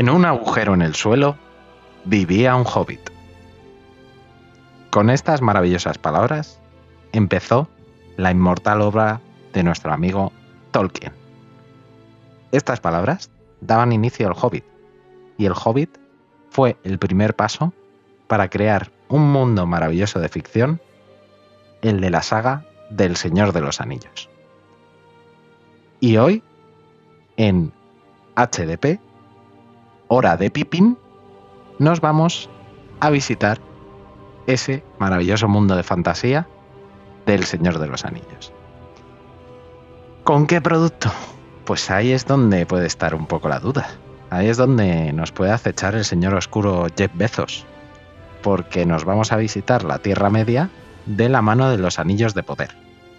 En un agujero en el suelo vivía un hobbit. Con estas maravillosas palabras empezó la inmortal obra de nuestro amigo Tolkien. Estas palabras daban inicio al hobbit, y el hobbit fue el primer paso para crear un mundo maravilloso de ficción, el de la saga del Señor de los Anillos. Y hoy, en HDP, hora de Pipín, nos vamos a visitar ese maravilloso mundo de fantasía del Señor de los Anillos. ¿Con qué producto? Pues ahí es donde puede estar un poco la duda. Ahí es donde nos puede acechar el señor oscuro Jeff Bezos. Porque nos vamos a visitar la Tierra Media de la mano de los Anillos de Poder.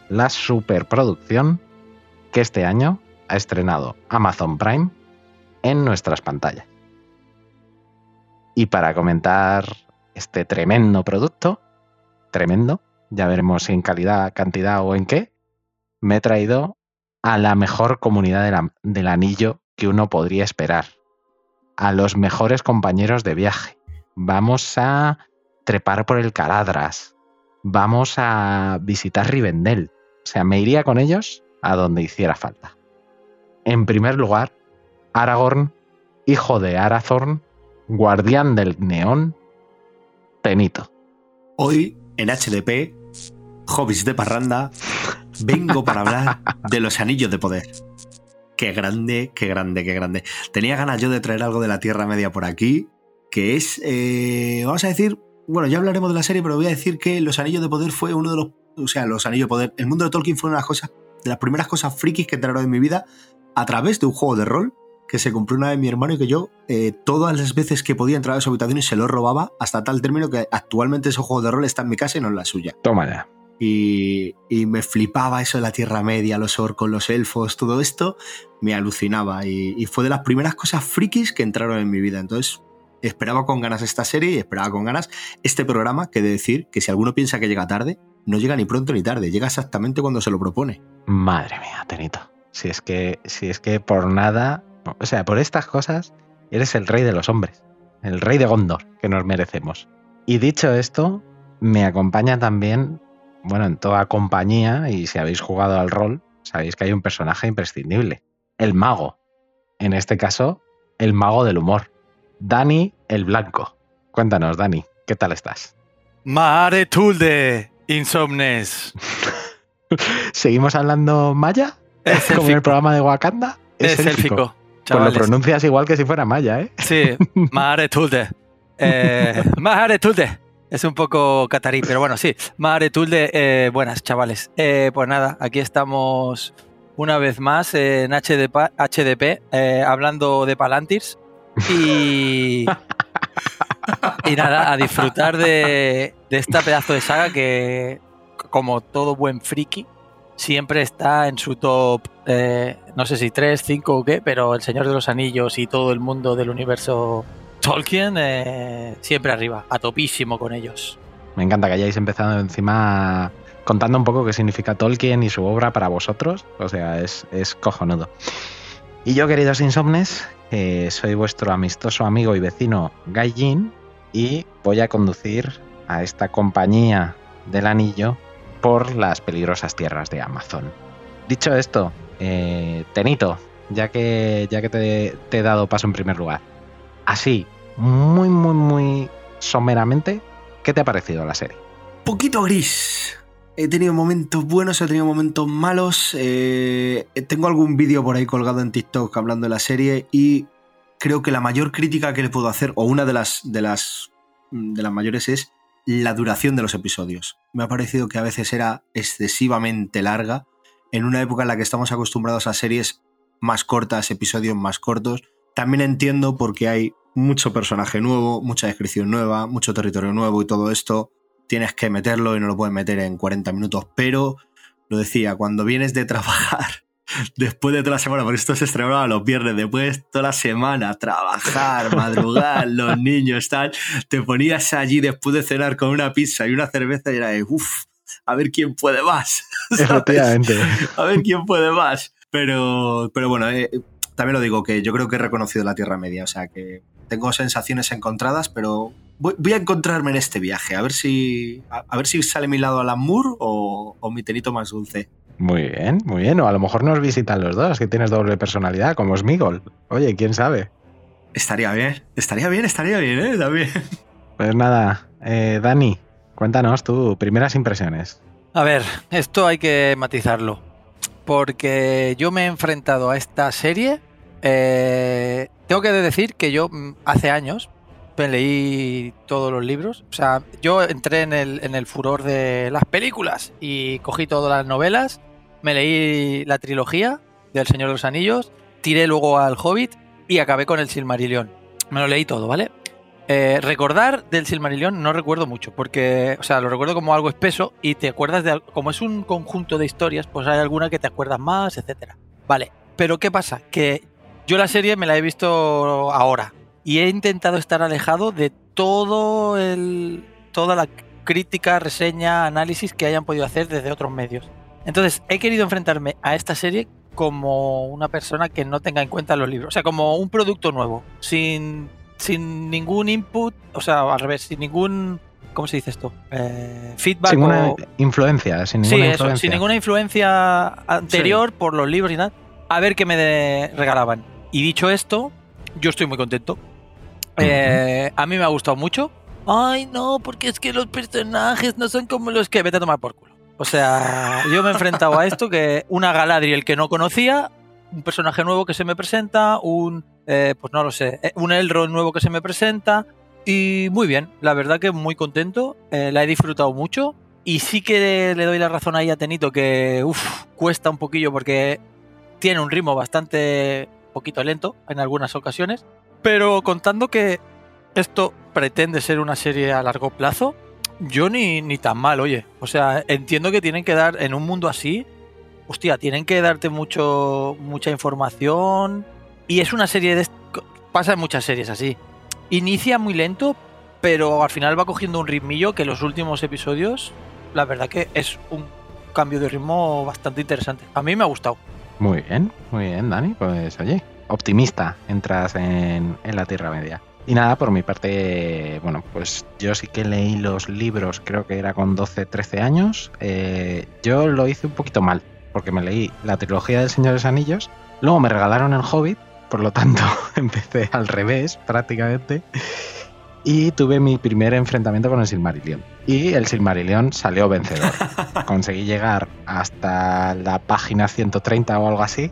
La superproducción que este año ha estrenado Amazon Prime en nuestras pantallas. Y para comentar este tremendo producto, tremendo, ya veremos si en calidad, cantidad o en qué, me he traído a la mejor comunidad del anillo que uno podría esperar. A los mejores compañeros de viaje. Vamos a trepar por el Caladras. Vamos a visitar Rivendell. O sea, me iría con ellos a donde hiciera falta. En primer lugar, Aragorn, hijo de Arathorn, guardián del neón, Tenito. Hoy, en HDP, Hobbies de Parranda, vengo para hablar de los anillos de poder. Qué grande, qué grande, qué grande. Tenía ganas yo de traer algo de la Tierra Media por aquí, que es, eh, vamos a decir, bueno, ya hablaremos de la serie, pero voy a decir que los anillos de poder fue uno de los, o sea, los anillos de poder, el mundo de Tolkien fue una de las cosas, de las primeras cosas frikis que entraron en mi vida a través de un juego de rol que se compró una vez mi hermano y que yo eh, todas las veces que podía entrar a su habitación y se lo robaba hasta tal término que actualmente ese juego de rol está en mi casa y no en la suya. Toma ya. Y, y me flipaba eso de la Tierra Media, los orcos, los elfos, todo esto, me alucinaba. Y, y fue de las primeras cosas frikis que entraron en mi vida. Entonces, esperaba con ganas esta serie y esperaba con ganas este programa, que de decir que si alguno piensa que llega tarde, no llega ni pronto ni tarde, llega exactamente cuando se lo propone. Madre mía, Tenito. Si es que, si es que por nada, o sea, por estas cosas, eres el rey de los hombres, el rey de Gondor que nos merecemos. Y dicho esto, me acompaña también, bueno, en toda compañía, y si habéis jugado al rol, sabéis que hay un personaje imprescindible, el mago. En este caso, el mago del humor. Dani el Blanco. Cuéntanos, Dani, ¿qué tal estás? Mare tulde, insomnes. ¿Seguimos hablando maya? Es Como en el programa de Wakanda. Es élfico. Pues lo pronuncias igual que si fuera maya, ¿eh? Sí, Mare tulde. Eh, Mare tulde. Es un poco catarí, pero bueno, sí. Mare tulde. eh, buenas, chavales. Eh, pues nada, aquí estamos una vez más en HDP, HDP eh, hablando de Palantirs. Y. Y nada, a disfrutar de, de esta pedazo de saga que, como todo buen friki, siempre está en su top, eh, no sé si 3, 5 o qué, pero El Señor de los Anillos y todo el mundo del universo Tolkien eh, siempre arriba, a topísimo con ellos. Me encanta que hayáis empezado encima contando un poco qué significa Tolkien y su obra para vosotros. O sea, es, es cojonudo. Y yo, queridos insomnes, soy vuestro amistoso amigo y vecino Gaijin y voy a conducir a esta compañía del anillo por las peligrosas tierras de Amazon. Dicho esto, eh, Tenito, ya que, ya que te, he dado paso en primer lugar, así, muy, muy, muy someramente, ¿qué te ha parecido la serie? Poquito gris. He tenido momentos buenos, he tenido momentos malos. eh, tengo algún vídeo por ahí colgado en TikTok hablando de la serie y creo que la mayor crítica que le puedo hacer, o una de las, de las, de las mayores, es la duración de los episodios. Me ha parecido que a veces era excesivamente larga en una época en la que estamos acostumbrados a series más cortas, episodios más cortos. También entiendo porque hay mucho personaje nuevo, mucha descripción nueva, mucho territorio nuevo y todo esto tienes que meterlo y no lo puedes meter en 40 minutos, pero lo decía, cuando vienes de trabajar, después de toda la semana, porque esto se estrenaba los viernes, después de toda la semana, trabajar, madrugar, los niños, tal, te ponías allí después de cenar con una pizza y una cerveza y era de, uff, a ver quién puede más. A ver quién puede más. Pero, pero bueno, eh, también lo digo, que yo creo que he reconocido la Tierra Media, o sea que tengo sensaciones encontradas, pero voy, voy a encontrarme en este viaje, a ver si, a, a ver si sale mi lado Alan Moore o, o mi tenito más dulce. Muy bien, muy bien. O a lo mejor nos visitan los dos, que tienes doble personalidad, como Smigol. Oye, quién sabe. Estaría bien, estaría bien, estaría bien, ¿eh? También. Pues nada, eh, Dani, cuéntanos tus primeras impresiones. A ver, esto hay que matizarlo. Porque yo me he enfrentado a esta serie. eh, tengo que decir que yo mm, hace años leí todos los libros. O sea, yo entré en el, en el furor de las películas y cogí todas las novelas. Me leí la trilogía del Señor de los Anillos. Tiré luego al Hobbit y acabé con el Silmarillion. Me lo leí todo, ¿vale? Eh, recordar del Silmarillion no recuerdo mucho, porque, o sea, lo recuerdo como algo espeso y te acuerdas de, como es un conjunto de historias, pues hay alguna que te acuerdas más, etcétera. Vale, pero ¿qué pasa? Que yo la serie me la he visto ahora y he intentado estar alejado de todo el, toda la crítica, reseña, análisis que hayan podido hacer desde otros medios. Entonces, he querido enfrentarme a esta serie como una persona que no tenga en cuenta los libros, o sea, como un producto nuevo, sin sin ningún input, o sea, al revés, sin ningún, ¿cómo se dice esto? Eh, feedback Sin ninguna o- influencia, sin Sí, ninguna eso, influencia. sin ninguna influencia anterior por los libros y nada, a ver qué me de- regalaban. Y dicho esto, yo estoy muy contento. Eh, a mí me ha gustado mucho. Ay, no, porque es que los personajes no son como los que vete a tomar por culo. O sea, yo me he enfrentado a esto que una Galadriel que no conocía, un personaje nuevo que se me presenta, un, eh, pues no lo sé, eh, un Elrond nuevo que se me presenta. Y muy bien, la verdad que muy contento, eh, la he disfrutado mucho. Y sí que le doy la razón ahí a Tenito que cuesta un poquillo porque tiene un ritmo bastante poquito lento en algunas ocasiones. Pero contando que esto pretende ser una serie a largo plazo, yo ni, ni tan mal, oye. O sea, entiendo que tienen que dar en un mundo así, hostia, tienen que darte mucho, mucha información. Y es una serie de... Pasa en muchas series así. Inicia muy lento, pero al final va cogiendo un ritmillo que los últimos episodios, la verdad que es un cambio de ritmo bastante interesante. A mí me ha gustado. Muy bien, muy bien, Dani. Pues oye, optimista entras en, en la Tierra Media. Y nada, por mi parte, bueno, pues yo sí que leí los libros, creo que era con 12, 13 años. Eh, yo lo hice un poquito mal, porque me leí la trilogía del Señor de los Anillos, luego me regalaron el Hobbit, por lo tanto empecé al revés prácticamente. Y tuve mi primer enfrentamiento con el Silmarillion. Y el Silmarillion salió vencedor. Conseguí llegar hasta la página 130 o algo así.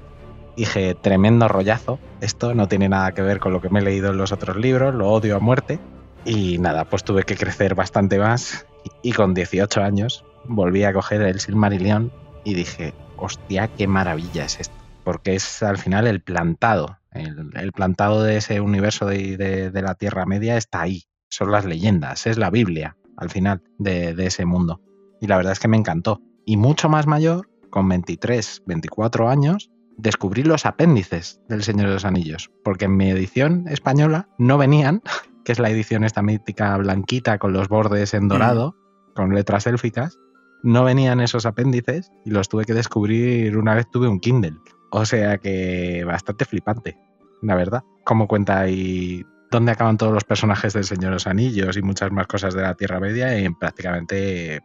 Dije, tremendo rollazo. Esto no tiene nada que ver con lo que me he leído en los otros libros, lo odio a muerte. Y nada, pues tuve que crecer bastante más. Y con 18 años volví a coger el Silmarillion y dije, hostia, qué maravilla es esto. Porque es al final el plantado. El, plantado de ese universo de, de- de la Tierra Media está ahí. Son las leyendas, es la Biblia al final de, de ese mundo. Y la verdad es que me encantó. Y mucho más mayor, con 23, 24 años, descubrí los apéndices del Señor de los Anillos, porque en mi edición española no venían, que es la edición esta mítica blanquita con los bordes en dorado, con letras élficas, no venían esos apéndices y los tuve que descubrir una vez tuve un Kindle. O sea que bastante flipante, la verdad. Cómo cuenta ahí dónde acaban todos los personajes del Señor de los Anillos y muchas más cosas de la Tierra Media en prácticamente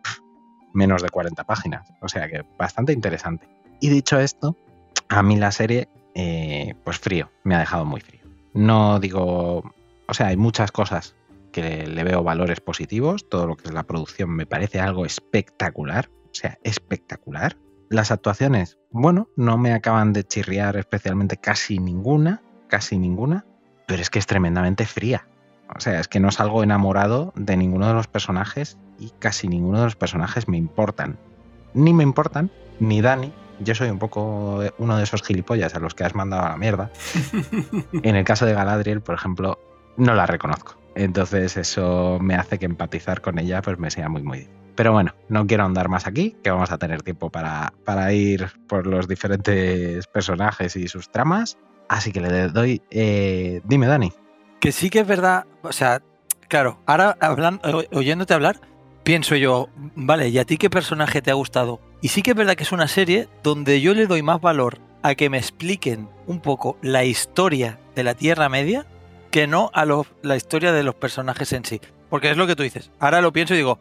menos de 40 páginas. O sea que bastante interesante. Y dicho esto, a mí la serie, eh, pues frío, me ha dejado muy frío. No digo, o sea, hay muchas cosas que le veo valores positivos, todo lo que es la producción me parece algo espectacular, o sea, espectacular. Las actuaciones, bueno, no me acaban de chirriar especialmente casi ninguna, casi ninguna, pero es que es tremendamente fría. O sea, es que no salgo enamorado de ninguno de los personajes y casi ninguno de los personajes me importan. Ni me importan, ni Dani. Yo soy un poco uno de esos gilipollas a los que has mandado a la mierda. en el caso de Galadriel, por ejemplo, no la reconozco. Entonces eso me hace que empatizar con ella pues me sea muy muy difícil. Pero bueno, no quiero andar más aquí, que vamos a tener tiempo para, para ir por los diferentes personajes y sus tramas. Así que le doy... Eh, dime, Dani. Que sí que es verdad, o sea, claro, ahora hablan, oyéndote hablar, pienso yo, vale, ¿y a ti qué personaje te ha gustado? Y sí que es verdad que es una serie donde yo le doy más valor a que me expliquen un poco la historia de la Tierra Media que no a lo, la historia de los personajes en sí. Porque es lo que tú dices. Ahora lo pienso y digo,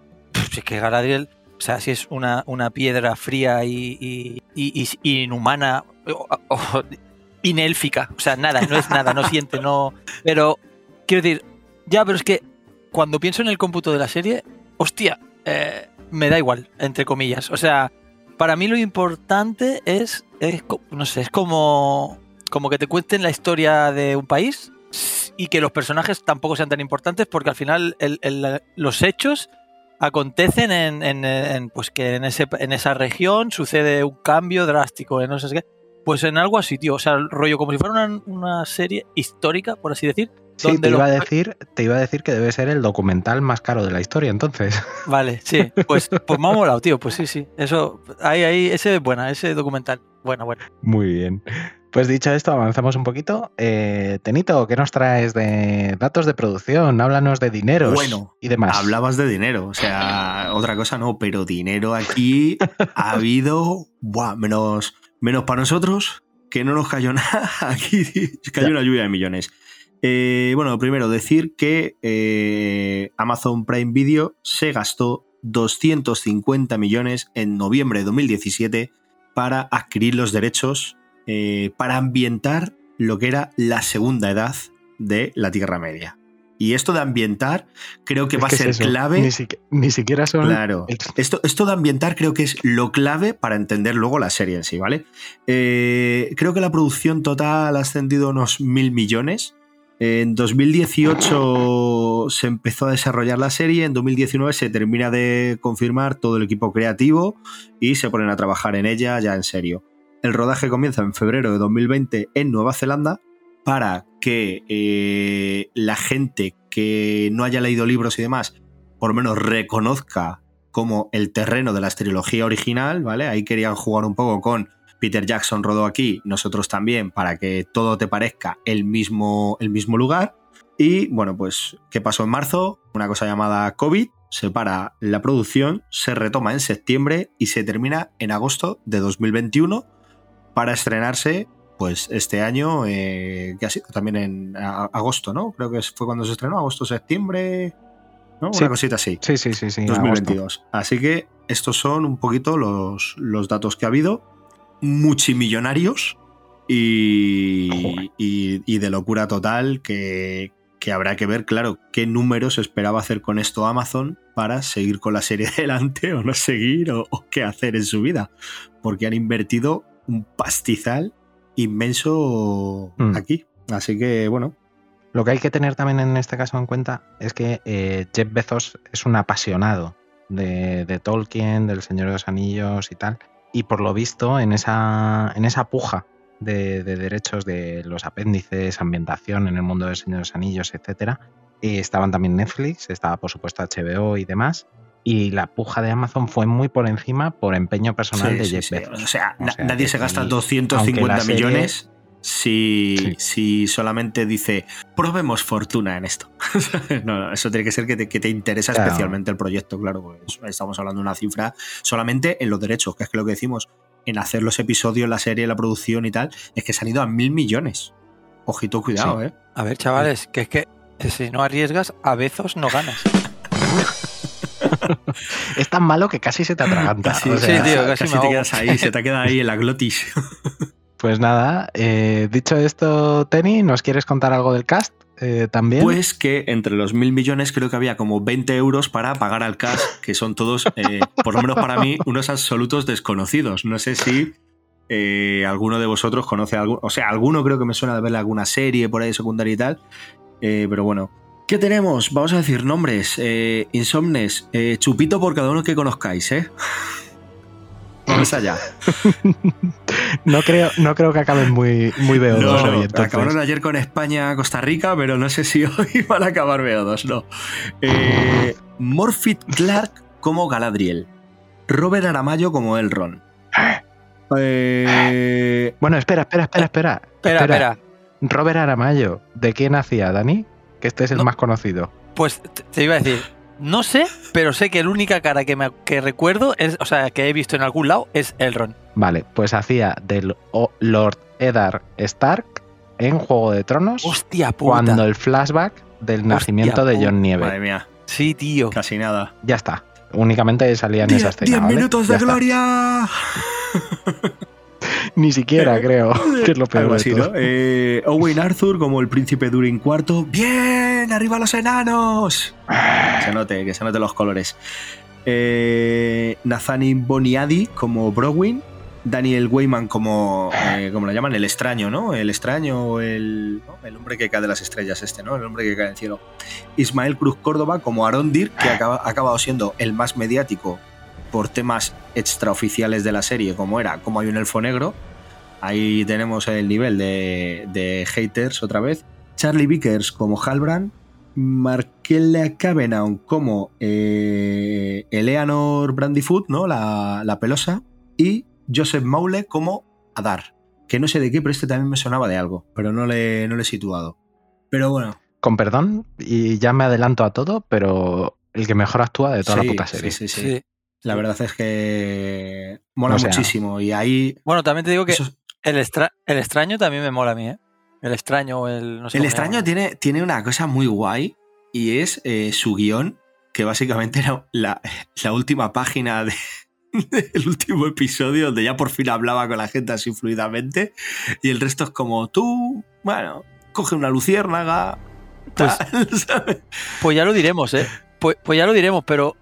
si es que Galadriel, o sea, si es una, una piedra fría y, y, y, y inhumana, o, o, inélfica, o sea, nada, no es nada, no siente, no... Pero, quiero decir, ya, pero es que cuando pienso en el cómputo de la serie, hostia, eh, me da igual, entre comillas. O sea, para mí lo importante es, es no sé, es como, como que te cuenten la historia de un país y que los personajes tampoco sean tan importantes porque al final los hechos acontecen en, pues que en, ese, en esa región sucede un cambio drástico, en no sé qué. Pues en algo así, tío. O sea, el rollo como si fuera una, una serie histórica, por así decir. Sí, te iba, a decir, te iba a decir que debe ser el documental más caro de la historia, entonces. Vale, sí. Pues, pues me ha molado, tío. Pues sí, sí. Eso, ahí, ahí, ese es buena, ese documental. Bueno, bueno. Muy bien. Pues dicho esto, avanzamos un poquito. Eh, Tenito, ¿qué nos traes de datos de producción? Háblanos de dineros bueno, y demás. Hablabas de dinero, o sea, otra cosa no, pero dinero aquí ha habido, buah, menos, menos para nosotros, que no nos cayó nada, aquí cayó una lluvia de millones. Eh, bueno, primero decir que eh, Amazon Prime Video se gastó 250 millones en noviembre de 2017 para adquirir los derechos eh, para ambientar lo que era la segunda edad de la Tierra Media. Y esto de ambientar creo que Es va que a ser es clave. Ni, siqui- ni siquiera son. Claro. Esto, esto de ambientar creo que es lo clave para entender luego la serie en sí, ¿vale? Creo que la producción total ha ascendido a unos mil millones. En 2018 se empezó a desarrollar la serie, en 2019 se termina de confirmar todo el equipo creativo y se ponen a trabajar en ella ya en serio. El rodaje comienza en febrero de 2020 en Nueva Zelanda para que eh, la gente que no haya leído libros y demás por lo menos reconozca como el terreno de la trilogía original, ¿vale? Ahí querían jugar un poco con Peter Jackson rodó aquí, nosotros también, para que todo te parezca el mismo, el mismo lugar. Y bueno, pues, ¿qué pasó en marzo? Una cosa llamada COVID, se para la producción, se retoma en septiembre y se termina en agosto de 2021 para estrenarse, pues, este año, eh, que ha sido también en agosto, ¿no? Creo que fue cuando se estrenó, agosto-septiembre, ¿no? Sí. Una cosita así. Sí, sí, sí, sí. 2022. Así que estos son un poquito los, los datos que ha habido. Multimillonarios y, y, y de locura total que, que habrá que ver, claro, qué números esperaba hacer con esto Amazon para seguir con la serie adelante o no seguir o, o qué hacer en su vida. Porque han invertido un pastizal inmenso Mm. aquí. Así que, bueno, Lo que hay que tener también en este caso en cuenta es que eh, Jeff Bezos es un apasionado de, de Tolkien, del Señor de los Anillos y tal. Y por lo visto, en esa, en esa puja de, de derechos de los apéndices, ambientación en el mundo del Señor de los Anillos, etcétera, eh, estaban también Netflix, estaba por supuesto HBO y demás. y la puja de Amazon fue muy por encima por empeño personal Sí, de sí, Jeff sí. Bezos. O sea, na- sea, nadie se gasta aquí, 250 aunque la serie- millones si, Sí. si solamente dice probemos fortuna en esto. no, no, eso tiene que ser que te, que te interesa Claro. especialmente el proyecto, claro. pues estamos hablando de una cifra solamente en los derechos, que es que lo que decimos, en hacer los episodios, la serie, la producción y tal, es que se han ido a mil millones. Ojito, cuidado, Sí. ¿eh? A ver, chavales, que es que si no arriesgas, a Bezos no ganas. Es tan malo que casi se te atraganta. Casi, o sea, sí, tío, casi me te quedas ahí, se te queda ahí en la glotis. Pues nada, eh, dicho esto, Tenny, ¿nos quieres contar algo del cast? Eh, También. Pues que entre los mil millones creo que había como 20 euros para pagar al cast, que son todos, eh, por lo menos para mí, unos absolutos desconocidos. No sé si eh, alguno de vosotros conoce algo, o sea, alguno creo que me suena de verle alguna serie por ahí secundaria y tal, eh, pero bueno. ¿Qué tenemos? Vamos a decir nombres. Insomnes. chupito por cada uno que conozcáis, ¿eh? Vamos allá. no, creo, no creo que acaben muy, muy BO2 No, hoy, entonces. acabaron ayer con España-Costa Rica, pero no sé si hoy van a acabar BO2, no. Eh, Morphy Clark como Galadriel. Robert Aramayo como Elrond. Eh, Bueno, espera, espera, espera, espera. Espera, espera. Robert Aramayo, ¿de quién hacía, Dani? Que este es el No. más conocido. Pues te iba a decir, no sé, pero sé que la única cara que, me, que recuerdo, es, o sea, que he visto en algún lado, es Elrond. Vale, pues hacía del O- Lord Eddard Stark en Juego de Tronos Hostia puta. cuando el flashback del nacimiento de. John Nieve. madre mía, Sí, tío. casi nada. Ya está. Únicamente salía en esa ¡Diez escena. diez ¿vale? minutos Ya de está. gloria! Ni siquiera creo que es lo peor Algo de todo. ¿no? Eh, Owen Arthur como el príncipe Durin IV. ¡Bien! ¡Arriba los enanos! Que se note, que se note los colores. Eh, Boniadi como Browin. Daniel Weyman como, eh, como lo llaman, el extraño, ¿no? El extraño o el, ¿no? el hombre que cae de las estrellas este, ¿no? El hombre que cae del cielo. Ismael Cruz Córdoba como Arondir, que acaba- ha acabado siendo el más mediático por temas extraoficiales de la serie, como era Como hay un elfo negro. Ahí tenemos el nivel de, de haters otra vez. Charlie Vickers como Halbrand. Markella Cavenaugh como eh, Eleanor Brandyfoot, ¿no? La, la pelosa. Y Joseph Maule como Adar. Que no sé de qué, pero este también me sonaba de algo. Pero no le, no le he situado. Pero bueno. Con perdón, y ya me adelanto a todo, pero el que mejor actúa de toda sí, la puta serie. Sí, sí, sí. Sí. La verdad es que mola O sea, muchísimo. Y ahí. Bueno, también te digo que el, extra- el extraño también me mola a mí, ¿eh? El extraño o el... No sé el extraño tiene, tiene una cosa muy guay y es eh, su guion, que básicamente era la, la última página de- del último episodio, donde ya por fin hablaba con la gente así fluidamente, y el resto es como tú, bueno, coge una luciérnaga, Pues- tal, ¿sabes? Pues ya lo diremos, ¿eh? Pues, pues ya lo diremos, pero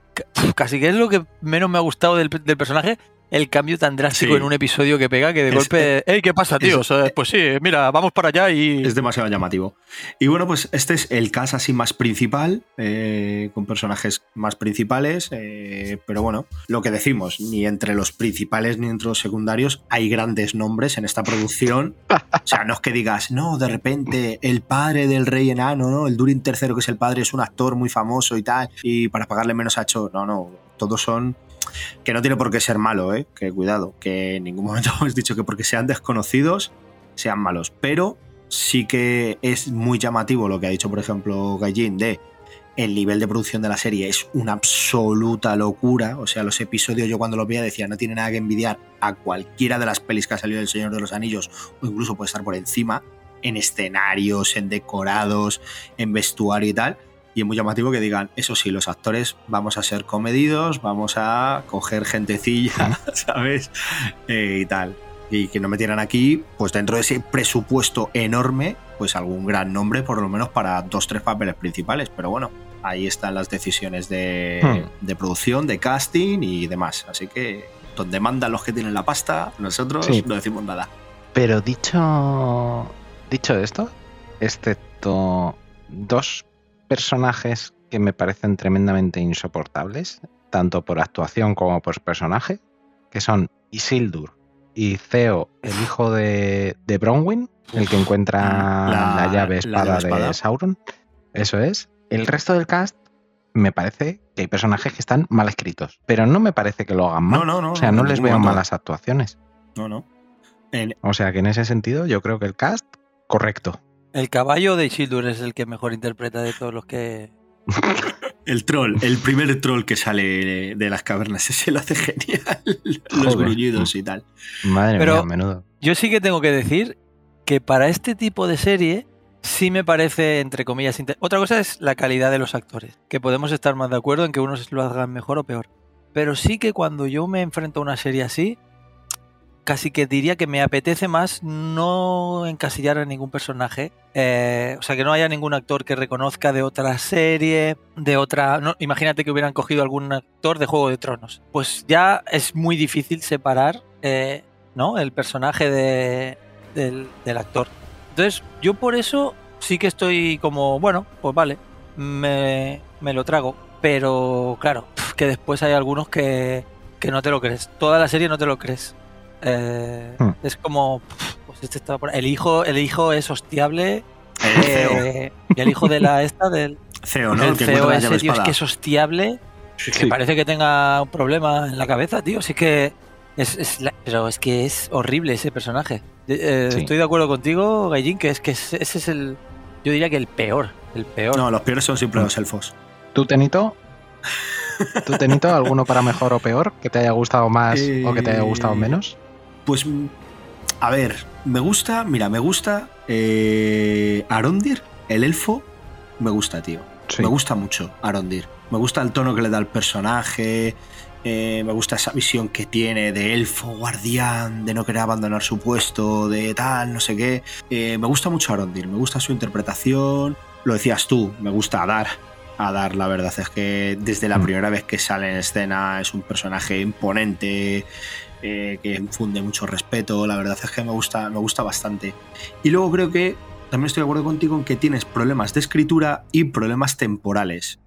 casi que es lo que menos me ha gustado del, personaje, el cambio tan drástico Sí. en un episodio que pega que de Es- golpe... ¡Ey, qué pasa, tío! es- O sea, pues sí, mira, vamos para allá y... Es demasiado llamativo. Y bueno, pues este es el cast así más principal, eh, con personajes más principales, eh, pero bueno, lo que decimos, ni entre los principales ni entre los secundarios hay grandes nombres en esta producción. O sea, no es que digas, no, de repente el padre del rey enano, ¿no? El Durin III, que es el padre, es un actor muy famoso y tal, y para pagarle menos ha hecho... No, no, todos son... Que no tiene por qué ser malo, ¿eh? Que cuidado, que en ningún momento hemos dicho que porque sean desconocidos sean malos, pero sí que es muy llamativo lo que ha dicho, por ejemplo, Gallin de el nivel de producción de la serie es una absoluta locura. O sea, los episodios yo cuando los veía decía no tiene nada que envidiar a cualquiera de las pelis que ha salido del Señor de los Anillos o incluso puede estar por encima en escenarios, en decorados, en vestuario y tal. Y es muy llamativo que digan, eso sí, los actores vamos a ser comedidos, vamos a coger gentecilla, ¿sabes? Eh, y tal y que no metieran aquí, pues dentro de ese presupuesto enorme, pues algún gran nombre, por lo menos para dos, tres papeles principales. Pero bueno, ahí están las decisiones de, Hmm. de producción, de casting y demás. Así que donde mandan los que tienen la pasta, nosotros Sí. no decimos nada. Pero dicho, dicho esto, excepto dos personajes que me parecen tremendamente insoportables, tanto por actuación como por personaje, que son Isildur y Theo, el hijo de, de Bronwyn, el que encuentra La- la, llave la espada de Sauron. Eso es. El resto del cast me parece que hay personajes que están mal escritos, pero no me parece que lo hagan mal. No, no, no. o sea, no, les veo malas actuaciones. No, no. O sea que en ese sentido yo creo que el cast, correcto. El caballo de Isildur es el que mejor interpreta de todos los que. el troll, el primer troll que sale de las cavernas, ese lo hace genial. Los gruñidos y tal. Madre Pero- mía, menudo. Yo sí que tengo que decir que para este tipo de serie sí me parece, entre comillas, inte- otra cosa es la calidad de los actores, que podemos estar más de acuerdo en que unos lo hagan mejor o peor. Pero sí que cuando yo me enfrento a una serie así, casi que diría que me apetece más no encasillar a ningún personaje. eh, o sea, que no haya ningún actor que reconozca de otra serie, de otra... no, imagínate que hubieran cogido algún actor de Juego de Tronos. Pues ya es muy difícil separar eh, ¿no? el personaje de, del, actor. Entonces, yo por eso sí que estoy como, bueno, pues vale, me, me lo trago. Pero claro, que después hay algunos que, que no te lo crees. Toda la serie no te lo crees. Eh, Hmm. Es como, pues este está por- el hijo, el hijo es hostiable. El CEO. eh, y el hijo de la esta del CEO, ¿no? el El que CEO ese, tío, es que es hostiable. Que parece que tenga un problema en la cabeza, tío. Sí que. Es, es la- pero es que es horrible ese personaje. Eh, Sí. Estoy de acuerdo contigo, Gallín, que es que ese ese es el. Yo diría que el peor. El peor. No, los peores son siempre los elfos. ¿Tú, Tenito? ¿Tú, Tenito, alguno para mejor o peor? ¿Que te haya gustado más o que te haya gustado Eh, menos? Pues, mm, a ver, me gusta, mira, me gusta eh, Arondir, el elfo, me gusta, tío. Sí. Me gusta mucho Arondir. Me gusta el tono que le da al personaje. eh, me gusta esa visión que tiene de elfo, guardián, de no querer abandonar su puesto, de tal, no sé qué. Eh, me gusta mucho Arondir, me gusta su interpretación. Lo decías tú, me gusta Adar. Adar, la verdad es que desde la Mm. primera vez que sale en escena es un personaje imponente, eh, que infunde mucho respeto. La verdad es que me gusta, me gusta bastante. Y luego creo que también estoy de acuerdo contigo en que tienes problemas de escritura y problemas temporales.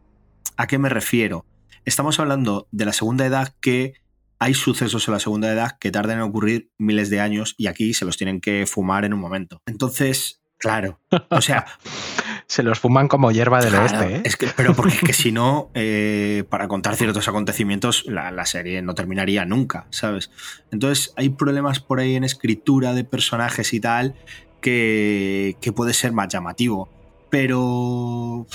¿A qué me refiero? Estamos hablando de la segunda edad que hay sucesos en la segunda edad que tardan en ocurrir miles de años y aquí se los tienen que fumar en un momento. Entonces, claro. O sea, Se los fuman como hierba del Claro, oeste, ¿eh? es que, pero porque es que si no, eh, para contar ciertos acontecimientos, la, la serie no terminaría nunca, ¿sabes? Entonces hay problemas por ahí en escritura de personajes y tal que, que puede ser más llamativo. Pero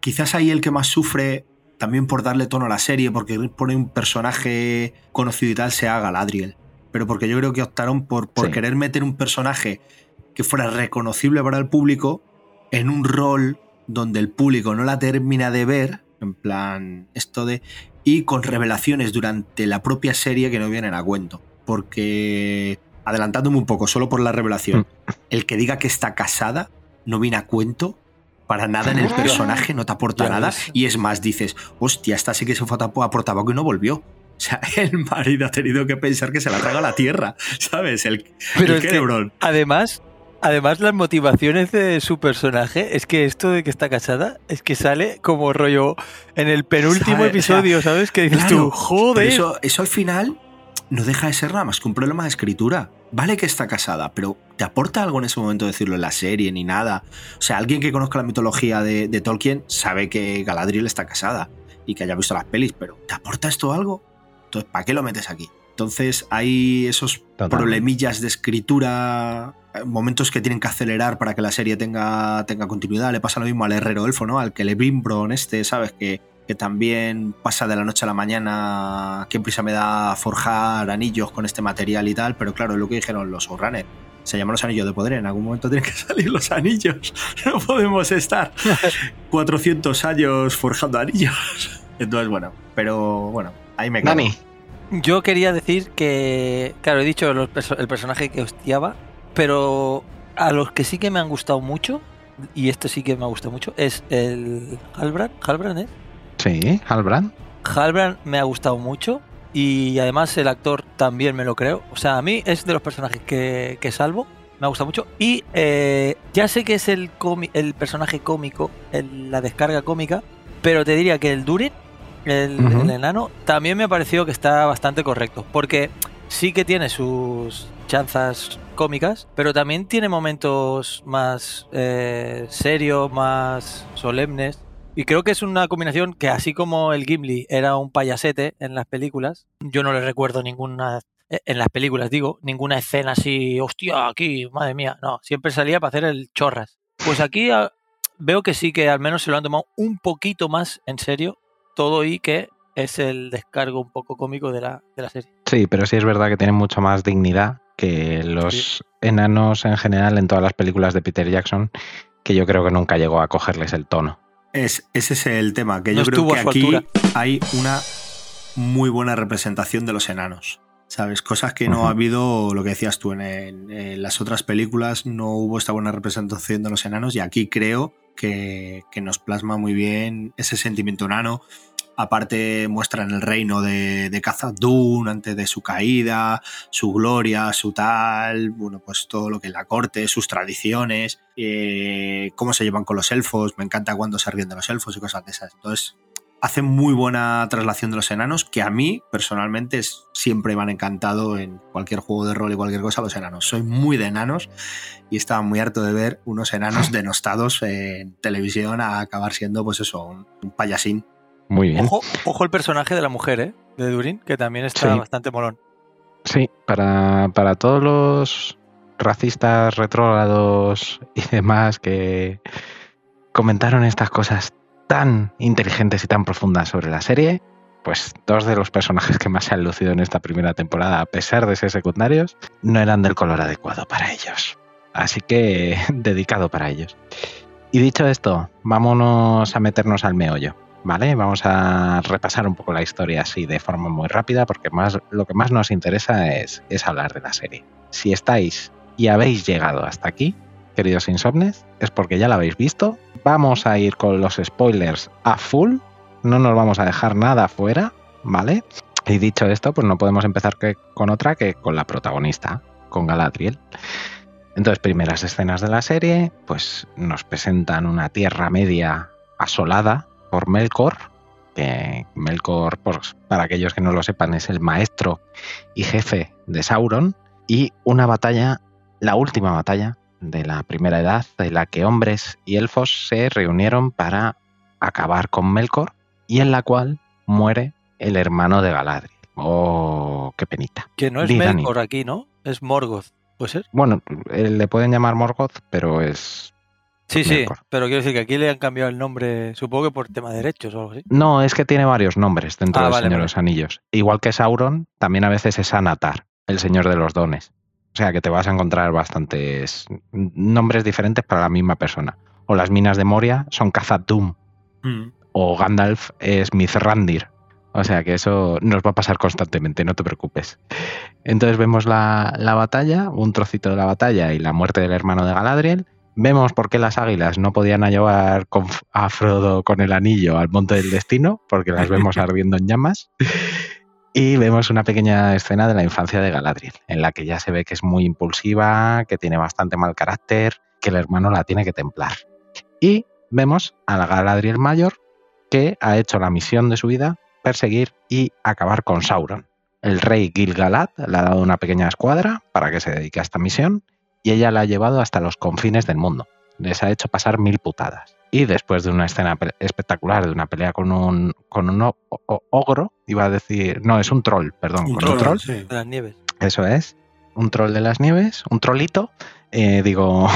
quizás ahí el que más sufre, también por darle tono a la serie, porque pone un personaje conocido y tal, sea Galadriel. Pero porque yo creo que optaron por, por Sí. querer meter un personaje que fuera reconocible para el público en un rol donde el público no la termina de ver, en plan esto de, y con revelaciones durante la propia serie que no vienen a cuento. Porque, adelantándome un poco, solo por la revelación, el que diga que está casada no viene a cuento para nada en el personaje, no te aporta Ya nada. ves. Y es más, dices, hostia, esta sí que se fue a por tabaco y no volvió. O sea, el marido ha tenido que pensar que se la traga a la tierra, ¿sabes? El, Pero el es que- Celebrón. Además, además las motivaciones de su personaje es que esto de que está casada es que sale como rollo en el penúltimo ¿Sabe? episodio, ¿sabes? Que dices Claro, tú, joder. Eso, eso al final no deja de ser nada más que un problema de escritura. Vale que está casada, pero ¿te aporta algo en ese momento decirlo en la serie ni nada? O sea, alguien que conozca la mitología de, de Tolkien sabe que Galadriel está casada y que haya visto las pelis, pero ¿te aporta esto algo? Entonces, ¿para qué lo metes aquí? Entonces hay esos Totalmente. problemillas de escritura, momentos que tienen que acelerar para que la serie tenga, tenga continuidad. Le pasa lo mismo al herrero elfo, ¿no? Al que le Brimbron este, ¿sabes? Que, que también pasa de la noche a la mañana, qué prisa me da forjar anillos con este material y tal, pero claro, es lo que dijeron los showrunners. Se llaman los anillos de poder, en algún momento tienen que salir los anillos. No podemos estar 400 años forjando anillos. Entonces, bueno, pero bueno, ahí me quedo. Dani, Yo quería decir que, claro, he dicho el personaje que hostiaba, pero a los que sí que me han gustado mucho, y este sí que me ha gustado mucho, es el Halbrand. Halbrand, ¿eh? sí, Halbrand. Halbrand me ha gustado mucho y además el actor también me lo creo. O sea, a mí es de los personajes que, que salvo, me ha gustado mucho. Y eh, ya sé que es el, comi- el personaje cómico, el- la descarga cómica, pero te diría que el Durin, el, el enano, también me ha parecido que está bastante correcto. Porque sí que tiene sus chanzas cómicas, pero también tiene momentos más eh, serios, más solemnes. Y creo que es una combinación que así como el Gimli era un payasete en las películas, yo no le recuerdo ninguna, eh, en las películas digo, ninguna escena así, hostia, aquí, madre mía, no, siempre salía para hacer el chorras. Pues aquí ah, veo que sí que al menos se lo han tomado un poquito más en serio todo y que es el descargo un poco cómico de la, de la serie. Sí, pero sí es verdad que tiene mucho más dignidad que los enanos en general en todas las películas de Peter Jackson, que yo creo que nunca llegó a cogerles el tono. Es, ese es el tema, que yo creo que aquí hay una muy buena representación de los enanos. ¿Sabes? Cosas que no ha habido, lo que decías tú, en, las otras películas no hubo esta buena representación de los enanos y aquí creo que, que nos plasma muy bien ese sentimiento enano Aparte muestran el reino de, de Khazad-dûm antes de su caída, su gloria, su tal, bueno, pues todo lo que es la corte, sus tradiciones, eh, cómo se llevan con los elfos. Me encanta cuando se ríen de los elfos y cosas de esas. Entonces, hace muy buena traslación de los enanos que a mí personalmente siempre me han encantado en cualquier juego de rol y cualquier cosa los enanos. Soy muy de enanos y estaba muy harto de ver unos enanos denostados en televisión a acabar siendo pues eso, un payasín. Muy bien. Ojo, el personaje de la mujer, ¿eh? De Durin, que también está bastante molón. Sí, para, para todos los racistas retrógrados y demás que comentaron estas cosas tan inteligentes y tan profundas sobre la serie, pues dos de los personajes que más se han lucido en esta primera temporada, a pesar de ser secundarios, no eran del color adecuado para ellos. Así que dedicado para ellos. Y dicho esto, vámonos a meternos al meollo. ¿Vale? Vamos a repasar un poco la historia así de forma muy rápida porque más, lo que más nos interesa es, es hablar de la serie. Si estáis y habéis llegado hasta aquí, queridos insomnes, es porque ya la habéis visto. Vamos a ir con los spoilers a full, no nos vamos a dejar nada fuera, ¿vale? Y dicho esto, pues no podemos empezar que, con otra que con la protagonista, con Galadriel. Entonces, primeras escenas de la serie, pues nos presentan una tierra media asolada, por Melkor, que Melkor, pues, para aquellos que no lo sepan, es el maestro y jefe de Sauron, y una batalla, la última batalla de la primera edad, de la que hombres y elfos se reunieron para acabar con Melkor, y en la cual muere el hermano de Galadriel. Oh, qué penita. Que no es Melkor aquí, ¿no? Es Morgoth, ¿puede ser? Bueno, eh, le pueden llamar Morgoth, pero es Sí, sí, pero quiero decir que aquí le han cambiado el nombre, supongo que por tema de derechos o algo así. No, es que tiene varios nombres dentro ah, del Señor de los Anillos. Igual que Sauron, también a veces es Anatar, el Señor de los Dones. O sea que te vas a encontrar bastantes nombres diferentes para la misma persona. O las minas de Moria son Khazad-dûm. Mm. O Gandalf es Mithrandir. O sea que eso nos va a pasar constantemente, no te preocupes. Entonces vemos la, la batalla, un trocito de la batalla y la muerte del hermano de Galadriel Vemos por qué las águilas no podían llevar a Frodo con el anillo al monte del destino, porque las vemos ardiendo en llamas. Y vemos una pequeña escena de la infancia de Galadriel, en la que ya se ve que es muy impulsiva, que tiene bastante mal carácter, que el hermano la tiene que templar. Y vemos a la Galadriel mayor, que ha hecho la misión de su vida, perseguir y acabar con Sauron. El rey Gil-galad le ha dado una pequeña escuadra para que se dedique a esta misión y ella la ha llevado hasta los confines del mundo. Les ha hecho pasar mil putadas. Y después de una escena espectacular, de una pelea con un, con un ogro, iba a decir, no, es un troll, perdón, un con un troll. De las nieves. Eso es, un troll de las nieves, un trollito. Eh, digo,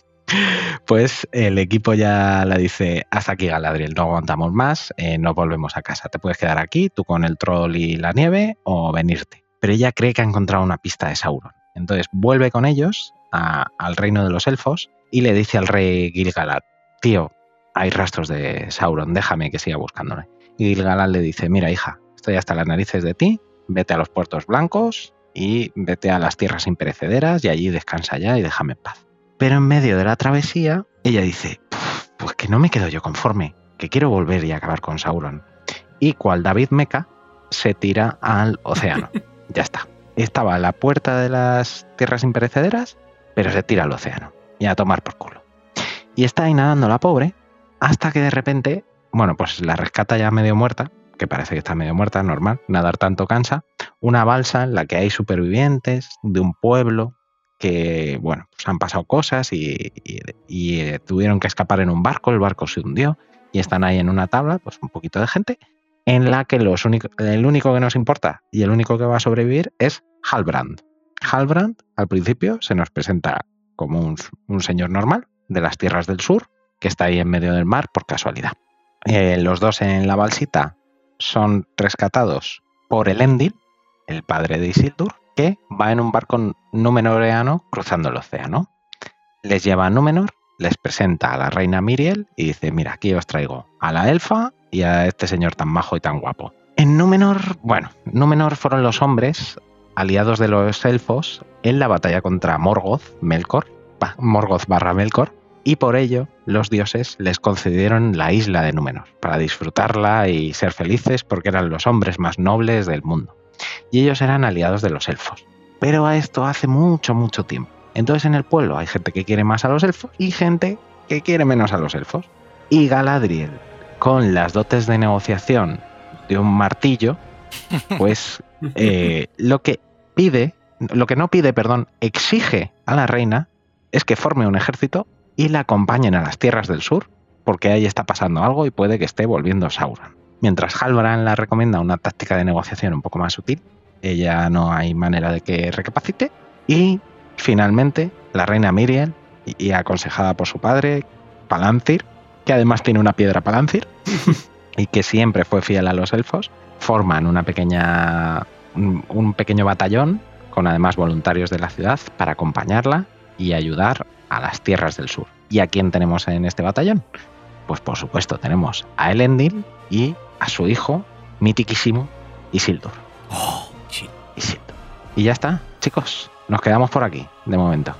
pues el equipo ya la dice, hasta aquí Galadriel, no aguantamos más, eh, nos volvemos a casa. Te puedes quedar aquí, tú con el troll y la nieve, o venirte. Pero ella cree que ha encontrado una pista de Sauron. Entonces vuelve con ellos al reino de los elfos y le dice al rey Gilgalad, tío, hay rastros de Sauron, déjame que siga buscándole. Y Gilgalad le dice, mira hija, estoy hasta las narices de ti, vete a los puertos blancos y vete a las tierras imperecederas y allí descansa ya y déjame en paz. Pero en medio de la travesía, ella dice, pues que no me quedo yo conforme, que quiero volver y acabar con Sauron. Y cual David Meca se tira al océano. ya está estaba a la puerta de las tierras imperecederas, pero se tira al océano y a tomar por culo. Y está ahí nadando la pobre hasta que de repente, bueno, pues la rescata ya medio muerta, que parece que está medio muerta, normal, nadar tanto cansa, una balsa en la que hay supervivientes de un pueblo que, bueno, pues han pasado cosas y, y, eh, tuvieron que escapar en un barco, el barco se hundió y están ahí en una tabla, pues un poquito de gente, en la que el único que nos importa y el único que va a sobrevivir es Halbrand. Halbrand, al principio, se nos presenta como un, señor normal de las tierras del sur, que está ahí en medio del mar por casualidad. Eh, los dos en la balsita son rescatados por el Endil, el padre de Isildur, que va en un barco númenoreano cruzando el océano. Les lleva a Númenor, les presenta a la reina Miriel y dice, mira, aquí os traigo a la elfa y a este señor tan majo y tan guapo. En Númenor, bueno, Númenor fueron los hombres aliados de los elfos en la batalla contra Morgoth, Melkor, Morgoth barra Melkor, y por ello los dioses les concedieron la isla de Númenor, para disfrutarla y ser felices porque eran los hombres más nobles del mundo. Y ellos eran aliados de los elfos. Pero a esto hace mucho, mucho tiempo. Entonces en el pueblo hay gente que quiere más a los elfos y gente que quiere menos a los elfos. Y Galadriel, con las dotes de negociación de un martillo, pues eh, lo que pide, lo que no pide, perdón, exige a la reina es que forme un ejército y la acompañen a las tierras del sur, porque ahí está pasando algo y puede que esté volviendo Sauron. Mientras Halvaran la recomienda una táctica de negociación un poco más sutil, ella no hay manera de que recapacite. Y finalmente, la reina Miriel, y aconsejada por su padre, Palantir, que además tiene una piedra Palantir, y que siempre fue fiel a los elfos, forman una pequeña, un, pequeño batallón con además voluntarios de la ciudad para acompañarla y ayudar a las tierras del sur. ¿Y a quién tenemos en este batallón? Pues por supuesto tenemos a Elendil y a su hijo mitiquísimo Isildur. Oh, Isildur. Y ya está, chicos, nos quedamos por aquí de momento.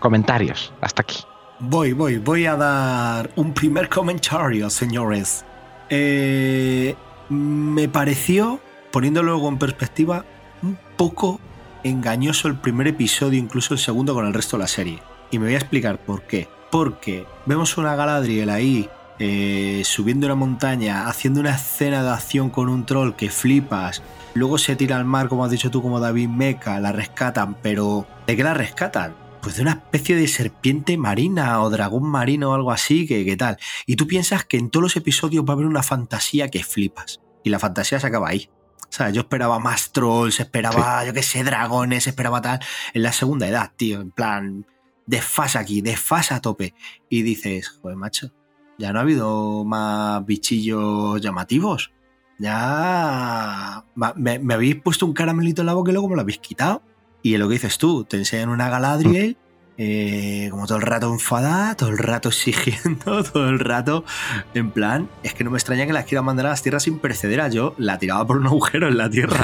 comentarios, hasta aquí. Voy, voy, voy a dar un primer comentario, señores. Eh, me pareció, poniéndolo luego en perspectiva, un poco engañoso el primer episodio, incluso el segundo con el resto de la serie. Y me voy a explicar por qué. Porque vemos una Galadriel ahí eh, subiendo una montaña, haciendo una escena de acción con un troll que flipas. Luego se tira al mar, como has dicho tú, como David Meca, la rescatan, pero ¿de qué la rescatan? Pues de una especie de serpiente marina o dragón marino o algo así, que, qué tal. Y tú piensas que en todos los episodios va a haber una fantasía que flipas. Y la fantasía se acaba ahí. O sea, yo esperaba más trolls, esperaba, yo qué sé, dragones, esperaba tal. En la segunda edad, tío, en plan, desfasa aquí, desfasa a tope. Y dices, joder, macho, ya no ha habido más bichillos llamativos. Ya me, habéis puesto un caramelito en la boca y luego me lo habéis quitado. Y lo que dices tú, te enseñan una Galadriel, eh, como todo el rato enfadada, todo el rato exigiendo, todo el rato en plan, es que no me extraña que las quiera mandar a las tierras imperecederas. Yo la tiraba por un agujero en la tierra,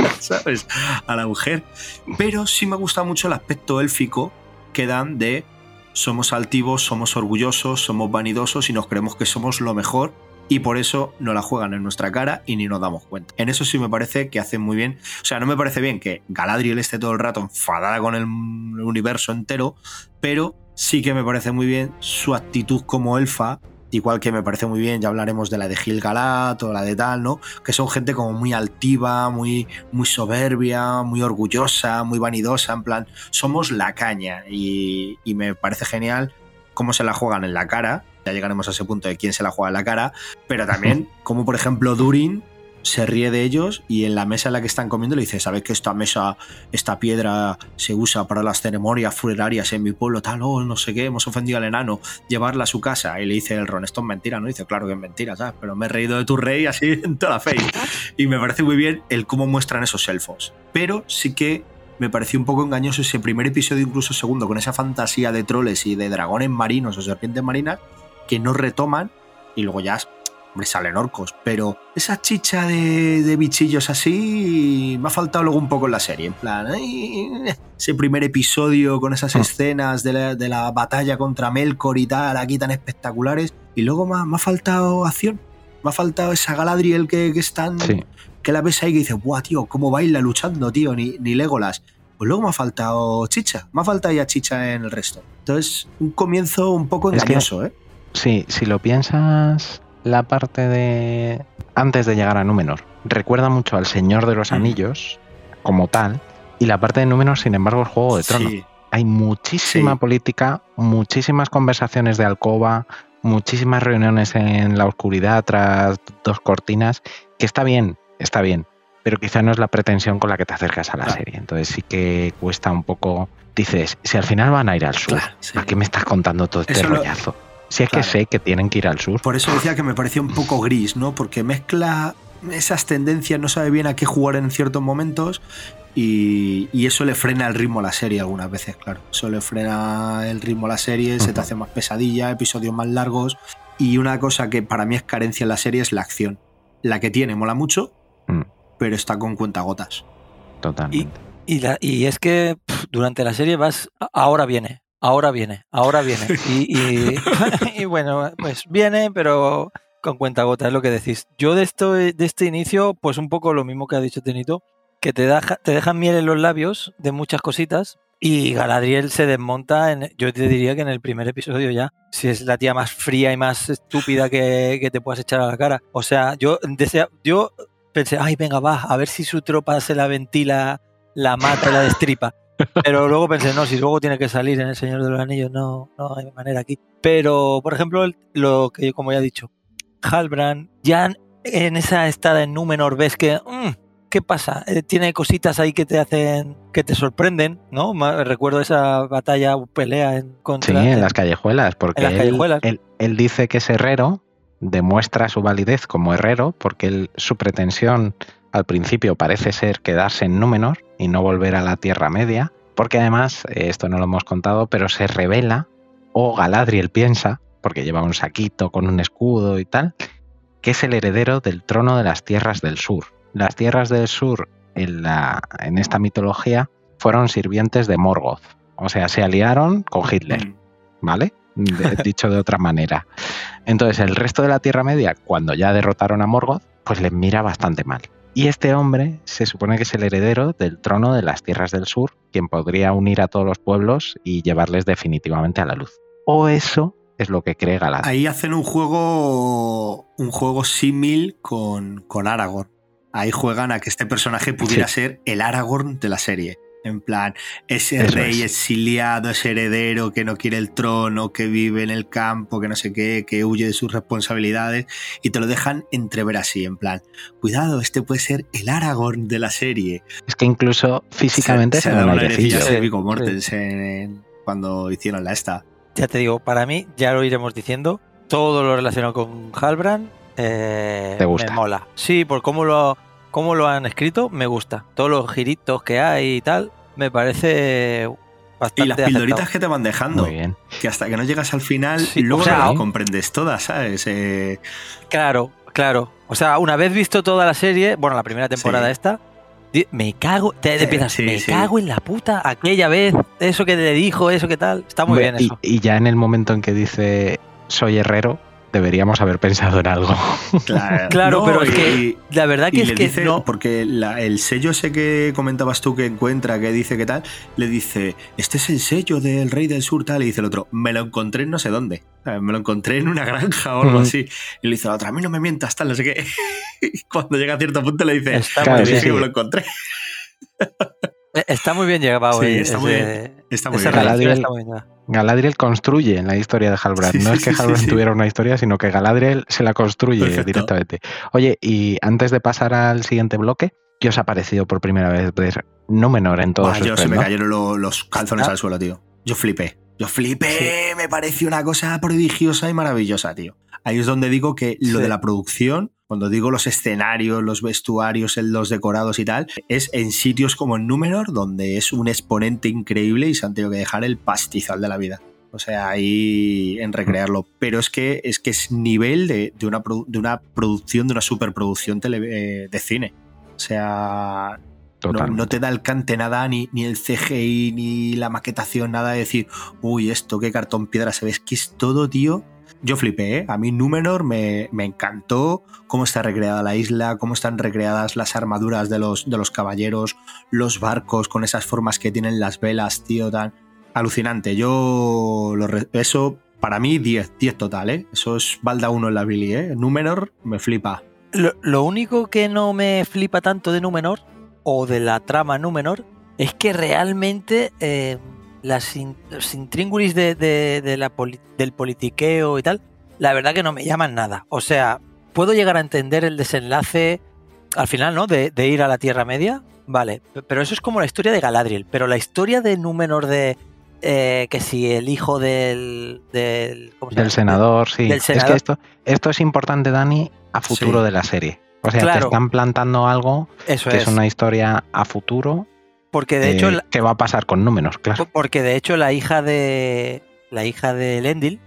¿sabes? A la mujer. Pero sí me gusta mucho el aspecto élfico que dan de somos altivos, somos orgullosos, somos vanidosos y nos creemos que somos lo mejor y por eso no la juegan en nuestra cara y ni nos damos cuenta. En eso sí me parece que hacen muy bien. O sea, no me parece bien que Galadriel esté todo el rato enfadada con el universo entero, pero sí que me parece muy bien su actitud como elfa Igual que me parece muy bien, ya hablaremos de la de Gil Galat o la de tal, ¿no? Que son gente como muy altiva, muy, muy soberbia, muy orgullosa, muy vanidosa, en plan, somos la caña. Y, y me parece genial cómo se la juegan en la cara. Ya llegaremos a ese punto de quién se la juega en la cara. Pero también, como por ejemplo Durin se ríe de ellos y en la mesa en la que están comiendo le dice, ¿sabes que esta mesa, esta piedra se usa para las ceremonias funerarias en mi pueblo? Tal, oh, no sé qué, hemos ofendido al enano, llevarla a su casa. Y le dice el Ron, esto es mentira, ¿no? dice, claro que es mentira, ¿sabes? Pero me he reído de tu rey así en toda la fe. Y me parece muy bien el cómo muestran esos elfos. Pero sí que me pareció un poco engañoso ese primer episodio, incluso segundo, con esa fantasía de troles y de dragones marinos o serpientes marinas que no retoman y luego ya Hombre, salen orcos, pero esa chicha de, bichillos así me ha faltado luego un poco en la serie. En plan, ese primer episodio con esas hmm. escenas de la, batalla contra Melkor y tal, aquí tan espectaculares. Y luego me ha, faltado acción. Me ha faltado esa Galadriel que, que están. Que la ves ahí y dices, ¡buah, tío! ¿Cómo baila luchando, tío? Ni, ni Legolas. Pues luego me ha faltado chicha. Me ha faltado ya chicha en el resto. Entonces, un comienzo un poco engañoso, ¿eh? Sí, si lo piensas la parte de antes de llegar a Númenor. Recuerda mucho al Señor de los Anillos como tal y la parte de Númenor, sin embargo, el Juego de Tronos. Hay muchísima política, muchísimas conversaciones de alcoba, muchísimas reuniones en la oscuridad tras dos cortinas, que está bien, está bien, pero quizá no es la pretensión con la que te acercas a la serie. Entonces sí que cuesta un poco. Dices, si al final van a ir al sur, ¿a qué me estás contando todo este rollazo? Si es que sé que tienen que ir al sur. Por eso decía que me parecía un poco gris, ¿no? Porque mezcla esas tendencias, no sabe bien a qué jugar en ciertos momentos y, eso le frena el ritmo a la serie algunas veces, claro. Eso le frena el ritmo a la serie, se te hace más pesadilla, episodios más largos. Y una cosa que para mí es carencia en la serie es la acción. La que tiene mola mucho, mm. pero está con cuentagotas. Totalmente. Y, y, es que durante la serie vas, ahora viene, ahora viene, ahora viene. Y, y, bueno, pues viene, pero con cuenta gota, es lo que decís. Yo de, esto, de este inicio, pues un poco lo mismo que ha dicho Tenito, que te, deja, te dejan miel en los labios de muchas cositas y Galadriel se desmonta, en, yo te diría que en el primer episodio ya, si es la tía más fría y más estúpida que, que te puedas echar a la cara. O sea, yo, desea, yo pensé, ay, venga, va, a ver si su tropa se la ventila, la mata y la destripa. Pero luego pensé, no, si luego tiene que salir en El Señor de los Anillos, no, no hay manera aquí. Pero, por ejemplo, lo que, como ya he dicho, Halbrand, ya en esa estada en Númenor ves que, mm, ¿qué pasa? Eh, tiene cositas ahí que te hacen, que te sorprenden, ¿no? Recuerdo esa batalla, pelea en contra. Sí, en las callejuelas, porque Él, dice que es herrero, demuestra su validez como herrero, porque su pretensión al principio parece ser quedarse en Númenor y no volver a la Tierra Media, porque además, eh, esto no lo hemos contado, pero se revela, o Galadriel piensa, porque lleva un saquito con un escudo y tal, que es el heredero del trono de las tierras del sur. Las tierras del sur en, la, en esta mitología fueron sirvientes de Morgoth, o sea, se aliaron con Hitler, mm. ¿vale? Dicho de otra manera. Entonces, el resto de la Tierra Media, cuando ya derrotaron a Morgoth, pues les mira bastante mal. Y este hombre se supone que es el heredero del trono de las tierras del sur, quien podría unir a todos los pueblos y llevarles definitivamente a la luz. O eso es lo que cree Galadriel. Ahí hacen un juego un juego símil con, con Aragorn. Ahí juegan a que este personaje pudiera ser el Aragorn de la serie. En plan, ese rey exiliado, ese heredero que no quiere el trono, que vive en el campo, que no sé qué, que huye de sus responsabilidades, y te lo dejan entrever así, en plan, cuidado, este puede ser el Aragorn de la serie. Es que incluso físicamente se, da un airecillo. cuando hicieron la esta. Ya te digo, para mí, ya lo iremos diciendo, todo lo relacionado con Halbrand eh, me mola. Sí, por cómo lo cómo lo han escrito, me gusta. Todos los giritos que hay y tal, me parece bastante. Y las pildoritas que te van dejando. Muy bien. Que hasta que no llegas al final, luego no comprendes todas, ¿sabes? Eh, claro, claro. O sea, una vez visto toda la serie, bueno, la primera temporada esta, me cago, te empiezas, me cago en la puta, aquella vez, eso que te dijo, eso que tal, está muy bien eso. Y ya en el momento en que dice soy herrero, deberíamos haber pensado en algo. Claro, pero es que la verdad que es que no. Porque el sello ese que comentabas tú que encuentra, que dice que tal, le dice, este es el sello del Rey del Sur, tal, y dice el otro, me lo encontré en no sé dónde. Me lo encontré en una granja o algo así. Y le dice la otra, a mí no me mientas, tal, no sé qué. y cuando llega a cierto punto le dice, está claro, sí, sí. me lo encontré. Eh, está muy bien llegado. Sí, eh, está, muy bien. Está muy bien. Galadriel construye en la historia de Halbrand. no es que Halbrand tuviera una historia, sino que Galadriel se la construye directamente. Oye, y antes de pasar al siguiente bloque, ¿qué os ha parecido por primera vez ver Númenor en todos Yo se me cayeron los calzones ah. al suelo, tío. Yo flipé. Yo flipé, me pareció una cosa prodigiosa y maravillosa, tío. Ahí es donde digo que lo de la producción, cuando digo los escenarios, los vestuarios, los decorados y tal, es en sitios como en Númenor, donde es un exponente increíble y se han tenido que dejar el pastizal de la vida. O sea, ahí en recrearlo. Pero es que es, que es nivel de, una, de una producción, de una superproducción eh, de cine. O sea, no, te da el cante nada, ni, ni el CGI, ni la maquetación, nada de decir, uy, esto, qué cartón piedra se ve. Es que es todo, tío. Yo flipé, ¿eh? A mí Númenor me, me, encantó cómo está recreada la isla, cómo están recreadas las armaduras de los, de los caballeros, los barcos con esas formas que tienen las velas, tío, tan alucinante. Yo, lo, eso, para mí, 10, 10 total, ¿eh? Eso es balda uno en la Billy, ¿eh? Númenor me flipa. Lo, lo único que no me flipa tanto de Númenor o de la trama Númenor es que realmente eh, las los intríngulis de, la del politiqueo y tal la verdad que no me llaman nada. O sea, puedo llegar a entender el desenlace al final, ¿no? De, de ir a la Tierra Media, vale, pero eso es como la historia de Galadriel, pero la historia de Númenor de eh, que si el hijo del del, ¿cómo se Del llama? senador, sí. del Es que esto, esto es importante, Dani, a futuro Sí. de la serie. O sea, te están plantando algo Eso que es. es una historia a futuro Porque de eh, hecho, la- que va a pasar con números, claro. porque de hecho la hija de la hija de Lendil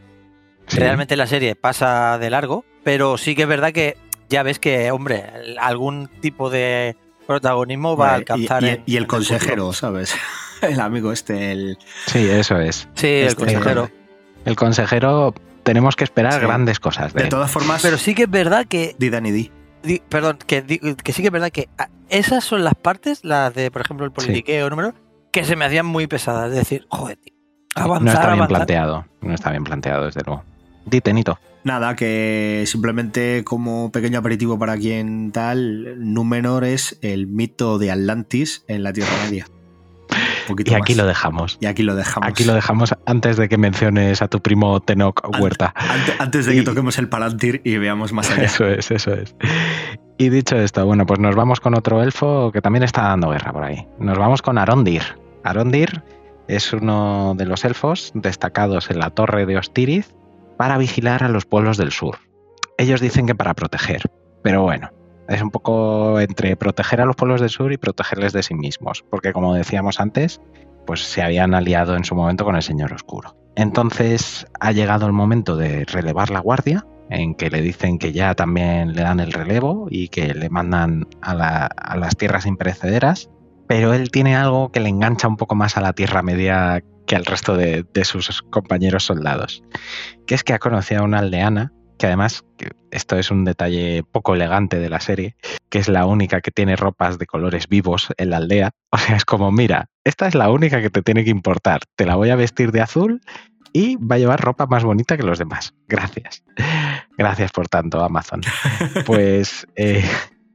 Sí. realmente en la serie pasa de largo, pero sí que es verdad que ya ves que, hombre, algún tipo de protagonismo va a y- alcanzar. y, en- y el futuro. consejero, ¿sabes? El amigo este, el... Sí, eso es. Sí, el Este- consejero. El consejero, tenemos que esperar Sí. grandes cosas de, todas formas, Pero sí que es verdad que di Dani, di. Di- perdón, que, di- que sí que es verdad que ah, esas son las partes, las de, por ejemplo, el politiqueo número, que se me hacían muy pesadas. Es decir, joder, tío, avanzar, no está bien avanzar. planteado. No está bien planteado, desde luego. Dite, Nito. Nada, que simplemente como pequeño aperitivo para quien tal, Númenor es el mito de Atlantis en la Tierra Media. Poquito Y aquí más. lo dejamos. Y aquí lo dejamos. Aquí lo dejamos antes de que menciones a tu primo Tenoch Huerta. Ante- Antes de que Y- toquemos el Palantir y veamos más allá. Eso es, eso es. Y dicho esto, bueno, pues nos vamos con otro elfo que también está dando guerra por ahí. Nos vamos con Arondir. Arondir es uno de los elfos destacados en la torre de Ostiriz para vigilar a los pueblos del sur. Ellos dicen que para proteger, pero bueno, es un poco entre proteger a los pueblos del sur y protegerles de sí mismos, porque como decíamos antes, pues se habían aliado en su momento con el Señor Oscuro. Entonces ha llegado el momento de relevar la guardia, en que le dicen que ya también le dan el relevo y que le mandan a, la- a las tierras imperecederas, pero él tiene algo que le engancha un poco más a la Tierra Media que al resto de, de sus compañeros soldados, que es que ha conocido a una aldeana, que además, esto es un detalle poco elegante de la serie, que es la única que tiene ropas de colores vivos en la aldea. O sea, es como, mira, esta es la única que te tiene que importar, te la voy a vestir de azul y va a llevar ropa más bonita que los demás. Gracias. Gracias por tanto, Amazon. Pues eh,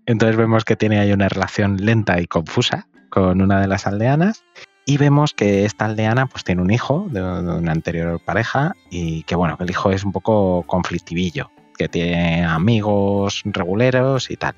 entonces vemos que tiene ahí una relación lenta y confusa con una de las aldeanas y vemos que esta aldeana pues tiene un hijo de, una anterior pareja y que bueno, el hijo es un poco conflictivillo, que tiene amigos reguleros y tal.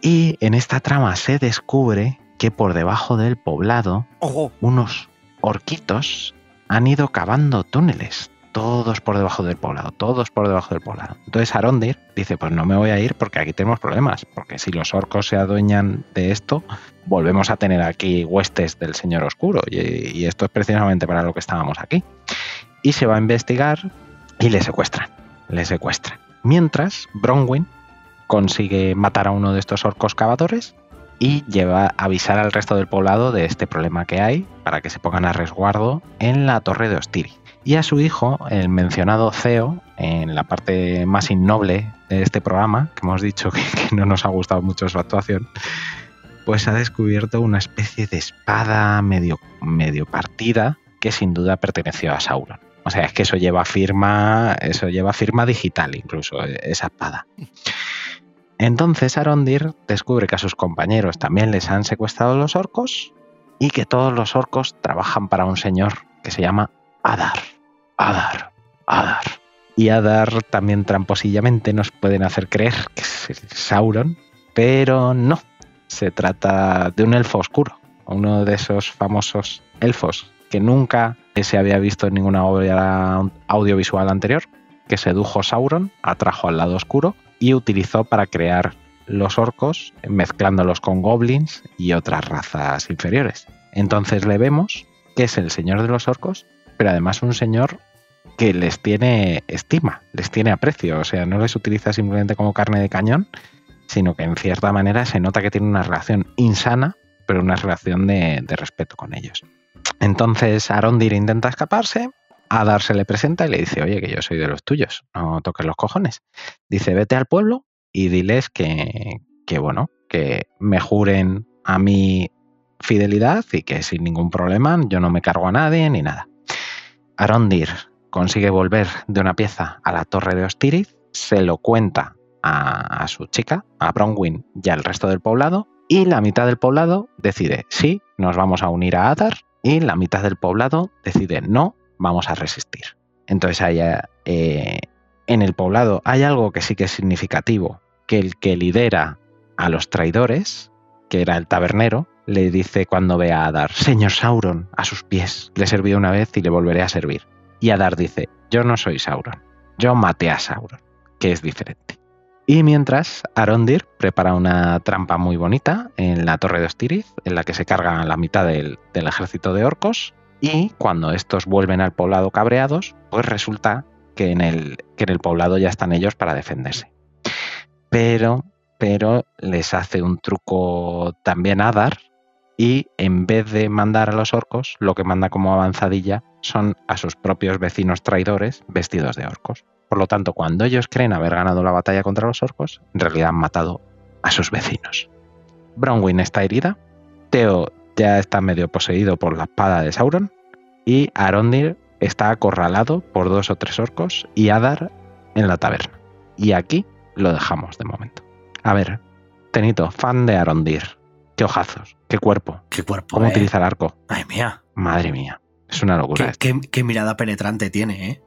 Y en esta trama se descubre que por debajo del poblado Ojo, unos orquitos han ido cavando túneles, todos por debajo del poblado, todos por debajo del poblado. Entonces Arondir dice, pues no me voy a ir porque aquí tenemos problemas, porque si los orcos se adueñan de esto, volvemos a tener aquí huestes del Señor Oscuro, y, esto es precisamente para lo que estábamos aquí. Y se va a investigar y le secuestran, le secuestran. Mientras, Bronwyn consigue matar a uno de estos orcos cavadores y lleva a avisar al resto del poblado de este problema que hay para que se pongan a resguardo en la torre de Ostiri. Y a su hijo, el mencionado Ceo, en la parte más innoble de este programa, que hemos dicho que, no nos ha gustado mucho su actuación, pues ha descubierto una especie de espada medio, medio partida que sin duda perteneció a Sauron. O sea, es que eso lleva firma, eso lleva firma digital incluso, esa espada. Entonces Arondir descubre que a sus compañeros también les han secuestrado los orcos y que todos los orcos trabajan para un señor que se llama Adar. Adar. Adar. Y Adar también tramposillamente nos pueden hacer creer que es Sauron, pero no. Se trata de un elfo oscuro, uno de esos famosos elfos que nunca se había visto en ninguna obra audiovisual anterior, que sedujo Sauron, atrajo al lado oscuro y utilizó para crear los orcos, mezclándolos con goblins y otras razas inferiores. Entonces le vemos que es el señor de los orcos, pero además un señor que les tiene estima, les tiene aprecio, o sea, no les utiliza simplemente como carne de cañón, sino que en cierta manera se nota que tiene una relación insana, pero una relación de, respeto con ellos. Entonces Arondir intenta escaparse, Adar se le presenta y le dice, oye, que yo soy de los tuyos, no toques los cojones. Dice, vete al pueblo y diles que, que bueno, que me juren a mi fidelidad y que sin ningún problema yo no me cargo a nadie ni nada. Arondir consigue volver de una pieza a la torre de Ostiriz, se lo cuenta a, su chica, a Bronwyn y al resto del poblado, y la mitad del poblado decide, sí, nos vamos a unir a Adar, y la mitad del poblado decide, no, vamos a resistir. Entonces ahí eh, en el poblado hay algo que sí que es significativo, que el que lidera a los traidores, que era el tabernero, le dice cuando ve a Adar, Señor Sauron, a sus pies, le serví una vez y le volveré a servir. Y Adar dice, yo no soy Sauron, yo maté a Sauron, que es diferente. Y mientras, Arondir prepara una trampa muy bonita en la torre de Ostiriz, en la que se carga la mitad del, del ejército de orcos, y cuando estos vuelven al poblado cabreados, pues resulta que en el, que en el poblado ya están ellos para defenderse. Pero, pero les hace un truco también Adar, y en vez de mandar a los orcos, lo que manda como avanzadilla son a sus propios vecinos traidores vestidos de orcos. Por lo tanto, cuando ellos creen haber ganado la batalla contra los orcos, en realidad han matado a sus vecinos. Bronwyn está herida, Theo ya está medio poseído por la espada de Sauron y Arondir está acorralado por dos o tres orcos y Adar en la taberna. Y aquí lo dejamos de momento. A ver, Tenito, fan de Arondir. Qué ojazos, qué cuerpo. Qué cuerpo. ¿Cómo eh. utiliza el arco? Ay, mía. Madre mía. Es una locura. Qué, esto. qué- qué mirada penetrante tiene, ¿eh?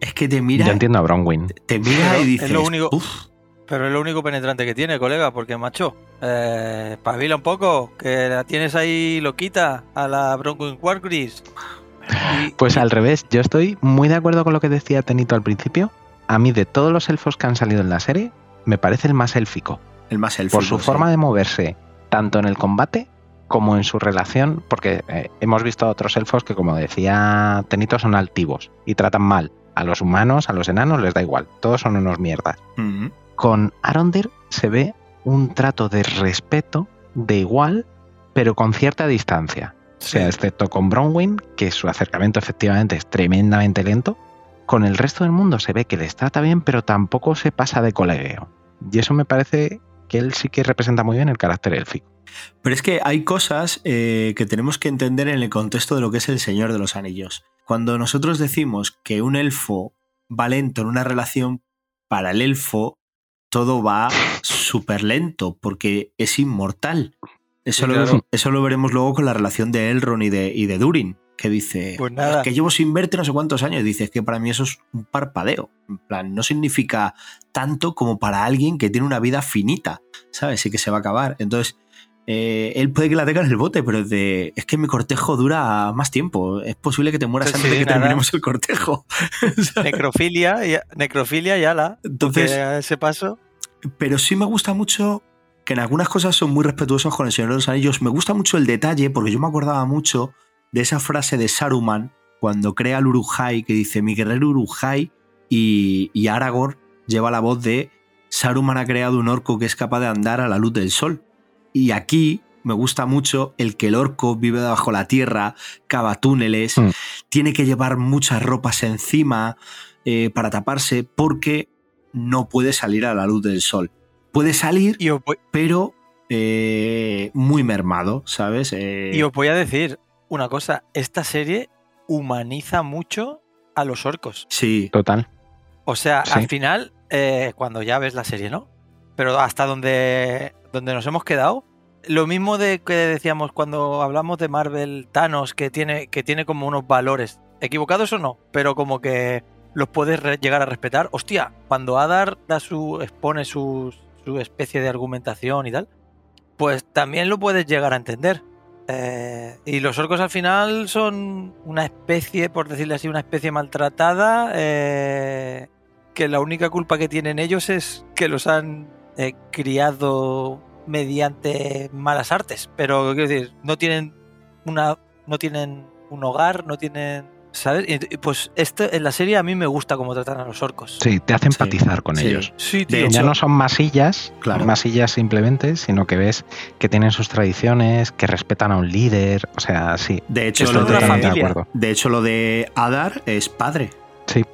Es que te mira, Yo entiendo a Bronwyn. te mira Pero y es dices, lo único- "Uf". Pero es lo único penetrante que tiene, colega, porque macho, eh, pabila un poco, que la tienes ahí loquita a la Bronwyn Wargris. Y- Pues al revés, yo estoy muy de acuerdo con lo que decía Tenito al principio. A mí, de todos los elfos que han salido en la serie, me parece el más élfico. el más élfico. Por su sí. forma de moverse, tanto en el combate como en su relación, porque eh, hemos visto a otros elfos que, como decía Tenito, son altivos y tratan mal. A los humanos, a los enanos, les da igual. Todos son unos mierdas. Con Arondir se ve un trato de respeto, de igual, pero con cierta distancia. O sea, excepto con Bronwyn, que su acercamiento efectivamente es tremendamente lento, con el resto del mundo se ve que les trata bien, pero tampoco se pasa de colegueo. Y eso me parece que él sí que representa muy bien el carácter élfico. Pero es que hay cosas eh, que tenemos que entender en el contexto de lo que es el Señor de los Anillos. Cuando nosotros decimos que un elfo va lento en una relación, para el elfo todo va súper lento porque es inmortal. Eso, lo, eso lo veremos luego con la relación de Elrond y de, y de Durin, que dice Pues nada. que llevo sin verte no sé cuántos años. Dice, es que para mí eso es un parpadeo. En plan, no significa tanto como para alguien que tiene una vida finita, ¿sabes? Y que se va a acabar. Entonces, eh, él puede que la tenga en el bote, pero es de, es que mi cortejo dura más tiempo. Es posible que te mueras Sí, antes sí, de que nada. terminemos el cortejo. necrofilia, necrofilia y ala. Entonces, a ese paso. pero sí me gusta mucho que en algunas cosas son muy respetuosos con el Señor de los Anillos. Me gusta mucho el detalle, porque yo me acordaba mucho de esa frase de Saruman cuando crea el Urujai, que dice mi guerrero Urujai, y, y Aragorn lleva la voz de Saruman ha creado un orco que es capaz de andar a la luz del sol. Y aquí me gusta mucho el que el orco vive debajo la tierra, cava túneles, Mm. tiene que llevar muchas ropas encima eh, para taparse porque no puede salir a la luz del sol. Puede salir, voy, pero eh, muy mermado, ¿sabes? Eh, y os voy a decir una cosa: esta serie humaniza mucho a los orcos. Sí, Total. O sea, Sí. al final, eh, cuando ya ves la serie, ¿no? Pero hasta donde, donde nos hemos quedado, lo mismo de que decíamos cuando hablamos de Marvel Thanos, que tiene, que tiene como unos valores, equivocados o no, pero como que los puedes llegar a respetar. Hostia, cuando Adar da su, expone su, su especie de argumentación y tal, pues también lo puedes llegar a entender. Eh, y los orcos al final son una especie, por decirle así, una especie maltratada, eh, que la única culpa que tienen ellos es que los han eh, criado mediante malas artes. Pero quiero decir, no tienen una, no tienen un hogar, no tienen, ¿sabes? Pues esto en la serie a mí me gusta cómo tratan a los orcos. Sí, te hace Sí, empatizar con sí. ellos. Sí, De tío. hecho- ya no son masillas, Claro. masillas simplemente, sino que ves que tienen sus tradiciones, que respetan a un líder. O sea, sí. de hecho, lo de, totalmente de familia. acuerdo. de hecho, lo de Adar es padre. Sí.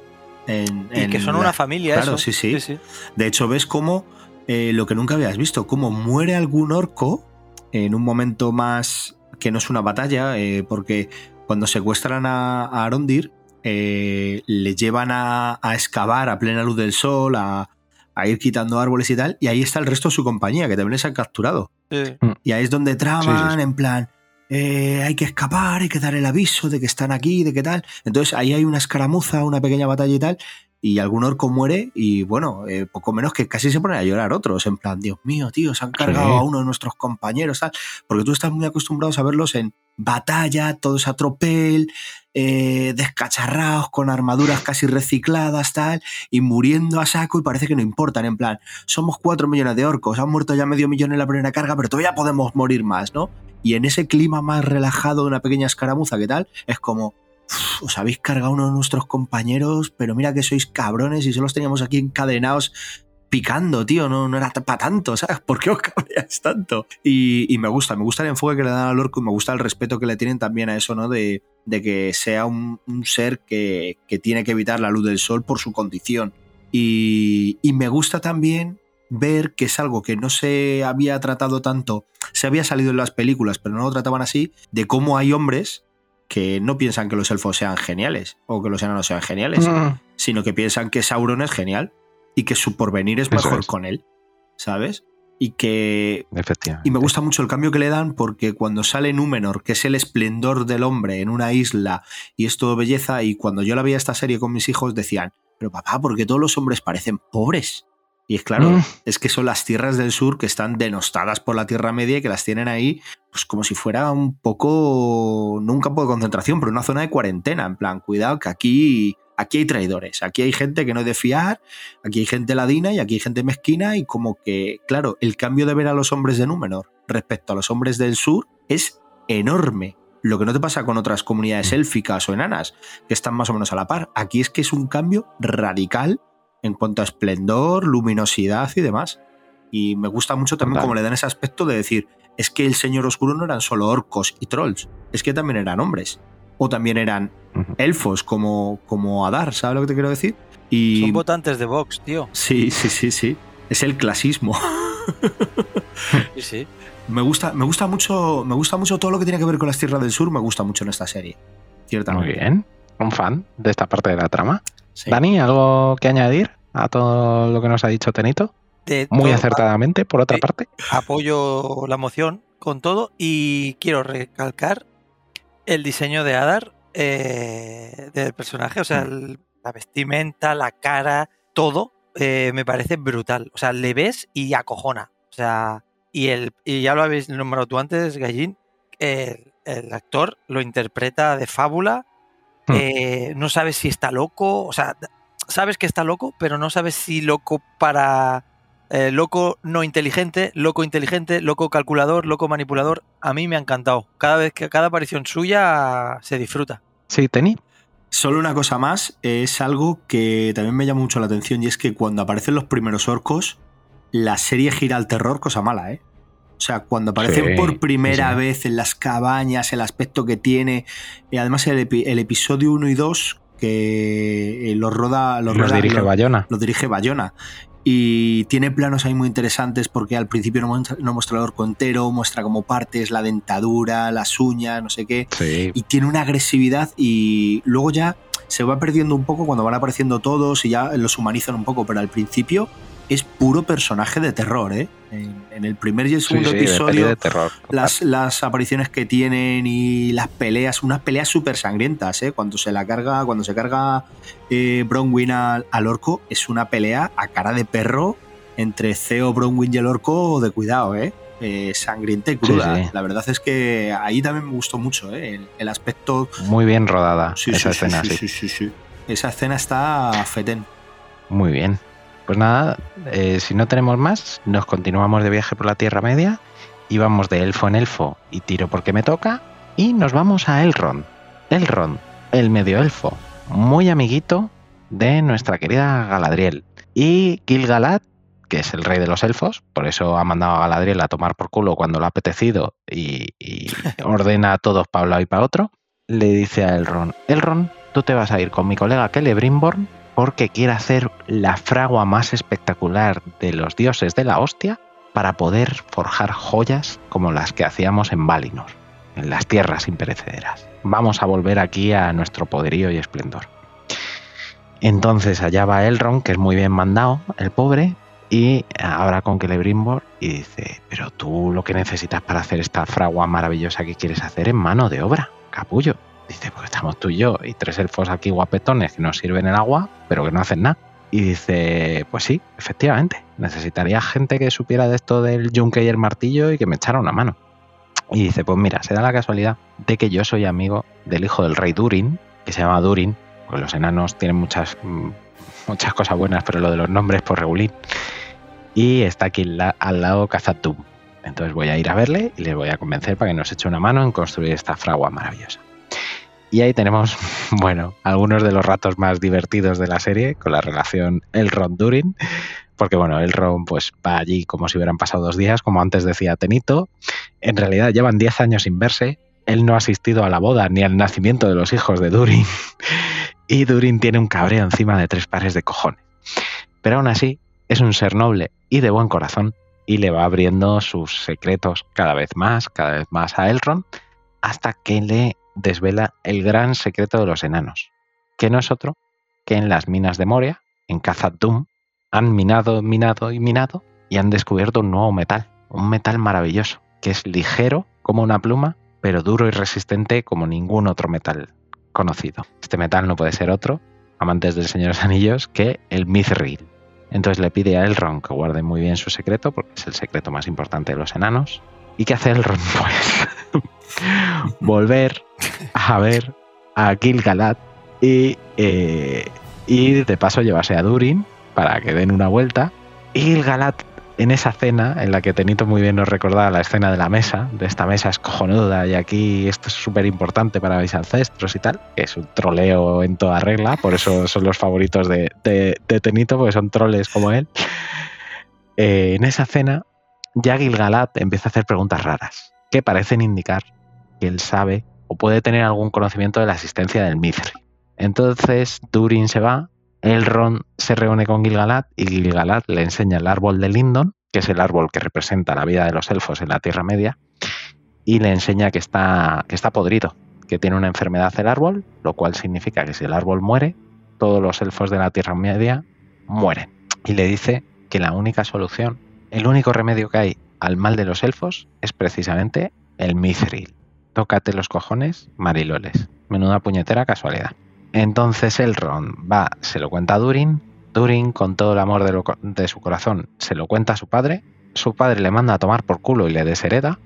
En- y que son la- una familia, Claro, eso. sí, sí. De hecho, ves cómo eh, lo que nunca habías visto, cómo muere algún orco en un momento más que no es una batalla, eh, porque cuando secuestran a, a Arondir, eh, le llevan a, a excavar a plena luz del sol, a, a ir quitando árboles y tal, y ahí está el resto de su compañía, que también les han capturado. Sí. Y ahí es donde traman, Sí, sí, sí. en plan, eh, hay que escapar, hay que dar el aviso de que están aquí, de qué tal. Entonces ahí hay una escaramuza, una pequeña batalla y tal. y algún orco muere y bueno, eh, poco menos que casi se ponen a llorar otros, en plan, Dios mío, tío, se han cargado Sí. a uno de nuestros compañeros, tal, porque tú estás muy acostumbrado a verlos en batalla, todos a tropel, eh, descacharrados, con armaduras casi recicladas, tal, y muriendo a saco y parece que no importan, en plan, somos cuatro millones de orcos, han muerto ya medio millón en la primera carga, pero todavía podemos morir más, ¿no? Y en ese clima más relajado de una pequeña escaramuza, ¿qué tal? Es como, "Uf, os habéis cargado uno de nuestros compañeros, pero mira que sois cabrones y solo los teníamos aquí encadenados picando, tío, no, no era para tanto, ¿sabes? ¿Por qué os cabreáis tanto? Y, y me gusta, me gusta el enfoque que le dan al orco y me gusta el respeto que le tienen también a eso, ¿no? De, de que sea un, un ser que, que tiene que evitar la luz del sol por su condición. Y, y me gusta también ver que es algo que no se había tratado tanto, se había salido en las películas, pero no lo trataban así, de cómo hay hombres que no piensan que los elfos sean geniales o que los enanos sean geniales, Mm, sino que piensan que Sauron es genial y que su porvenir es mejor es. con él, ¿sabes? Y que efectivamente. y me gusta mucho el cambio que le dan porque cuando sale Númenor, que es el esplendor del hombre en una isla y es todo belleza, y cuando yo la veía esta serie con mis hijos decían, pero papá, ¿por qué todos los hombres parecen pobres? Y es claro, Mm. es que son las tierras del sur que están denostadas por la Tierra Media y que las tienen ahí, pues como si fuera un poco, no un campo de concentración, pero una zona de cuarentena. En plan, cuidado que aquí, aquí hay traidores, aquí hay gente que no es de fiar, aquí hay gente ladina y aquí hay gente mezquina y como que, claro, el cambio de ver a los hombres de Númenor respecto a los hombres del sur es enorme. Lo que no te pasa con otras comunidades élficas o enanas, que están más o menos a la par. Aquí es que es un cambio radical en cuanto a esplendor, luminosidad y demás. Y me gusta mucho también Total. como le dan ese aspecto de decir, es que el Señor Oscuro no eran solo orcos y trolls, es que también eran hombres. O también eran elfos como, como Adar, ¿sabes lo que te quiero decir? Y Son votantes de Vox, tío. sí, sí, sí, sí. Es el clasismo. Sí, sí. Me gusta, me gusta mucho, me gusta mucho todo lo que tiene que ver con las tierras del sur, me gusta mucho en esta serie. Ciertamente. Muy bien. Un fan de esta parte de la trama. Sí. Dani, ¿algo que añadir a todo lo que nos ha dicho Tenito? De Muy todo- acertadamente, por otra Sí. parte. apoyo la moción con todo y quiero recalcar el diseño de Adar eh, del personaje, o sea, el- la vestimenta, la cara, todo eh, me parece brutal. O sea, le ves y acojona. O sea, y, el, y ya lo habéis nombrado tú antes, Gallín, el, el actor lo interpreta de fábula, Hmm. eh, no sabes si está loco, o sea, sabes que está loco, pero no sabes si loco para eh, loco no inteligente, loco inteligente, loco calculador, loco manipulador. A mí me ha encantado. Cada vez que cada aparición suya se disfruta. Sí, Teni. Solo una cosa más, es algo que también me llama mucho la atención y es que cuando aparecen los primeros orcos, la serie gira al terror, cosa mala, ¿eh? O sea, cuando aparecen Sí, por primera sí, vez en las cabañas, el aspecto que tiene, y además el, epi- el episodio 1 y 2, que eh, los roda... Los, Los roda- dirige los- Bayona. lo dirige Bayona. Y tiene planos ahí muy interesantes porque al principio no muestra, no muestra el orco entero, muestra como partes, la dentadura, las uñas, no sé qué Sí. y tiene una agresividad y luego ya se va perdiendo un poco cuando van apareciendo todos y ya los humanizan un poco, pero al principio es puro personaje de terror, ¿eh? En, en el primer y el segundo sí, episodio, de terror. las, las apariciones que tienen y las peleas, unas peleas súper sangrientas, ¿eh? Cuando se la carga, cuando se carga eh, Bronwyn al, al orco, es una pelea a cara de perro entre Theo, Bronwyn y el orco de cuidado, ¿eh? Eh, sangrienta y cruda. Sí, sí. La verdad es que ahí también me gustó mucho, ¿eh? El, el aspecto Muy bien rodada Sí, esa escena, sí, sí. sí, sí, sí. Esa escena está fetén. Muy bien. Pues nada, eh, si no tenemos más, nos continuamos de viaje por la Tierra Media y vamos de elfo en elfo y tiro porque me toca y nos vamos a Elrond. Elrond, el medio elfo, muy amiguito de nuestra querida Galadriel. Y Gil-galad, que es el rey de los elfos, por eso ha mandado a Galadriel a tomar por culo cuando le ha apetecido y, y ordena a todos para un lado y para otro, le dice a Elrond, Elrond, tú te vas a ir con mi colega Celebrimbor porque quiere hacer la fragua más espectacular de los dioses de la hostia para poder forjar joyas como las que hacíamos en Valinor, en las tierras imperecederas. Vamos a volver aquí a nuestro poderío y esplendor. Entonces allá va Elrond, que es muy bien mandado, el pobre, y ahora con Celebrimbor y dice, pero tú lo que necesitas para hacer esta fragua maravillosa que quieres hacer es mano de obra, capullo. Dice, pues estamos tú y yo y tres elfos aquí guapetones que nos sirven el agua, pero que no hacen nada. Y dice, pues sí, efectivamente, necesitaría gente que supiera de esto del yunque y el martillo y que me echara una mano. Y dice, pues mira, se da la casualidad de que yo soy amigo del hijo del rey Durin, que se llama Durin, pues los enanos tienen muchas, mm, muchas cosas buenas, pero lo de los nombres, por pues regulín. Y está aquí al lado Kazatum. Entonces voy a ir a verle y les voy a convencer para que nos eche una mano en construir esta fragua maravillosa. Y ahí tenemos, bueno, algunos de los ratos más divertidos de la serie con la relación Elrond-Durin, porque bueno, Elrond pues va allí como si hubieran pasado dos días, como antes decía Tenito. En realidad llevan 10 años sin verse, él no ha asistido a la boda ni al nacimiento de los hijos de Durin, y Durin tiene un cabreo encima de tres pares de cojones. Pero aún así, es un ser noble y de buen corazón, y le va abriendo sus secretos cada vez más, cada vez más a Elrond, hasta que le desvela el gran secreto de los enanos, que no es otro que en las minas de Moria, en khazad han minado, minado y minado y han descubierto un nuevo metal, un metal maravilloso, que es ligero como una pluma, pero duro y resistente como ningún otro metal conocido. Este metal no puede ser otro, amantes del Señor de los Anillos, que el mithril. Entonces le pide a Elrond que guarde muy bien su secreto, porque es el secreto más importante de los enanos. ¿Y qué hace Elrond? Pues volver a ver a Gil-galad y, eh, y de paso llevarse a Durin para que den una vuelta. Y Gil-galad en esa cena, en la que Tenito muy bien nos recordaba la escena de la mesa, de esta mesa es cojonuda y aquí esto es súper importante para mis ancestros y tal, que es un troleo en toda regla, por eso son los favoritos de, Tenito, porque son troles como él. Eh, en esa cena, ya Gil-galad empieza a hacer preguntas raras, que parecen indicar que él sabe o puede tener algún conocimiento de la existencia del Mithril. Entonces Durin se va, Elrond se reúne con Gilgalad y Gilgalad le enseña el árbol de Lindon, que es el árbol que representa la vida de los elfos en la Tierra Media, y le enseña que está, que está podrido, que tiene una enfermedad el árbol, lo cual significa que si el árbol muere, todos los elfos de la Tierra Media mueren. Y le dice que la única solución, el único remedio que hay al mal de los elfos es precisamente el mithril. Tócate los cojones, mariloles. Menuda puñetera casualidad. Entonces Elrond va, se lo cuenta a Durin. Durin, con todo el amor de, su corazón, se lo cuenta a su padre. Su padre le manda a tomar por culo y le deshereda.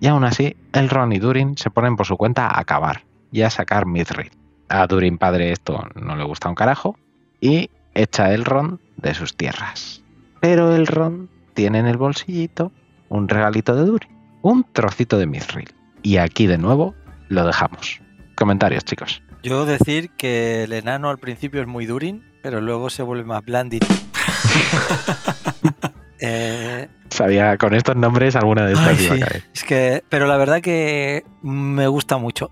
Y aún así, Elrond y Durin se ponen por su cuenta a acabar y a sacar Mithril. A Durin padre esto no le gusta un carajo y echa a Elrond de sus tierras. Pero Elrond tiene en el bolsillito un regalito de Durin, un trocito de Mithril. Y aquí de nuevo lo dejamos. Comentarios, chicos. Yo decir que el enano al principio es muy durin, pero luego se vuelve más blandito. Eh, Sabía con estos nombres alguna de estas iba a caer. Es que, pero la verdad que me gusta mucho.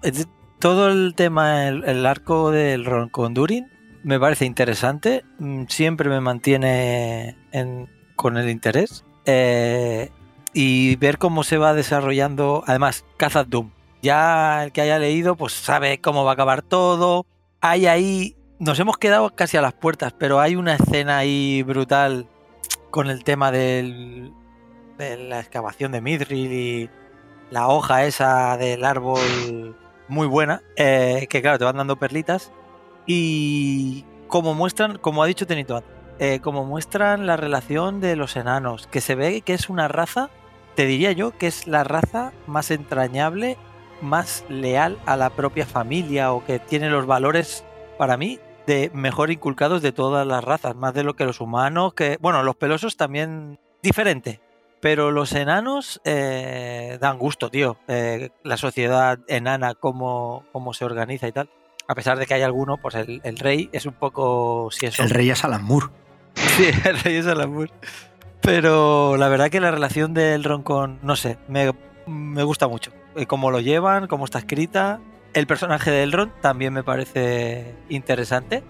Todo el tema, el, arco del Ron con Durin, me parece interesante. Mm, siempre me mantiene con el interés. Eh, y ver cómo se va desarrollando, además, Khazad Doom. Ya el que haya leído, pues sabe cómo va a acabar todo. Hay ahí, nos hemos quedado casi a las puertas, pero hay una escena ahí brutal con el tema del, de la excavación de Mithril y la hoja esa del árbol muy buena, eh, que claro, te van dando perlitas. Y como muestran, como ha dicho Tenito antes, eh, como muestran la relación de los enanos, que se ve que es una raza, te diría yo que es la raza más entrañable, más leal a la propia familia o que tiene los valores, para mí, de mejor inculcados de todas las razas, más de lo que los humanos, que, bueno, los pelosos también diferente, pero los enanos eh, dan gusto, tío. Eh, la sociedad enana, cómo, cómo se organiza y tal. A pesar de que hay alguno, pues el, rey es un poco. Si El rey es Alan Moore. Sí, el rey es Alan Pero la verdad que la relación del Ron con, no sé, me, gusta mucho. Eh, cómo lo llevan, cómo está escrita. El personaje de Elrond también me parece interesante.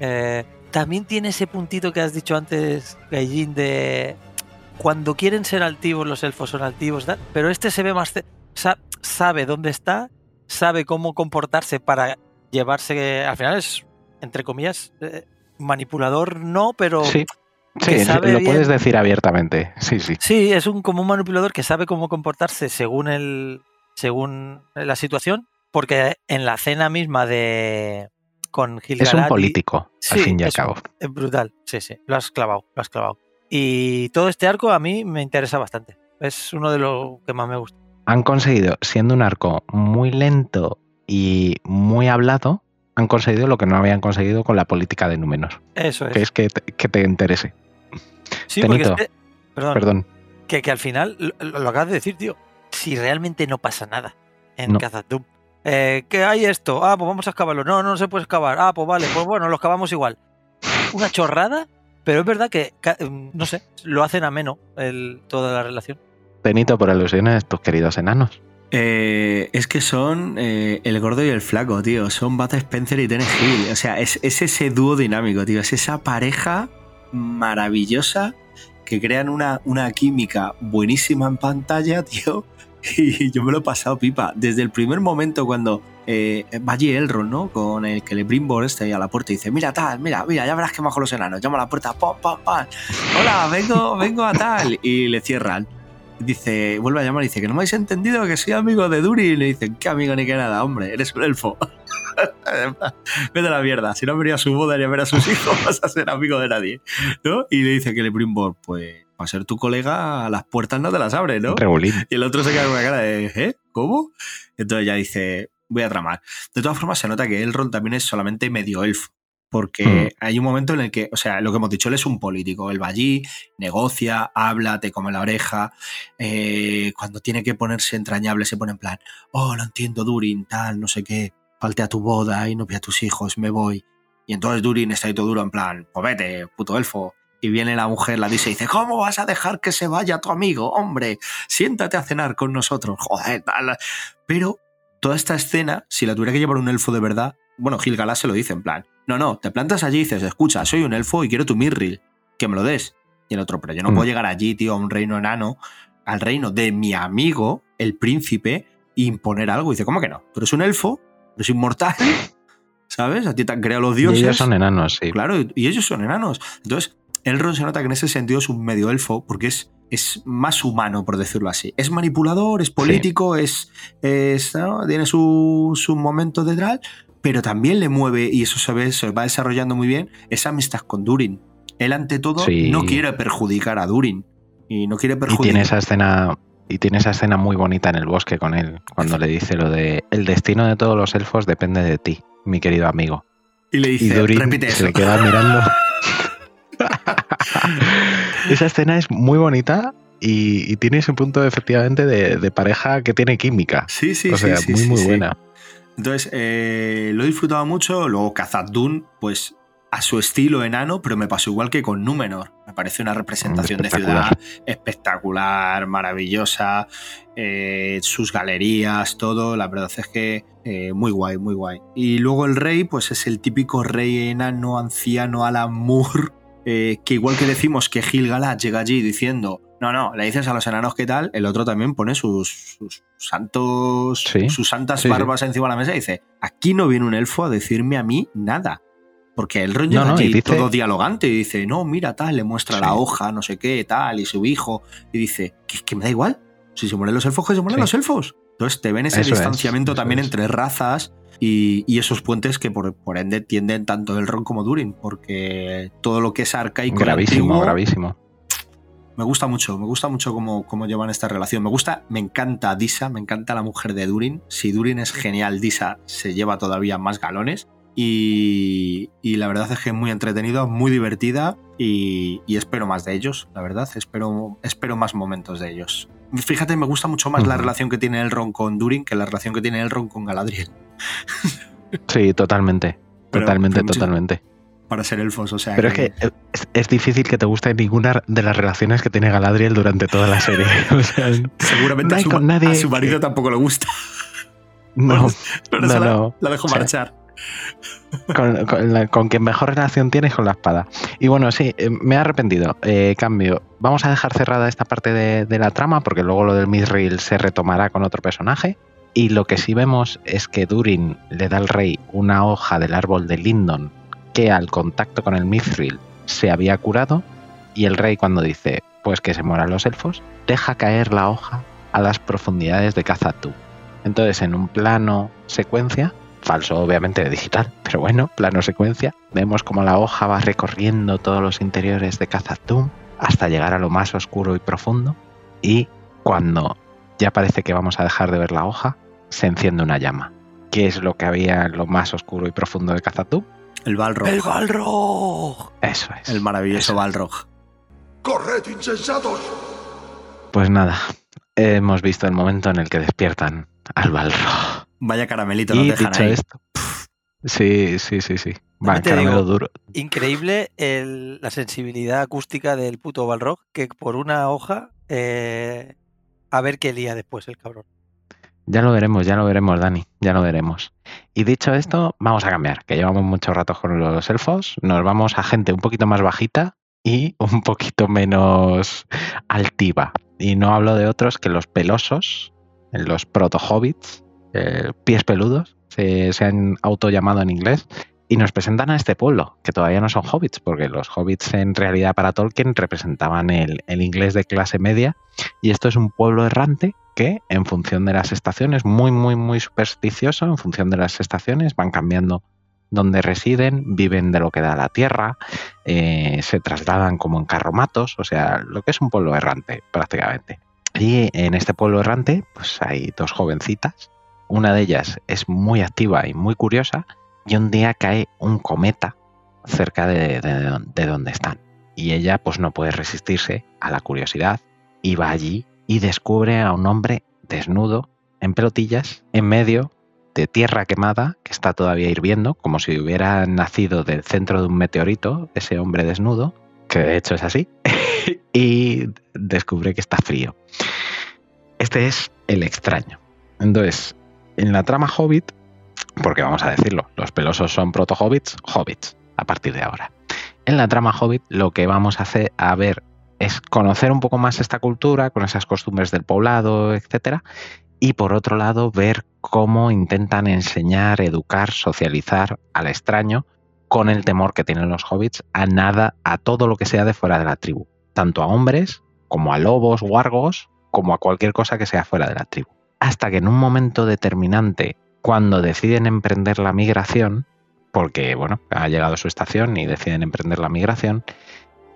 Eh, también tiene ese puntito que has dicho antes, de cuando quieren ser altivos, los elfos son altivos, pero este se ve más. sabe dónde está, sabe cómo comportarse para llevarse. Al final es, entre comillas, eh, manipulador no, pero... Sí. Lo puedes decir abiertamente. Sí, sí. Sí, es un como un manipulador que sabe cómo comportarse según el según la situación, porque en la cena misma de con Gilgalad... Es un político, al Sí, fin y al cabo. Es brutal, sí, sí, lo has clavado, lo has clavado. Y todo este arco a mí me interesa bastante. Es uno de los que más me gusta. Han conseguido, siendo un arco muy lento y muy hablado, han conseguido lo que no habían conseguido con la política de Númenor, Eso es. que es que te, que te interese. sí, porque es Tenito, que- perdón, Perdón. Que, que al final, lo, lo acabas de decir, tío, si realmente no pasa nada en No. Eh, ¿Qué hay esto? Ah, pues vamos a excavarlo. No, no se puede excavar. Ah, pues vale, pues bueno, lo excavamos igual. Una chorrada, pero es verdad que, mm, no sé, lo hacen ameno el, toda la relación. Tenito, por alusiones, tus queridos enanos. Eh, es que son eh, el gordo y el flaco, tío. Son Bata Spencer y Tennis Hill. O sea, es, es ese dúo dinámico, tío. Es esa pareja maravillosa que crean una, química buenísima en pantalla, tío. Y yo me lo he pasado pipa. Desde el primer momento cuando eh, Elrond, ¿no? Con el que le Brimbor ahí a la puerta y dice, mira tal, mira, mira, ya verás que majo los enanos. Llama a la puerta, pam, pam, pam. Hola, vengo, vengo a tal. Y le cierran. Dice, vuelve a llamar y dice que no me habéis entendido que soy amigo de Duri. Y le dicen, ¿qué amigo ni qué nada, hombre? Eres un elfo. Vete a la mierda. Si no venía a su boda ni a ver a sus hijos, vas a ser amigo de nadie. ¿No? Y le dice que le Brimbor, pues, para ser tu colega, las puertas no te las abre, ¿no? Regulín. Y el otro se queda con una cara de, ¿eh? ¿Cómo? Entonces ya dice, voy a tramar. De todas formas, se nota que Elrond también es solamente medio elfo. Porque hay un momento en el que, o sea, lo que hemos dicho, él es un político. Él va allí, negocia, habla, te come la oreja. eh, cuando tiene que ponerse entrañable, se pone en plan, oh, lo entiendo, Durin, tal, no sé qué. Falte a tu boda y no ve a tus hijos, me voy. Y entonces Durin está ahí todo duro, en plan, pues vete, puto elfo. Y viene la mujer, la dice y dice, ¿cómo vas a dejar que se vaya tu amigo? Hombre, siéntate a cenar con nosotros. Joder, tal. Pero toda esta escena, si la tuviera que llevar un elfo de verdad, bueno, Gilgalad se lo dice en plan, no, no, te plantas allí y dices, escucha, soy un elfo y quiero tu Mirril, que me lo des. Y el otro, pero yo no Mm. puedo llegar allí, tío, a un reino enano, al reino de mi amigo, el príncipe, e imponer algo. Y dice, ¿cómo que no? Tú eres un elfo, eres inmortal, ¿sabes? A ti te han creado los Y dioses. ellos son enanos, sí. Claro, y- y ellos son enanos. Entonces, Elrond se nota que en ese sentido es un medio elfo porque es, es más humano, por decirlo así. Es manipulador, es político, es, es, ¿no? tiene su, su momento de tal, pero también le mueve, y eso se ve, se va desarrollando muy bien, esa amistad con Durin. Él, ante todo, Sí. no quiere perjudicar a Durin. Y no quiere Y perjudicar. tiene esa escena. Y tiene esa escena muy bonita en el bosque con él, cuando le dice lo de el destino de todos los elfos depende de ti, mi querido amigo. Y le Y dice, Durin repite se le queda mirando. esa escena es muy bonita y, y tiene ese punto efectivamente de, de pareja que tiene química. Sí, sí, o sea, sí, sí, muy, sí, muy buena. Entonces, eh, lo he disfrutado mucho. Luego, Khazad Dûn, pues a su estilo enano, pero me pasó igual que con Númenor. Me parece una representación de ciudad Espectacular. maravillosa. eh, sus galerías, todo. La verdad es que eh, muy guay, muy guay. Y luego el rey, pues es el típico rey enano, anciano, Alan Moore. eh, que igual que decimos que Gil-galad llega allí diciendo, no, no, le dices a los enanos qué tal, el otro también pone sus, sus santos, Sí, sus santas sí, sí. barbas encima de la mesa y dice, aquí no viene un elfo a decirme a mí nada. Porque el rollo No, no, dice- todo dialogante y dice, no, mira, tal, le muestra la hoja, no sé qué, tal, y su hijo, y dice, que, que me da igual, si se mueren los elfos, que se mueren los elfos. Entonces te ven ese Eso distanciamiento también es. entre razas y, y esos puentes que por, por ende tienden tanto el Ron como Durin, porque todo lo que es arcaico Gravísimo, antiguo, gravísimo. Me gusta mucho, me gusta mucho cómo, cómo llevan esta relación. Me gusta, me encanta Disa, me encanta la mujer de Durin. Si Durin es genial, Disa se lleva todavía más galones. Y, y la verdad es que es muy entretenido, muy divertida y, y espero más de ellos, la verdad. Espero, espero más momentos de ellos. Fíjate, me gusta mucho más la relación que tiene Elrond con Durin que la relación que tiene Elrond con Galadriel. Sí, totalmente. Pero- totalmente, pero totalmente. Para ser elfos, o sea. Pero es que es, es difícil que te guste ninguna de las relaciones que tiene Galadriel durante toda la serie. O sea, seguramente no a su, con nadie a su marido que- tampoco le gusta. no, Pero no, la, no. la dejo O sea, marchar. con, con la- con quien mejor relación tienes con la espada. Y bueno, sí, eh, me he arrepentido. Eh, cambio, vamos a dejar cerrada esta parte de, de la trama porque luego lo del Mithril se retomará con otro personaje. Y lo que sí vemos es que Durin le da al rey una hoja del árbol de Lindon que al contacto con el Mithril se había curado. Y el rey cuando dice, pues que se mueran los elfos, deja caer la hoja a las profundidades de Khazad-dûm. Entonces, en un plano secuencia, falso obviamente de digital, pero bueno, plano secuencia, vemos como la hoja va recorriendo todos los interiores de Kazatoum hasta llegar a lo más oscuro y profundo y cuando ya parece que vamos a dejar de ver la hoja, se enciende una llama. ¿Qué es lo que había en lo más oscuro y profundo de Kazatoum? El Balrog. ¡El Balrog! Eso es. El maravilloso Eso es. Balrog. ¡Corred, insensatos! Pues nada, hemos visto el momento en el que despiertan al Balrog. Vaya caramelito Y nos dejan dicho ahí. esto, sí, sí, sí, sí. Va, caramelo digo, duro. Increíble el- la sensibilidad acústica del puto Balrog, que por una hoja, eh, a ver qué lía después el cabrón. Ya lo veremos, ya lo veremos, Dani, ya lo veremos. Y dicho esto, vamos a cambiar, que llevamos mucho rato con los elfos, nos vamos a gente un poquito más bajita y un poquito menos altiva. Y no hablo de otros que los pelosos, los proto-hobbits, eh, pies peludos, se, se han autollamado en inglés, y nos presentan a este pueblo, que todavía no son hobbits, porque los hobbits en realidad para Tolkien representaban el, el inglés de clase media, y esto es un pueblo errante que en función de las estaciones, muy, muy, muy supersticioso, en función de las estaciones, van cambiando donde residen, viven de lo que da la tierra, eh, se trasladan como en carromatos, o sea, lo que es un pueblo errante prácticamente. Y en este pueblo errante, pues hay dos jovencitas, una de ellas es muy activa y muy curiosa, y un día cae un cometa cerca de, de- de donde están. Y ella pues no puede resistirse a la curiosidad y va allí y descubre a un hombre desnudo, en pelotillas, en medio de tierra quemada que está todavía hirviendo, como si hubiera nacido del centro de un meteorito, ese hombre desnudo, que de hecho es así, y descubre que está frío. Este es el extraño. Entonces, en la trama Hobbit, porque vamos a decirlo, los pelosos son proto-hobbits, hobbits, a partir de ahora. En la trama Hobbit lo que vamos a hacer a ver es conocer un poco más esta cultura, con esas costumbres del poblado, etcétera, y por otro lado ver cómo intentan enseñar, educar, socializar al extraño con el temor que tienen los hobbits a nada, a todo lo que sea de fuera de la tribu, tanto a hombres como a lobos, wargos, como a cualquier cosa que sea fuera de la tribu. Hasta que en un momento determinante, cuando deciden emprender la migración, porque bueno, ha llegado su estación y deciden emprender la migración,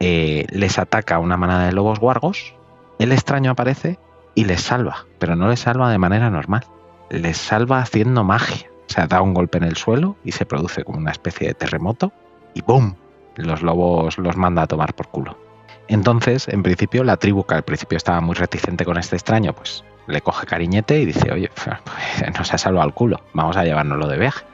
eh, les ataca una manada de lobos wargos, el extraño aparece y les salva, pero no les salva de manera normal, les salva haciendo magia. O sea, da un golpe en el suelo y se produce como una especie de terremoto y ¡boom! Los lobos los manda a tomar por culo. Entonces, en principio, la tribu que al principio estaba muy reticente con este extraño, pues le coge cariñete y dice, oye, pues, nos ha salvado el culo, vamos a llevárnoslo de viaje.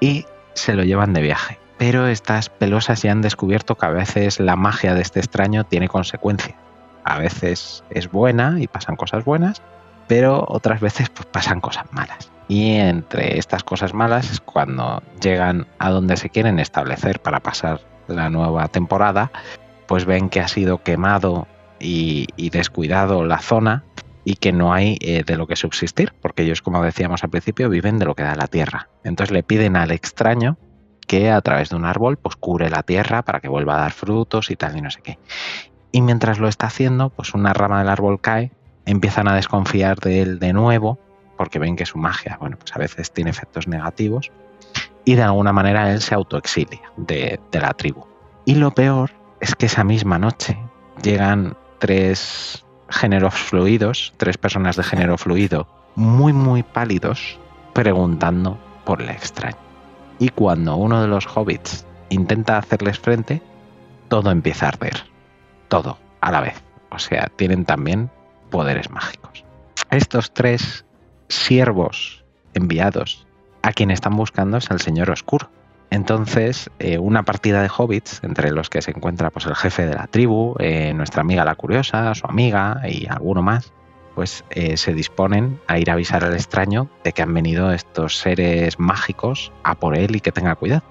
Y se lo llevan de viaje. Pero estas pelosas ya han descubierto que a veces la magia de este extraño tiene consecuencias. A veces es buena y pasan cosas buenas, pero otras veces pues, pasan cosas malas. Y entre estas cosas malas es cuando llegan a donde se quieren establecer para pasar la nueva temporada, pues ven que ha sido quemado y descuidado la zona y que no hay eh, de lo que subsistir, porque ellos, como decíamos al principio, viven de lo que da la tierra. Entonces le piden al extraño que a través de un árbol pues la tierra para que vuelva a dar frutos y tal y no sé qué. Y mientras lo está haciendo, pues una rama del árbol cae, empiezan a desconfiar de él de nuevo, porque ven que su magia, bueno, pues a veces tiene efectos negativos, y de alguna manera él se autoexilia de la tribu. Y lo peor es que esa misma noche llegan tres géneros fluidos, tres personas de género fluido, muy, muy pálidos, preguntando por el extraño. Y cuando uno de los hobbits intenta hacerles frente, todo empieza a arder. Todo, a la vez. O sea, tienen también poderes mágicos. Estos tres siervos enviados a quien están buscando es al Señor Oscuro. Entonces, eh, una partida de hobbits, entre los que se encuentra pues, el jefe de la tribu, eh, nuestra amiga la curiosa, su amiga y alguno más, pues eh, se disponen a ir a avisar al extraño de que han venido estos seres mágicos a por él y que tenga cuidado.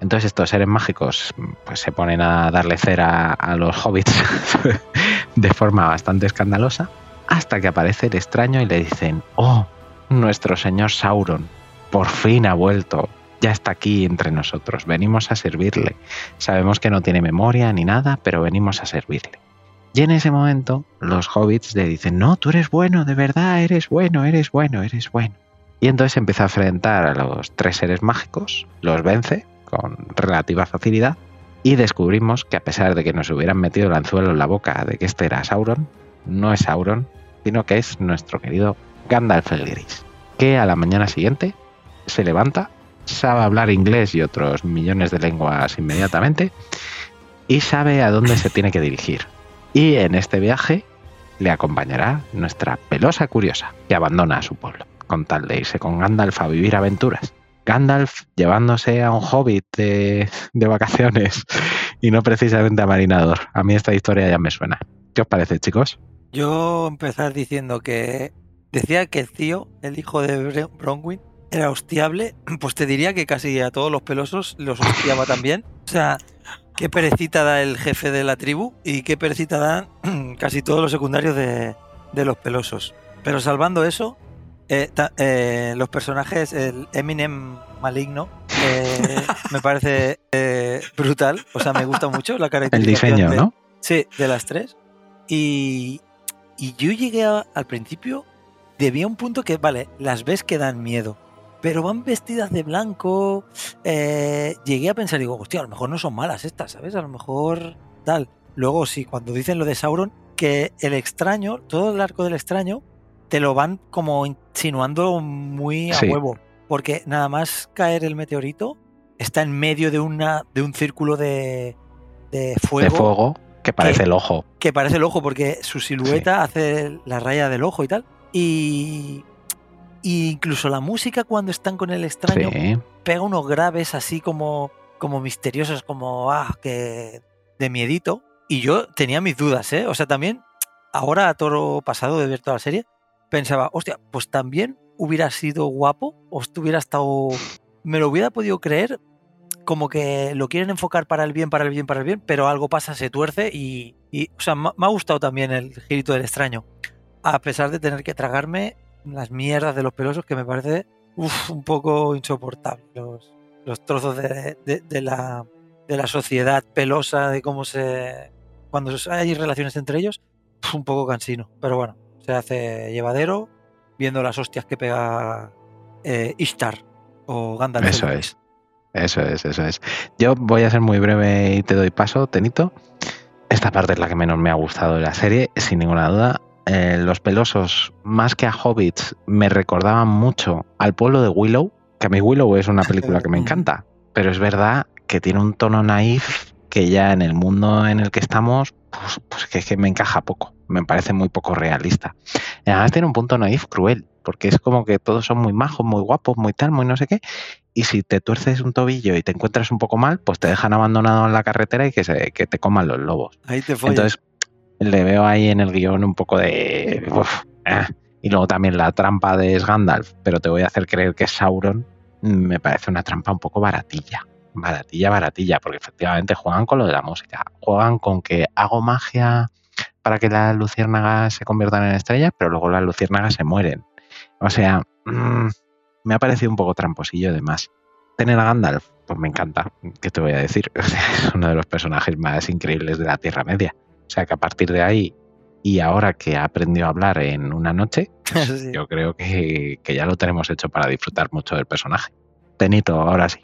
Entonces estos seres mágicos pues se ponen a darle cera a los hobbits de forma bastante escandalosa hasta que aparece el extraño y le dicen, oh, nuestro señor Sauron, por fin ha vuelto, ya está aquí entre nosotros, venimos a servirle. Sabemos que no tiene memoria ni nada, pero venimos a servirle. Y en ese momento los hobbits le dicen, no, tú eres bueno, de verdad, eres bueno, eres bueno, eres bueno. Y entonces empieza a enfrentar a los tres seres mágicos, los vence con relativa facilidad y descubrimos que a pesar de que nos hubieran metido el anzuelo en la boca de que este era Sauron, no es Sauron, sino que es nuestro querido Gandalf el Gris, que a la mañana siguiente se levanta, sabe hablar inglés y otros millones de lenguas inmediatamente y sabe a dónde se tiene que dirigir. Y en este viaje le acompañará nuestra pelosa curiosa, que abandona a su pueblo, con tal de irse con Gandalf a vivir aventuras. Gandalf llevándose a un hobbit de, de vacaciones y no precisamente a marinador. A mí esta historia ya me suena. ¿Qué os parece, chicos? Yo empezar diciendo que decía que el tío, el hijo de Bronwyn, era hostiable, pues te diría que casi a todos los pelosos los hostiaba también. O sea, qué perecita da el jefe de la tribu y qué perecita dan casi todos los secundarios de, de los pelosos. Pero salvando eso, eh, ta- eh, los personajes, el Eminem maligno, eh, me parece brutal. O sea, me gusta mucho la El caracterización diseño, de- ¿no? Sí, de las tres. Y, y yo llegué a- al principio, debía un punto que, vale, las ves que dan miedo, pero van vestidas de blanco. eh, llegué a pensar, digo, hostia, a lo mejor no son malas estas, ¿sabes? A lo mejor tal. Luego sí, cuando dicen lo de Sauron, que el extraño, todo el arco del extraño, te lo van como insinuando muy a Sí. huevo. Porque nada más caer el meteorito, está en medio de, una, de un círculo de, de fuego De fuego, que parece el ojo. que parece el ojo porque su silueta hace la raya del ojo y tal. Y, y incluso la música cuando están con el extraño Sí. pega unos graves así como, como misteriosos, como ah, que de miedito. Y yo tenía mis dudas, ¿eh? O sea, también, ahora a toro pasado de ver toda la serie, pensaba, hostia, pues también hubiera sido guapo, o hubiera estado. Me lo hubiera podido creer, como que lo quieren enfocar para el bien, para el bien, para el bien, pero algo pasa, se tuerce y. y, o sea, me me ha gustado también el girito del extraño. A pesar de tener que tragarme las mierdas de los pelosos, que me parece un poco insoportable. Los, los trozos de, de- la, de la sociedad pelosa, de cómo se. Cuando hay relaciones entre ellos, un poco cansino. Pero bueno, se hace llevadero viendo las hostias que pega eh, Ishtar o Gandalf. Eso es. Eso es, eso es. Yo voy a ser muy breve y te doy paso, Tenito. Esta parte es la que menos me ha gustado de la serie, sin ninguna duda. Eh, los pelosos, más que a hobbits, me recordaban mucho al pueblo de Willow, que a mí Willow es una película que me encanta, pero es verdad que tiene un tono naif que ya en el mundo en el que estamos, pues, pues que, me encaja poco, me parece muy poco realista. Y además tiene un punto naif cruel, porque es como que todos son muy majos, muy guapos, muy tal, muy no sé qué, y si te tuerces un tobillo y te encuentras un poco mal, pues te dejan abandonado en la carretera y que, se, que te coman los lobos. Ahí te follas. Entonces, le veo ahí en el guion un poco de... eh. Y luego también la trampa de Gandalf, pero te voy a hacer creer que es Sauron, me parece una trampa un poco baratilla. Baratilla, baratilla, porque efectivamente juegan con lo de la música. Juegan con que hago magia para que las luciérnagas se conviertan en estrellas, pero luego las luciérnagas se mueren. O sea, mm, me ha parecido un poco tramposillo de más. Tener a Gandalf, pues me encanta. ¿Qué te voy a decir? Es uno de los personajes más increíbles de la Tierra Media. O sea que a partir de ahí, y ahora que ha aprendido a hablar en una noche, Sí. yo creo que, que ya lo tenemos hecho para disfrutar mucho del personaje. Tenito, ahora sí.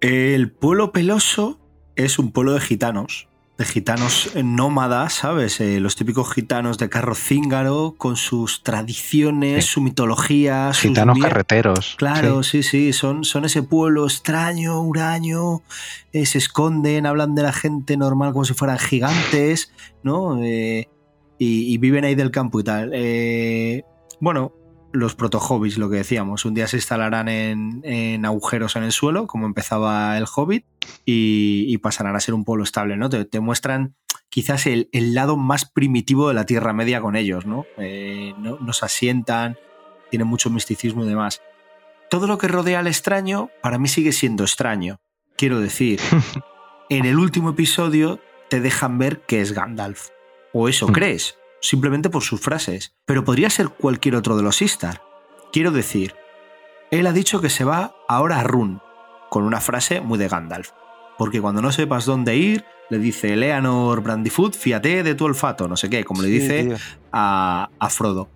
El pueblo peloso es un pueblo de gitanos, de gitanos nómadas, ¿sabes? Eh, los típicos gitanos de carro cíngaro, con sus tradiciones, Sí. su mitología, Gitanos carreteros. Claro, sí. sí, sí, son, son ese pueblo extraño, huraño, eh, se esconden, hablan de la gente normal como si fueran gigantes, ¿no? Eh, y, y viven ahí del campo y tal. Eh, bueno, los proto-hobbies, lo que decíamos, un día se instalarán en, en agujeros en el suelo, como empezaba el hobbit, y, y pasarán a ser un pueblo estable, ¿no? Te, te muestran quizás el, el lado más primitivo de la Tierra Media con ellos, ¿no? Eh, no- nos asientan, tienen mucho misticismo y demás todo lo que rodea al extraño para mí sigue siendo extraño. Quiero decir, en el último episodio te dejan ver que es Gandalf. O eso Mm. crees, simplemente por sus frases. Pero podría ser cualquier otro de los Istar. Quiero decir, él ha dicho que se va ahora a Run, con una frase muy de Gandalf. Porque cuando no sepas dónde ir, le dice Eleanor Brandyfoot, fíjate de tu olfato, no sé qué, como le dice a, a Frodo.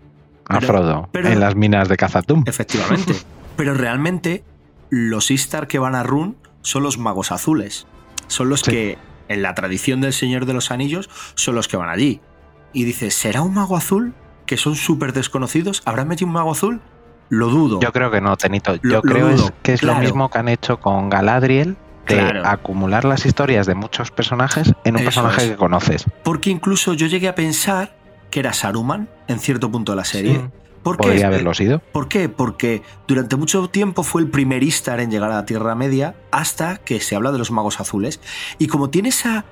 A Pero- Frodo, pero- en las minas de Cazatum. Efectivamente. Pero realmente los Istar que van a Run son los magos azules. Son los Sí. que, en la tradición del Señor de los Anillos, son los que van allí. Y dices, ¿será un mago azul? Que son súper desconocidos. ¿Habrán metido un mago azul? Lo dudo. Yo creo que no, Tenito. Yo lo creo dudo, que es claro. lo mismo que han hecho con Galadriel de Claro. acumular las historias de muchos personajes en un Eso personaje es. que conoces. Porque incluso yo llegué a pensar que era Saruman en cierto punto de la serie. Sí, ¿Por qué? Podría haberlo sido. ¿Por qué? Porque durante mucho tiempo fue el primer Istar en llegar a la Tierra Media hasta que se habla de los magos azules. Y como tiene esa,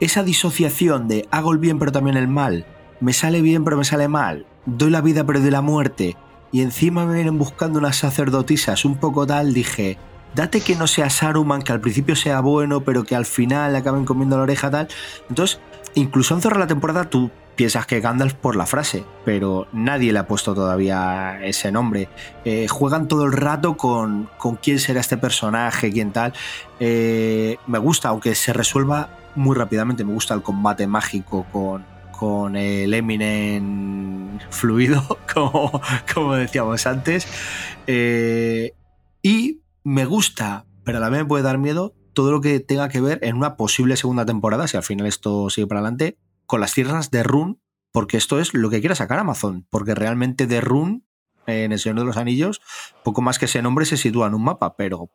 esa disociación de hago el bien pero también el mal, me sale bien pero me sale mal, doy la vida pero doy la muerte, y encima me vienen buscando unas sacerdotisas un poco tal, dije, date que no sea Saruman, que al principio sea bueno pero que al final acaben comiendo la oreja tal. Entonces, incluso en cerrar la temporada tú piensas que Gandalf por la frase, pero nadie le ha puesto todavía ese nombre. Eh, juegan todo el rato con, con quién será este personaje, quién tal. Eh, me gusta, aunque se resuelva muy rápidamente, me gusta el combate mágico con, con el Eminem fluido, como, como decíamos antes. Eh, y me gusta, pero vez me puede dar miedo todo lo que tenga que ver en una posible segunda temporada, si al final esto sigue para adelante, con las tierras de Rune, porque esto es lo que quiere sacar Amazon, porque realmente de Rune, en el Señor de los Anillos, poco más que ese nombre se sitúa en un mapa, pero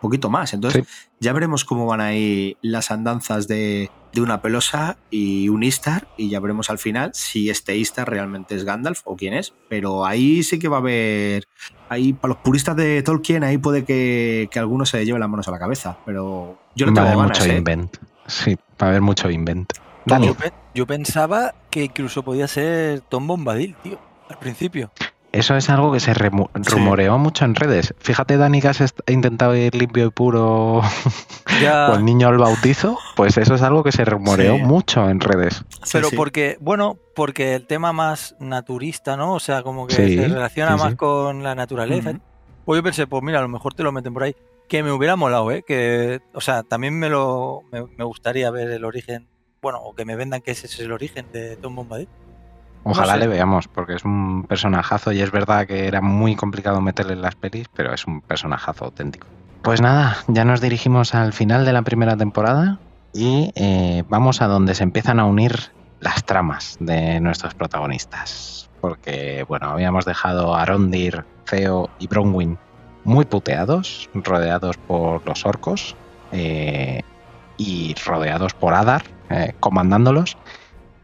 poquito más. Entonces, ya veremos cómo van ahí las andanzas de, de una pelosa y un Istar, y ya veremos al final si este Istar realmente es Gandalf o quién es. Pero ahí sí que va a haber. Ahí, para los puristas de Tolkien, ahí puede que, que alguno se lleve las manos a la cabeza. Pero yo Va a tengo haber ganas, mucho ¿eh? invent. Sí, va a haber mucho invent. Dani, Yo, yo pensaba que incluso podía ser Tom Bombadil, tío, al principio. Eso es algo que se Sí. rumoreó mucho en redes. Fíjate, Dani, que has intentado ir limpio y puro Ya, con el niño al bautizo. Pues eso es algo que se rumoreó Sí. mucho en redes. Pero sí. porque, bueno, porque el tema más naturista, ¿no? O sea, como que Sí, se relaciona sí, más sí. con la naturaleza. Pues yo pensé, pues mira, a lo mejor te lo meten por ahí. Que me hubiera molado, ¿eh? Que, o sea, también me lo me, me gustaría ver el origen, bueno, o que me vendan que ese es el origen de Tom Bombadil. Ojalá sé. le veamos, porque es un personajazo y es verdad que era muy complicado meterle en las pelis, pero es un personajazo auténtico. Pues nada, ya nos dirigimos al final de la primera temporada y eh, vamos a donde se empiezan a unir las tramas de nuestros protagonistas. Porque, bueno, habíamos dejado a Arondir, Theo y Bronwyn muy puteados, rodeados por los orcos eh, y rodeados por Adar, eh, comandándolos,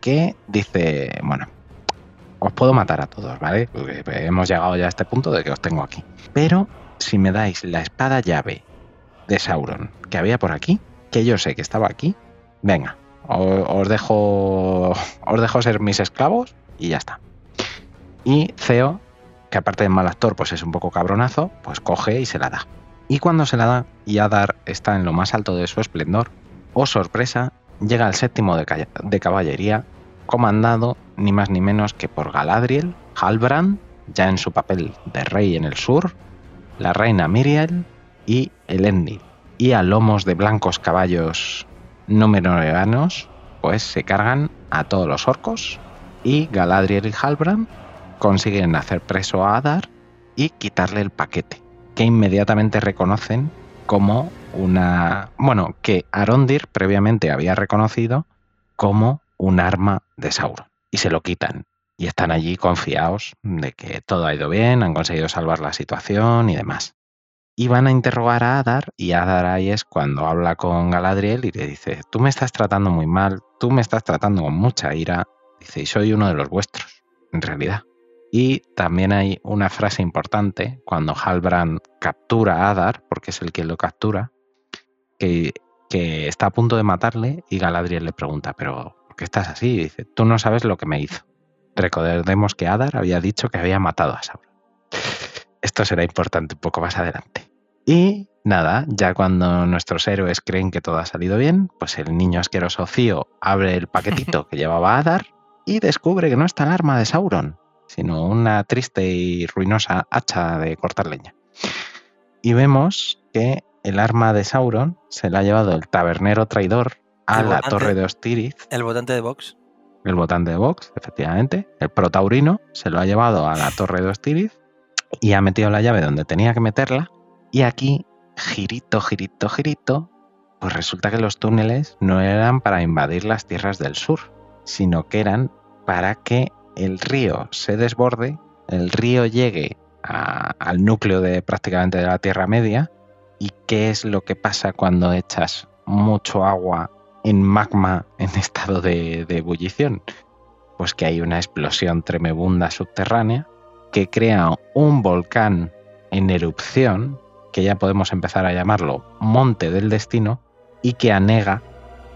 que dice, bueno, os puedo matar a todos, ¿vale? Porque hemos llegado ya a este punto de que os tengo aquí. Pero si me dais la espada llave de Sauron que había por aquí, que yo sé que estaba aquí, venga, o- os dejo, os dejo ser mis esclavos y ya está. Y Theo, que aparte de mal actor, pues es un poco cabronazo, pues coge y se la da. Y cuando se la da y Adar está en lo más alto de su esplendor, oh sorpresa, llega el séptimo de caballería, comandado ni más ni menos que por Galadriel, Halbrand, ya en su papel de rey en el sur, la reina Miriel y Elendil. Y a lomos de blancos caballos númenoreanos, pues se cargan a todos los orcos y Galadriel y Halbrand consiguen hacer preso a Adar y quitarle el paquete, que inmediatamente reconocen como una... Bueno, que Arondir previamente había reconocido como un arma de Sauron. Y se lo quitan. Y están allí confiados de que todo ha ido bien, han conseguido salvar la situación y demás. Y van a interrogar a Adar y Adar ahí es cuando habla con Galadriel y le dice, tú me estás tratando muy mal, tú me estás tratando con mucha ira, dice, y soy uno de los vuestros, en realidad. Y también hay una frase importante cuando Halbrand captura a Adar, porque es el que lo captura, que, que está a punto de matarle y Galadriel le pregunta, pero ¿por qué estás así? Y dice, tú no sabes lo que me hizo. Recordemos que Adar había dicho que había matado a Sauron. Esto será importante un poco más adelante. Y nada, ya cuando nuestros héroes creen que todo ha salido bien, pues el niño asqueroso Cío abre el paquetito que llevaba Adar y descubre que no está el arma de Sauron, sino una triste y ruinosa hacha de cortar leña. Y vemos que el arma de Sauron se la ha llevado el tabernero traidor a El la votante. torre de Ostiriz, El votante de Vox. el votante de Vox, efectivamente. El protaurino se lo ha llevado a la torre de Ostiriz y ha metido la llave donde tenía que meterla. Y aquí, girito, girito, girito, pues resulta que los túneles no eran para invadir las tierras del sur, sino que eran para que el río se desborde, el río llegue a- al núcleo de prácticamente de la Tierra Media. ¿Y qué es lo que pasa cuando echas mucho agua en magma en estado de, de ebullición? Pues que hay una explosión tremebunda subterránea que crea un volcán en erupción, que ya podemos empezar a llamarlo Monte del Destino, y que anega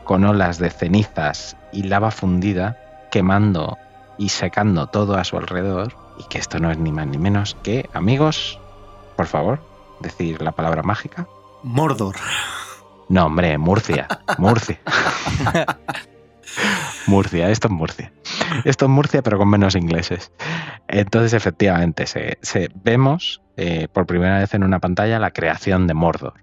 con olas de cenizas y lava fundida, quemando y secando todo a su alrededor, y que esto no es ni más ni menos que, amigos, por favor, decir la palabra mágica. Mordor. No, hombre, Murcia, Murcia. Murcia, esto es Murcia. Esto es Murcia, pero con menos ingleses. Entonces, efectivamente, se, vemos eh, por primera vez en una pantalla la creación de Mordor.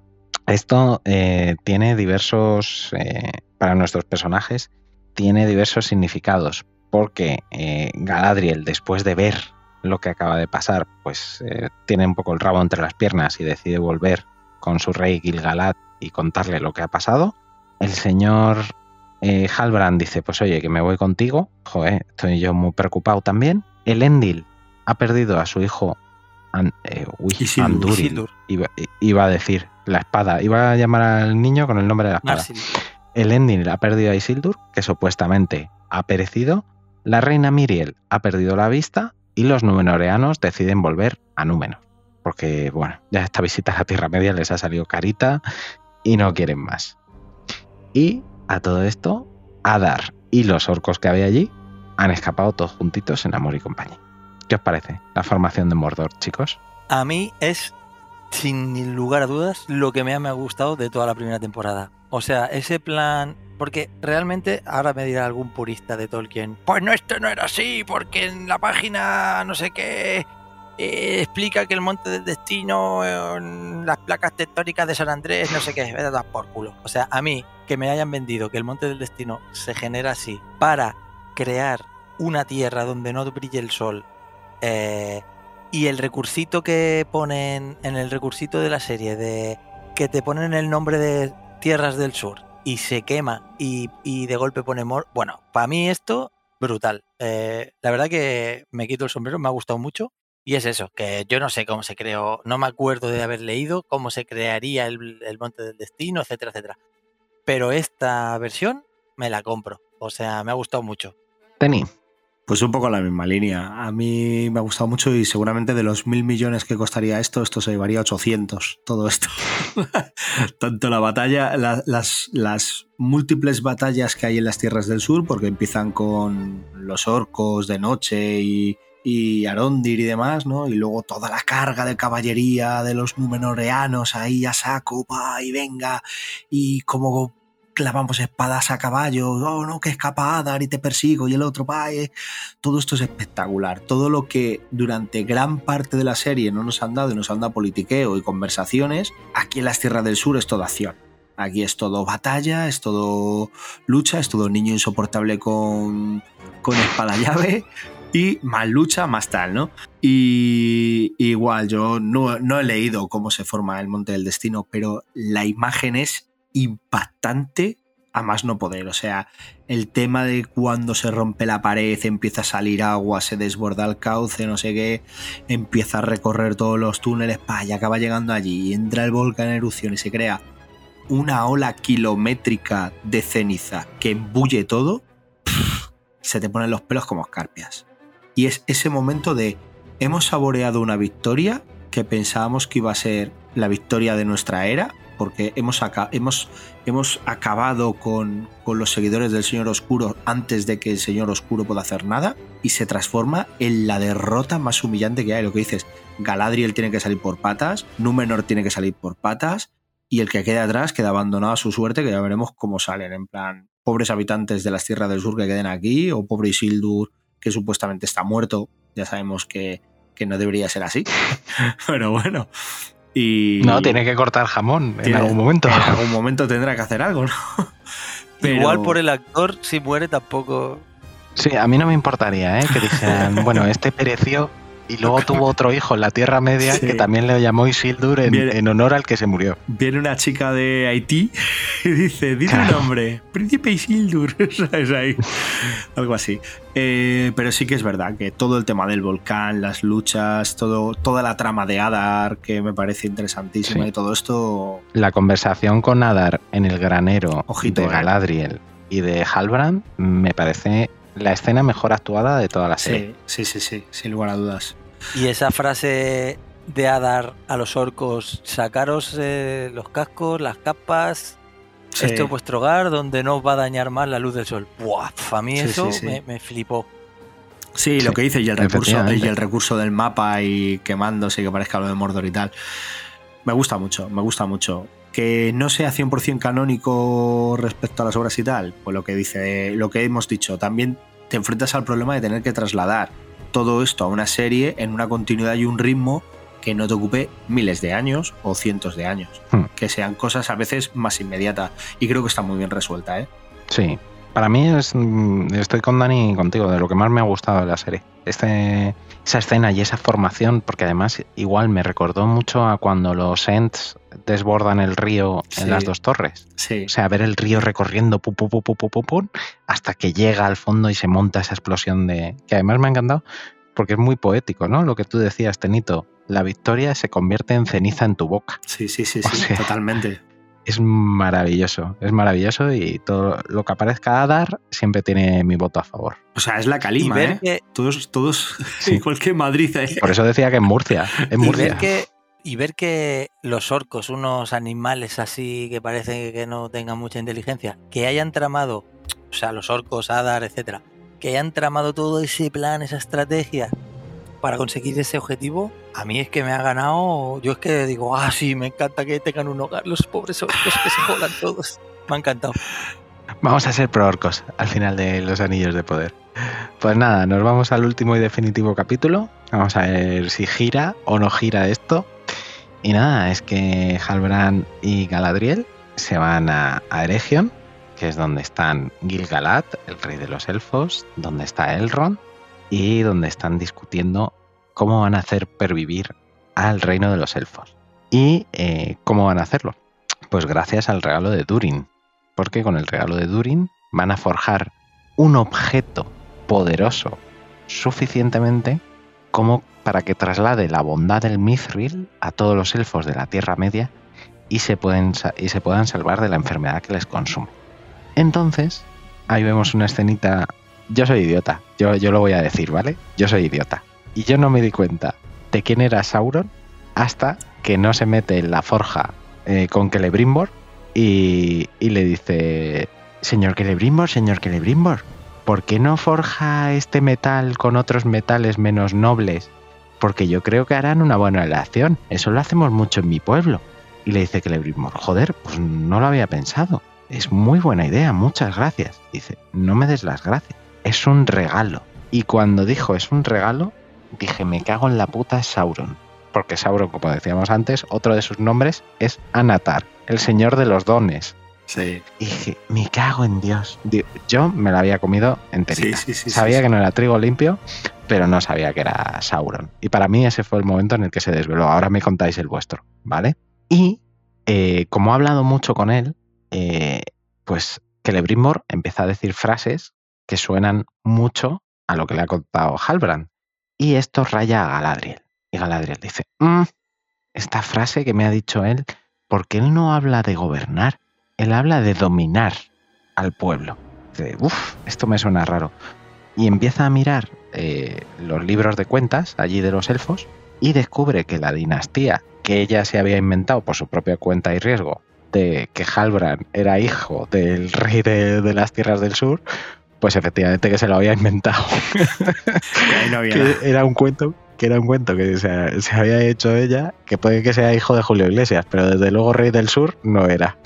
Esto eh, tiene diversos, eh, para nuestros personajes, tiene diversos significados, porque Galadriel, después de ver lo que acaba de pasar, pues tiene un poco el rabo entre las piernas y decide volver con su rey Gilgalad y contarle lo que ha pasado. El señor eh, Halbrand dice, pues oye, que me voy contigo. Joder, estoy yo muy preocupado también. El Endil ha perdido a su hijo An- eh, uy, Isildur. Andúril. Isildur. Iba, iba a decir la espada. Iba a llamar al niño con el nombre de la espada. El Endil ha perdido a Isildur, que supuestamente ha perecido. La reina Miriel ha perdido la vista y los numenoreanos deciden volver a Númenor. Porque, bueno, ya esta visita a la Tierra Media les ha salido carita y no quieren más. Y a todo esto, Adar y los orcos que había allí han escapado todos juntitos en amor y compañía. ¿Qué os parece la formación de Mordor, chicos? A mí es, sin lugar a dudas, lo que me ha, gustado de toda la primera temporada. O sea, ese plan... Porque realmente ahora me dirá algún purista de Tolkien. Pues no, esto no era así, porque en la página no sé qué eh, explica que el monte del destino, en las placas tectónicas de San Andrés, no sé qué, a dar por culo. O sea, a mí, que me hayan vendido que el monte del destino se genera así para crear una tierra donde no brille el sol eh, y el recursito que ponen en el recursito de la serie de que te ponen el nombre de Tierras del Sur y se quema y, y de golpe pone mor. Bueno, para mí esto, brutal. Eh, la verdad que me quito el sombrero, me ha gustado mucho. Y es eso, que yo no sé cómo se creó, no me acuerdo de haber leído cómo se crearía el, el Monte del Destino, etcétera, etcétera. Pero esta versión me la compro. O sea, me ha gustado mucho. Teni, Pues un poco la misma línea. A mí me ha gustado mucho y seguramente de los mil millones que costaría esto, esto se llevaría 800, todo esto. Tanto la batalla, la- las, las múltiples batallas que hay en las tierras del sur, porque empiezan con los orcos de noche y, y Arondir y demás, ¿no? Y luego toda la carga de caballería de los numenoreanos ahí a saco, pa, y venga, y como clavamos espadas a caballo, oh no, que escapa Adar y te persigo, y el otro, pa, eh. todo esto es espectacular. Todo lo que durante gran parte de la serie no nos han dado y nos han dado politiqueo y conversaciones, aquí en las tierras del sur es toda acción. Aquí es todo batalla, es todo lucha, es todo niño insoportable con, con espada llave y más lucha, más tal, ¿no? Y igual, yo no, he leído cómo se forma el Monte del Destino, pero la imagen es impactante a más no poder. O sea, el tema de cuando se rompe la pared, empieza a salir agua, se desborda el cauce, no sé qué, empieza a recorrer todos los túneles, pa, y acaba llegando allí, y entra el volcán en erupción y se crea una ola kilométrica de ceniza que embulle todo, se te ponen los pelos como escarpias. Y es ese momento de hemos saboreado una victoria que pensábamos que iba a ser la victoria de nuestra era, porque hemos, hemos, hemos acabado con, con los seguidores del Señor Oscuro antes de que el Señor Oscuro pueda hacer nada, y se transforma en la derrota más humillante que hay. Lo que dices, Galadriel tiene que salir por patas, Númenor tiene que salir por patas, y el que quede atrás queda abandonado a su suerte, que ya veremos cómo salen, en plan, pobres habitantes de las tierras del sur que queden aquí, o pobre Isildur que supuestamente está muerto, ya sabemos que, que no debería ser así, pero bueno. Y no, tiene que cortar jamón en algún momento. en algún momento tendrá que hacer algo, ¿no? Pero- Igual por el actor, si muere tampoco... Sí, a mí no me importaría ¿eh? que dijeran, bueno, este pereció Y luego tuvo otro hijo en la Tierra Media Sí. que también le llamó Isildur en, Viene- en honor al que se murió. Viene una chica de Haití y dice, dice un nombre, Príncipe Isildur, ¿sabes? Ahí. Algo así. Eh, pero sí que es verdad que todo el tema del volcán, las luchas, todo, toda la trama de Adar, que me parece interesantísima Sí. y todo esto... La conversación con Adar en el granero Ojito, de eh. Galadriel y de Halbrand me parece la escena mejor actuada de toda la serie. Sí, sí, sí, sí, sin lugar a dudas. Y esa frase de Adar a los orcos, sacaros eh, los cascos, las capas, Sí. esto es vuestro hogar donde no os va a dañar más la luz del sol. Buah, a mí Sí, eso sí, sí. Me, me flipó. Sí, lo Sí, que dice, y el, recurso, y el recurso del mapa y quemándose y que parezca lo de Mordor y tal. Me gusta mucho, me gusta mucho. Que no sea 100% canónico respecto a las obras y tal, pues lo que dice, lo que hemos dicho, también te enfrentas al problema de tener que trasladar todo esto a una serie en una continuidad y un ritmo que no te ocupe miles de años o cientos de años. Hmm. Que sean cosas a veces más inmediatas. Y creo que está muy bien resuelta, ¿eh? Sí, para mí es, mm, estoy con Dani y contigo, de lo que más me ha gustado de la serie. Este, esa escena y esa formación, porque además igual me recordó mucho a cuando los Ents desbordan el río en Sí. las dos torres. Sí. O sea, ver el río recorriendo pu, pu, pu, pu, pu, pu, pum, hasta que llega al fondo y se monta esa explosión de... que además me ha encantado porque es muy poético, ¿no? Lo que tú decías, Tenito, la victoria se convierte en ceniza en tu boca. Sí, sí, sí, O sí, sea, totalmente. Es maravilloso, es maravilloso y todo lo que aparezca a dar siempre tiene mi voto a favor. O sea, es la Y calima, ver, ¿eh? que, Todos, todos, Sí. igual que en Madrid. ¿eh? Por eso decía que en Murcia, en y Murcia. ver que y ver que los orcos, unos animales así que parecen que no tengan mucha inteligencia, que hayan tramado, o sea, los orcos, Adar, etcétera, que hayan tramado todo ese plan, esa estrategia para conseguir ese objetivo, a mí es que me ha ganado. Yo es que digo, ah, sí, me encanta que tengan un hogar los pobres orcos que se jodan todos. Me ha encantado. Vamos a ser pro-orcos al final de los anillos de poder. Pues nada, nos vamos al último y definitivo capítulo. Vamos a ver si gira o no gira esto. Y nada, es que Halbrand y Galadriel se van a, Eregion, que es donde están Gil-galad, el rey de los elfos, donde está Elrond y donde están discutiendo cómo van a hacer pervivir al reino de los elfos. ¿Y eh, cómo van a hacerlo? Pues gracias al regalo de Durin, porque con el regalo de Durin van a forjar un objeto poderoso suficientemente como para que traslade la bondad del Mithril a todos los elfos de la Tierra Media y se, pueden, y se puedan salvar de la enfermedad que les consume. Entonces, ahí vemos una escenita. Yo soy idiota, yo, yo lo voy a decir, ¿vale? Yo soy idiota. Y yo no me di cuenta de quién era Sauron hasta que no se mete en la forja eh, con Celebrimbor y, y le dice, señor Celebrimbor, señor Celebrimbor, ¿por qué no forja este metal con otros metales menos nobles? Porque yo creo que harán una buena relación. Eso lo hacemos mucho en mi pueblo. Y le dice Celebrimbor, joder, pues no lo había pensado. Es muy buena idea, muchas gracias. Dice, no me des las gracias. Es un regalo. Y cuando dijo es un regalo, dije, me cago en la puta Sauron. Porque Sauron, como decíamos antes, otro de sus nombres es Anatar, el señor de los dones. Sí, Y dije, me cago en Dios. Di- Yo me la había comido enterita. Sí, sí, sí, sabía que no era trigo limpio, pero no sabía que era Sauron. Y para mí ese fue el momento en el que se desveló. Ahora me contáis el vuestro, ¿vale? Y eh, como he hablado mucho con él, eh, pues Celebrimbor empieza a decir frases que suenan mucho a lo que le ha contado Halbrand. Y esto raya a Galadriel. Y Galadriel dice, "Mm, esta frase que me ha dicho él, porque él no habla de gobernar, él habla de dominar al pueblo. Dice, uff, esto me suena raro. Y empieza a mirar eh, los libros de cuentas allí de los elfos y descubre que la dinastía que ella se había inventado por su propia cuenta y riesgo de que Halbrand era hijo del rey de, de las tierras del sur, pues efectivamente que se lo había inventado. que no había que era un cuento que era un cuento que se, se había hecho ella, que puede que sea hijo de Julio Iglesias, pero desde luego rey del sur no era.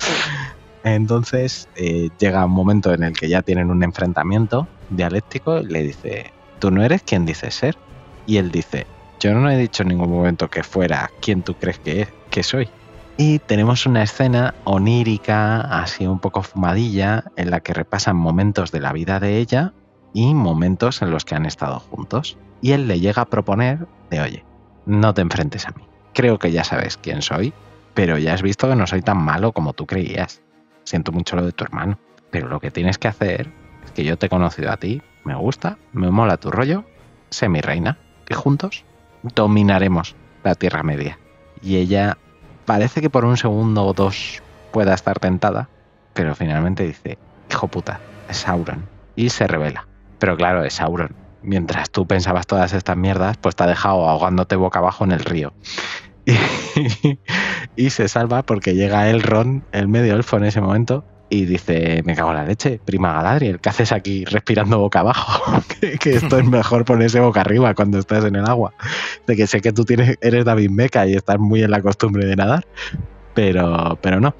Entonces eh, llega un momento en el que ya tienen un enfrentamiento dialéctico y le dice, tú no eres quien dices ser. Y él dice, yo no he dicho en ningún momento que fuera quien tú crees que, que soy. Y tenemos una escena onírica, así un poco fumadilla, en la que repasan momentos de la vida de ella y momentos en los que han estado juntos. Y él le llega a proponer de, oye, no te enfrentes a mí. Creo que ya sabes quién soy, pero ya has visto que no soy tan malo como tú creías. Siento mucho lo de tu hermano, pero lo que tienes que hacer es que yo te he conocido a ti, me gusta, me mola tu rollo, sé mi reina, y juntos dominaremos la Tierra Media. Y ella parece que por un segundo o dos pueda estar tentada, pero finalmente dice, hijo puta, es Sauron. Y se revela. Pero claro, es Sauron. Mientras tú pensabas todas estas mierdas, pues te ha dejado ahogándote boca abajo en el río. Y, se salva porque llega Elrond, el medio elfo en ese momento, y dice, me cago en la leche, prima Galadriel, ¿qué haces aquí respirando boca abajo? que, esto es mejor ponerse boca arriba cuando estás en el agua. De que sé que tú eres David Meca y estás muy en la costumbre de nadar, pero, pero no.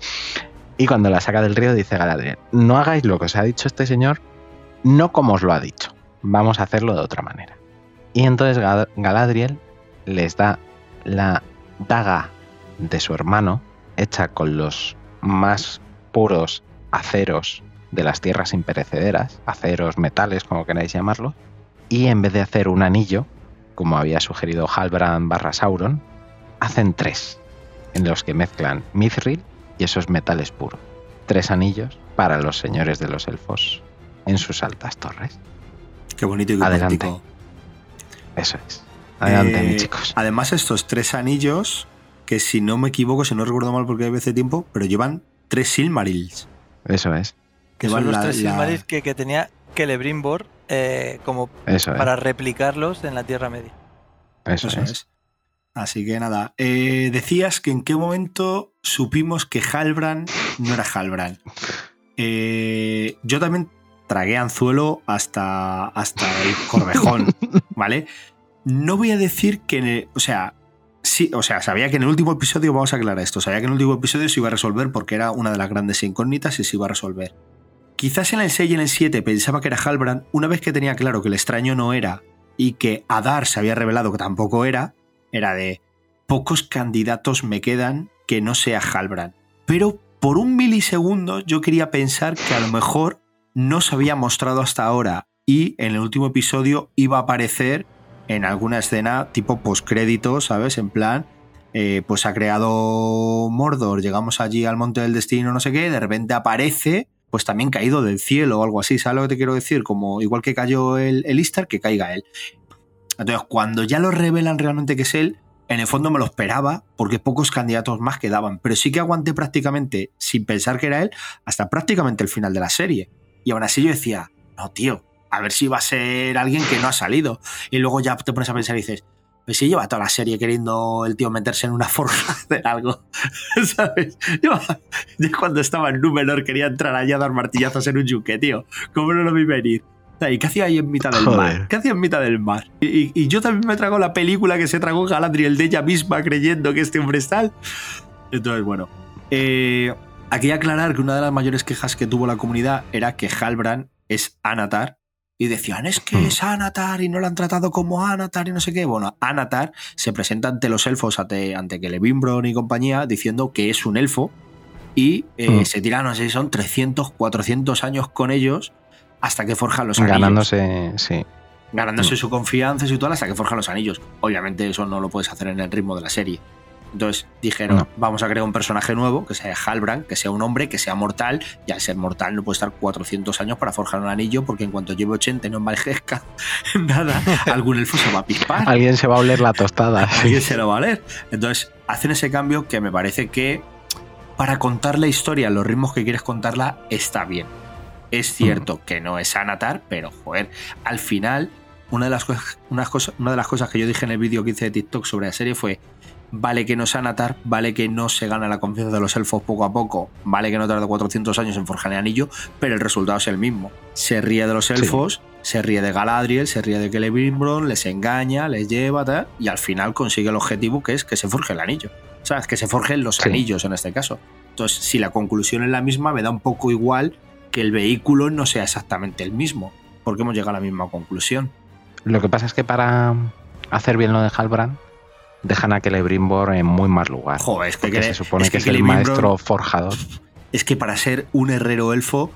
Y cuando la saca del río dice Galadriel, no hagáis lo que os ha dicho este señor, no como os lo ha dicho, vamos a hacerlo de otra manera. Y entonces Ga- Galadriel les da la daga de su hermano, hecha con los más puros aceros de las tierras imperecederas, aceros, metales, como queráis llamarlo, y en vez de hacer un anillo, como había sugerido Halbrand barra Sauron, hacen tres, en los que mezclan mithril y esos metales puros. Tres anillos para los señores de los elfos en sus altas torres. Qué bonito y qué Adelante. Eso es. Adelante, Eh, mis chicos. Además, estos tres anillos, que si no me equivoco, si no recuerdo mal porque hay veces tiempo, pero llevan tres Silmarils. Eso es. Que son los la- tres la- Silmarils que, que tenía Celebrimbor eh, como Eso es. para replicarlos en la Tierra Media. Eso, Eso es. es. Así que nada, eh, decías que en qué momento supimos que Halbrand no era Halbrand. Eh, yo también tragué anzuelo hasta, hasta el corvejón, ¿vale? No voy a decir que, en el- o sea, sí, o sea, sabía que en el último episodio, vamos a aclarar esto, sabía que en el último episodio se iba a resolver porque era una de las grandes incógnitas y se iba a resolver. Quizás en el 6 y en el 7 pensaba que era Halbrand, una vez que tenía claro que el extraño no era y que Adar se había revelado que tampoco era, era de pocos candidatos me quedan que no sea Halbrand. Pero por un milisegundo yo quería pensar que a lo mejor no se había mostrado hasta ahora y en el último episodio iba a aparecer en alguna escena tipo postcrédito, ¿sabes? En plan, eh, pues ha creado Mordor, llegamos allí al Monte del Destino, no sé qué, de repente aparece, pues también caído del cielo o algo así, ¿sabes lo que te quiero decir? Como igual que cayó el, el Istar, que caiga él. Entonces, cuando ya lo revelan realmente que es él, en el fondo me lo esperaba porque pocos candidatos más quedaban, pero sí que aguanté prácticamente, sin pensar que era él, hasta prácticamente el final de la serie. Y aún así yo decía, no, tío, a ver si va a ser alguien que no ha salido. Y luego ya te pones a pensar y dices, pues si lleva toda la serie queriendo el tío meterse en una forja de algo, ¿sabes? Yo, yo cuando estaba en Númenor quería entrar allá a dar martillazos en un yunque, tío. ¿Cómo no lo vi venir? ¿Y qué hacía ahí en mitad del Joder. mar? ¿Qué hacía en mitad del mar? Y, y- y yo también me trago la película que se tragó Galadriel de ella misma creyendo que este hombre es tal. Entonces, bueno. Eh, aquí aclarar que una de las mayores quejas que tuvo la comunidad era que Halbrand es Anatar. Y decían, es que Hmm. es Anatar y no lo han tratado como Anatar y no sé qué. Bueno, Anatar se presenta ante los elfos, ante, ante Celebrimbor y compañía, diciendo que es un elfo. Y eh, Hmm. se tiran, no sé si son 300, 400 años con ellos hasta que forjan los anillos Ganándose, sí. ganándose Mm. su confianza y su tal hasta que forjan los anillos. Obviamente eso no lo puedes hacer en el ritmo de la serie. Entonces dijeron, No. vamos a crear un personaje nuevo, que sea Halbrand, que sea un hombre, que sea mortal, y al ser mortal no puede estar 400 años para forjar un anillo, porque en cuanto lleve 80 y no envejezca nada, algún elfo se va a pispar. Alguien se va a oler la tostada. Alguien se lo va a leer. Entonces, hacen ese cambio que me parece que para contar la historia, los ritmos que quieres contarla, está bien. Es cierto que no es Anatar, pero joder, al final, una de las, cosas- una de las cosas que yo dije en el vídeo que hice de TikTok sobre la serie fue: vale que no es Anatar, vale que no se gana la confianza de los elfos poco a poco, vale que no tarda 400 años en forjar el anillo, pero el resultado es el mismo. Se ríe de los elfos, se ríe de Galadriel, se ríe de Celebrimbor, les engaña, les lleva, tal, y al final consigue el objetivo que es que se forje el anillo. O sea, que se forjen los Sí. anillos en este caso. Entonces, si la conclusión es la misma, me da un poco igual que el vehículo no sea exactamente el mismo, porque hemos llegado a la misma conclusión. Lo que pasa es que para hacer bien lo de Halbrand, dejan a Celebrimbor en muy mal lugar. Joder, es que, se supone es que, es el Celebrimbor- maestro forjador. Es que para ser un herrero elfo,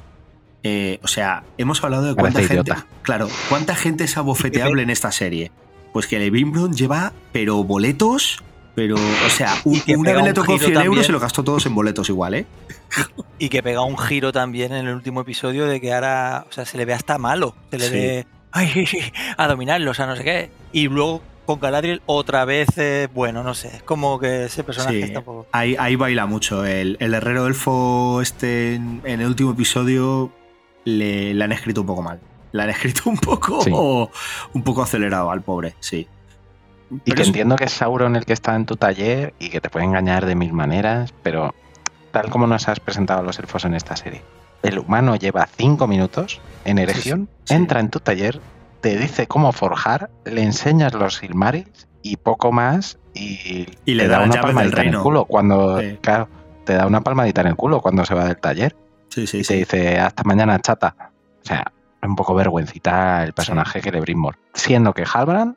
eh, o sea, hemos hablado de cuánta Parece gente. idiota. Claro, cuánta gente es abofeteable en esta serie. Pues que Levinbron lleva, pero boletos, pero, o sea, un- una vez le tocó giro 100 euros y lo gastó todos en boletos igual, ¿eh? Y que pega un giro también en el último episodio de que ahora, o sea, se le ve hasta malo. Se le Sí. ve, ay, a dominarlo, o sea, no sé qué. Y luego con Galadriel otra vez, eh, bueno, no sé, es como que ese personaje Sí, está un poco... ahí, ahí baila mucho. El, el herrero elfo este en, en el último episodio le, le han escrito un poco mal. Le han escrito un poco, Sí. un poco acelerado al pobre, sí. Y Pero que es- entiendo que es Sauron el que está en tu taller y que te puede engañar de mil maneras, pero tal como nos has presentado a los elfos en esta serie, el humano lleva cinco minutos en erección, sí. entra en tu taller, te dice cómo forjar, le enseñas los Silmarils y poco más y, Y le te da una palmadita en el culo cuando, Sí. claro, te da una palmadita en el culo cuando se va del taller Sí, sí, y te dice hasta mañana chata. O sea, un poco vergüencita el personaje que le Brimmore. Siendo que Halbrand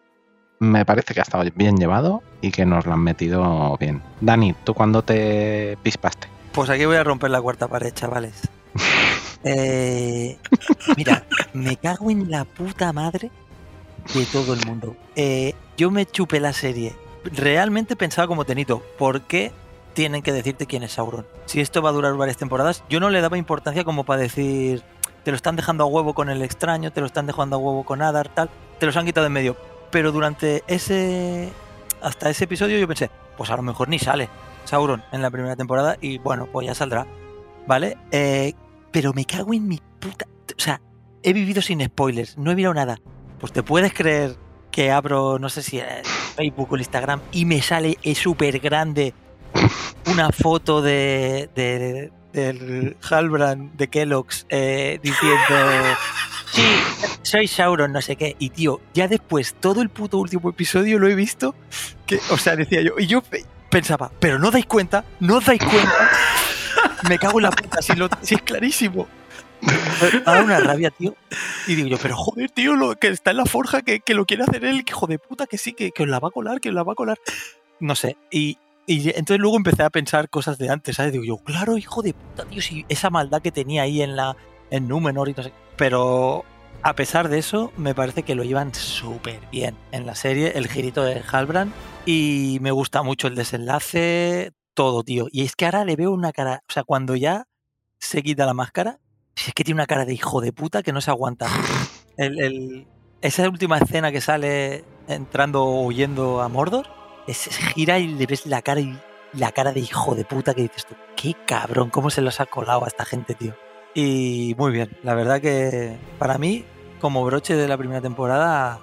me parece que ha estado bien llevado y que nos lo han metido bien. Dani, ¿tú cuándo te pispaste? Pues aquí voy a romper la cuarta pared, chavales. Eh, mira, me cago en la puta madre de todo el mundo. Eh, yo me chupé la serie. Realmente pensaba como Tenito, ¿por qué tienen que decirte quién es Sauron? Si esto va a durar varias temporadas, yo no le daba importancia como para decir, te lo están dejando a huevo con el extraño, te lo están dejando a huevo con Adar, tal, te los han quitado en medio. Pero durante ese, hasta ese episodio yo pensé, pues a lo mejor ni sale Sauron en la primera temporada y bueno, pues ya saldrá, ¿vale? Eh, pero me cago en mi puta... O sea, he vivido sin spoilers, no he mirado nada. Pues te puedes creer que abro, no sé si es Facebook o Instagram y me sale súper grande una foto de, de- del Halbrand de Kellogg's eh, diciendo sí, soy Sauron, no sé qué. Y tío, ya después, todo el puto último episodio lo he visto, que, o sea, decía yo, y yo pe- pensaba, pero no dais cuenta, no os dais cuenta. Me cago en la puta, si, lo, es clarísimo. Dado una rabia, tío. Y digo yo, pero joder, tío, lo que está en la forja, que, que lo quiere hacer él, que hijo de puta, que sí, que, que os la va a colar, que os la va a colar. No sé. Y, y entonces luego empecé a pensar cosas de antes, ¿sabes? Digo yo, claro, hijo de puta, tío, si esa maldad que tenía ahí en la en Númenor y no sé. Pero a pesar de eso, me parece que lo llevan súper bien en la serie, el girito de Halbrand. Y me gusta mucho el desenlace, todo, tío. Y es que ahora le veo una cara, o sea, cuando ya se quita la máscara, si es que tiene una cara de hijo de puta que no se aguanta. El- el- esa última escena que sale entrando o huyendo a Mordor, es- se gira y le ves la cara y la cara de hijo de puta que dices tú, qué cabrón, cómo se los ha colado a esta gente, tío. Y muy bien, la verdad que para mí, como broche de la primera temporada,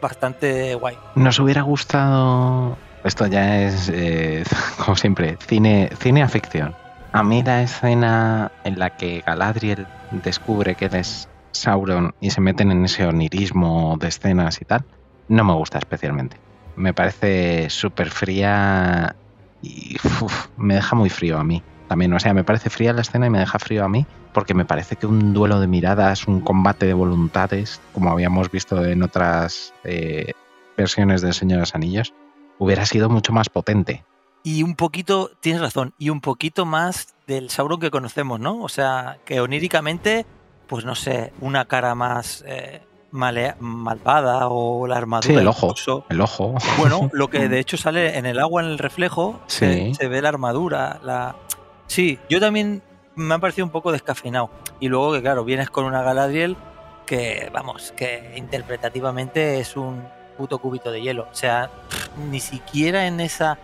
bastante guay. Nos hubiera gustado. Esto ya es, eh, como siempre, cine, cine a ficción. A mí la escena en la que Galadriel descubre que él es Sauron y se meten en ese onirismo de escenas y tal, no me gusta especialmente. Me parece súper fría y me deja muy frío a mí. También, o sea, me parece fría la escena y me deja frío a mí porque me parece que un duelo de miradas, un combate de voluntades, como habíamos visto en otras eh, versiones del Señor de los Anillos, hubiera sido mucho más potente. Y un poquito, tienes razón, y un poquito más del Sauron que conocemos, ¿no? O sea, que oníricamente, pues no sé, una cara más eh, malea- malvada o la armadura. Sí, el ojo. incluso. El ojo. Bueno, lo que de hecho sale en el agua, en el reflejo, se, se ve la armadura. La... Sí, yo también me ha parecido un poco descafeinado. Y luego que, claro, vienes con una Galadriel que, vamos, que interpretativamente es un puto cubito de hielo. O sea, ni siquiera en esa,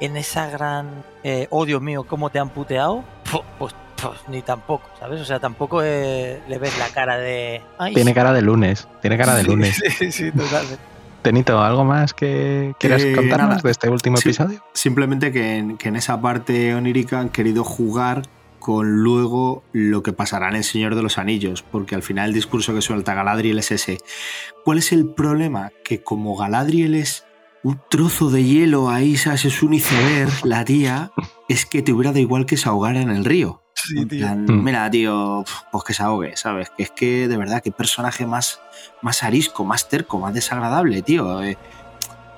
en esa gran, eh, oh Dios mío, cómo te han puteado, pu- pues, pues ni tampoco, ¿sabes? O sea, tampoco eh, le ves la cara de... "Ay, Tiene sí". cara de lunes. Tiene cara de Sí, lunes. Sí, sí, totalmente. Tenito, ¿algo más que quieras Eh, contarnos nada. de este último Sí. episodio? Simplemente que en, que en esa parte onírica han querido jugar con luego lo que pasará en El Señor de los Anillos, porque al final el discurso que suelta Galadriel es ese. ¿Cuál es el problema? Que como Galadriel es un trozo de hielo ahí, ¿sabes? Es un iceberg, la tía, es que te hubiera dado igual que se ahogara en el río. Sí, En tío. plan, Mm. Mira, tío, pues que se ahogue, ¿sabes? Que es que, de verdad, qué personaje más, más arisco, más terco, más desagradable, tío. eh,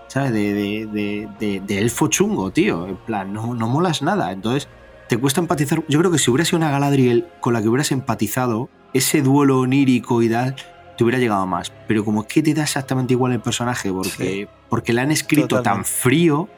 ¿Sabes? De, de, de, de- de elfo chungo, tío. En plan, no, no molas nada. Entonces, te cuesta empatizar. Yo creo que si hubiera sido una Galadriel con la que hubieras empatizado, ese duelo onírico y tal, te hubiera llegado más. Pero como es que te da exactamente igual el personaje, porque, Sí. porque la han escrito tan frío,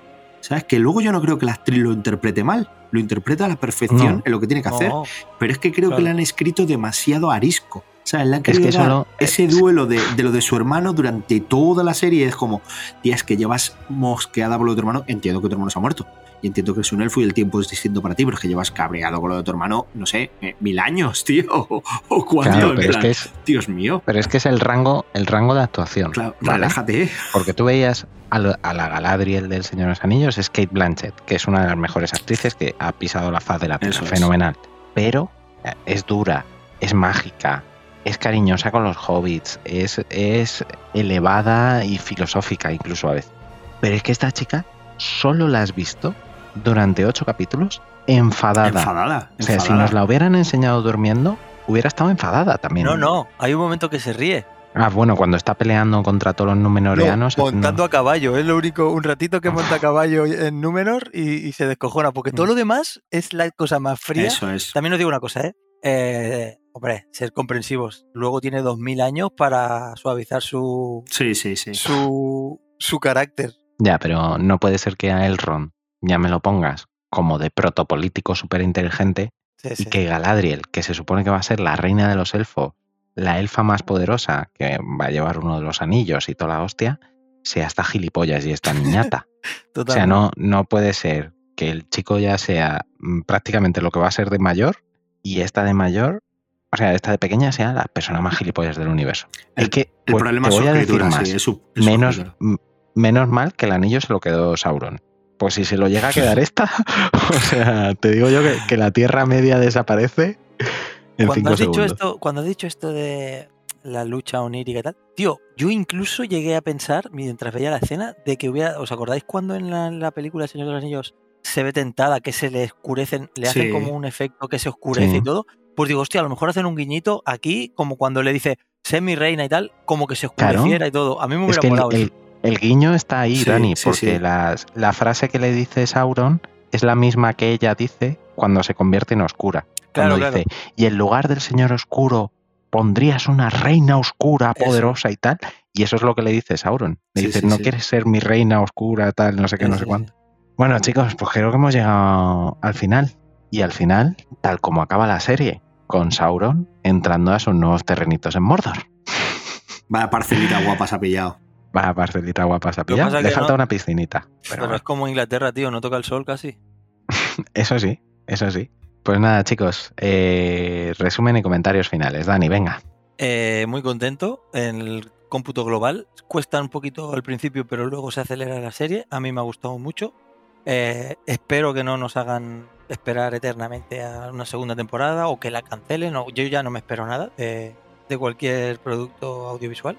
¿sabes? Que luego yo no creo que la actriz lo interprete mal. Lo interpreta a la perfección No. en lo que tiene que hacer. Pero es que creo que le han escrito demasiado arisco. Sea, han Es que solo- ese duelo de, de lo de su hermano durante toda la serie. Es como, tía, es que llevas mosqueada por lo de tu hermano. Entiendo que tu hermano se ha muerto. Y entiendo que es un elfo y el tiempo es distinto para ti, pero es que llevas cabreado con lo de tu hermano, no sé, eh, mil años, tío. O, o cuánto. Claro, en pero es plan, que es, Dios mío. pero es que es el rango, el rango de actuación. Claro, ¿vale? relájate. ¿eh? Porque tú veías a, lo- a la Galadriel del Señor de los Anillos, es Kate Blanchett, que es una de las mejores actrices que ha pisado la faz de la tierra. Fenomenal. Pero eh, es dura, es mágica, es cariñosa con los hobbits, es, es elevada y filosófica incluso a veces. Pero es que esta chica solo la has visto durante ocho capítulos enfadada. Enfadada. o sea, si nos la hubieran enseñado durmiendo, hubiera estado enfadada también. no, no. Hay un momento que se ríe. Ah, bueno, cuando está peleando contra todos los numenoreanos. No, montando a caballo. Es lo único, un ratito que monta a caballo en Númenor y, y se descojona. Porque todo lo demás es la cosa más fría. Eso es. También os digo una cosa, ¿eh? Eh, hombre, ser comprensivos. Luego tiene dos mil años para suavizar su, Sí, sí, sí. su, su carácter. Ya, pero no puede ser que a Elrond ya me lo pongas como de protopolítico súper inteligente Sí, y sí. que Galadriel, que se supone que va a ser la reina de los elfos, la elfa más poderosa, que va a llevar uno de los anillos y toda la hostia, sea esta gilipollas y esta niñata. o sea, no, no puede ser que el chico ya sea mm, prácticamente lo que va a ser de mayor y esta de mayor, o sea, esta de pequeña sea la persona más gilipollas del universo. El- es que El pues, problema te voy a decir más sí, es su, es menos, menos mal que el anillo se lo quedó Sauron. Pues si se lo llega a quedar esta, o sea, te digo yo que, que la Tierra Media desaparece en cuando cinco has dicho segundos. esto, cuando has dicho esto de la lucha onírica y tal, tío, yo incluso llegué a pensar mientras veía la escena de que hubiera, ¿os acordáis cuando en la, en la película El Señor de los Anillos se ve tentada, que se le oscurecen, le hacen como un efecto que se oscurece Sí. y todo? Pues digo, hostia, a lo mejor hacen un guiñito aquí, como cuando le dice, sé mi reina y tal, como que se Claro. oscureciera y todo. A mí me Es hubiera que el, molado eso. el- el guiño está ahí, Sí, Dani, porque la frase que le dice Sauron es la misma que ella dice cuando se convierte en oscura. Claro, Cuando claro. dice, y en lugar del señor oscuro pondrías una reina oscura, Eso. poderosa y tal. Y eso es lo que le dice Sauron. Le dice, no quieres ser mi reina oscura, tal, no sé qué, no sé cuánto. Bueno, chicos, pues creo que hemos llegado al final. Y al final, tal como acaba la serie, con Sauron entrando a sus nuevos terrenitos en Mordor. Vaya parcelita guapa se ha pillado. Va a parcelita guapa a que pillar. pasa Le que falta no- una piscinita. Pero Pero bueno, es como Inglaterra, tío, no toca el sol casi. eso sí, eso sí. Pues nada, chicos, eh, resumen y comentarios finales. Dani, venga. Eh, muy contento en el cómputo global. Cuesta un poquito al principio, pero luego se acelera la serie. A mí me ha gustado mucho. Eh, espero que no nos hagan esperar eternamente a una segunda temporada o que la cancelen. o- yo ya no me espero nada de, de cualquier producto audiovisual.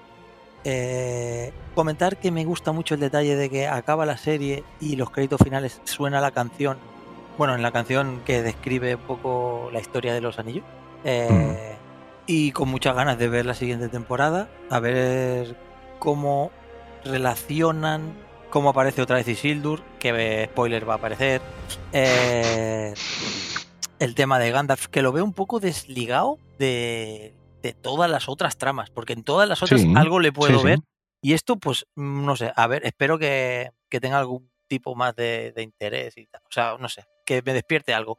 Eh, comentar que me gusta mucho el detalle de que acaba la serie y los créditos finales suena la canción. Bueno, en la canción que describe un poco la historia de los anillos. Eh, Y con muchas ganas de ver la siguiente temporada, a ver cómo relacionan, cómo aparece otra vez Isildur, que eh, spoiler va a aparecer. eh, el tema de Gandalf, que lo veo un poco desligado de, de todas las otras tramas, porque en todas las otras Sí, algo le puedo sí, sí. ver. Y esto, pues, mm, no sé, a ver, espero que, que tenga algún tipo más de, de interés y tal. O sea, no sé, que me despierte algo.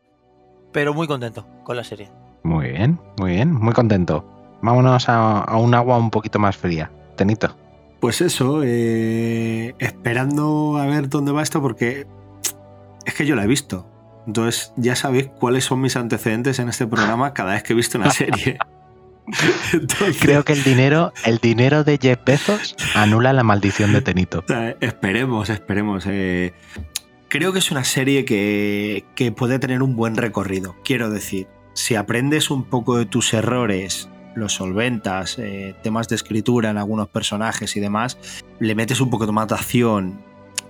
Pero muy contento con la serie. Muy bien, muy bien, muy contento. Vámonos a, a un agua un poquito más fría. Tenito. Pues eso, eh, esperando a ver dónde va esto, porque es que yo la he visto. Entonces ya sabéis cuáles son mis antecedentes en este programa cada vez que he visto una serie. Entonces, Creo que el dinero, el dinero de Jeff Bezos anula la maldición de Tenito. O sea, esperemos, esperemos. eh. Creo que es una serie que, que puede tener un buen recorrido. Quiero decir, si aprendes un poco de tus errores, los solventas, eh, temas de escritura en algunos personajes y demás, le metes un poco más de acción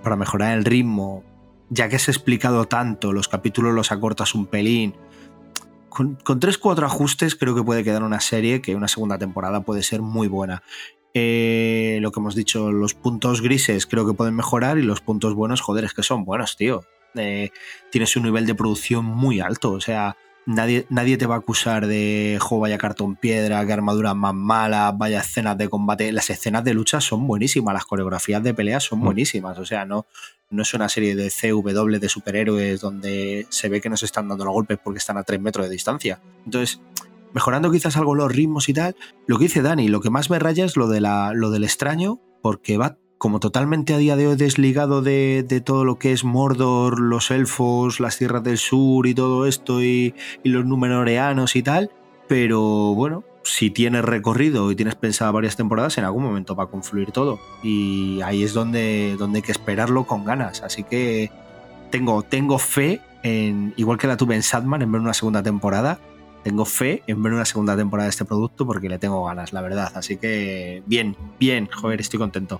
para mejorar el ritmo, ya que has explicado tanto, los capítulos los acortas un pelín. Con, con 3-4 ajustes creo que puede quedar una serie que una segunda temporada puede ser muy buena. Eh, lo que hemos dicho, los puntos grises creo que pueden mejorar y los puntos buenos, joder, es que son buenos, tío. eh, tienes un nivel de producción muy alto. O sea, nadie, nadie te va a acusar de juego vaya cartón piedra, que armaduras más malas, vaya escenas de combate. Las escenas de lucha son buenísimas, las coreografías de pelea son Mm. buenísimas. O sea, no, no es una serie de CW de superhéroes donde se ve que no se están dando los golpes porque están a 3 metros de distancia. Entonces, mejorando quizás algo los ritmos y tal, lo que dice Dani, lo que más me raya es lo, de la, lo del extraño, porque va como totalmente a día de hoy desligado de, todo lo que es Mordor, los elfos, las tierras del sur y todo esto, y, y los numenoreanos y tal. Pero bueno, si tienes recorrido y tienes pensado varias temporadas, en algún momento va a confluir todo. Y ahí es donde, donde hay que esperarlo con ganas. Así que tengo, tengo fe en, igual que la tuve en Sadman, en ver una segunda temporada. Tengo fe en ver una segunda temporada de este producto porque le tengo ganas, la verdad. Así que bien, bien, joder, estoy contento.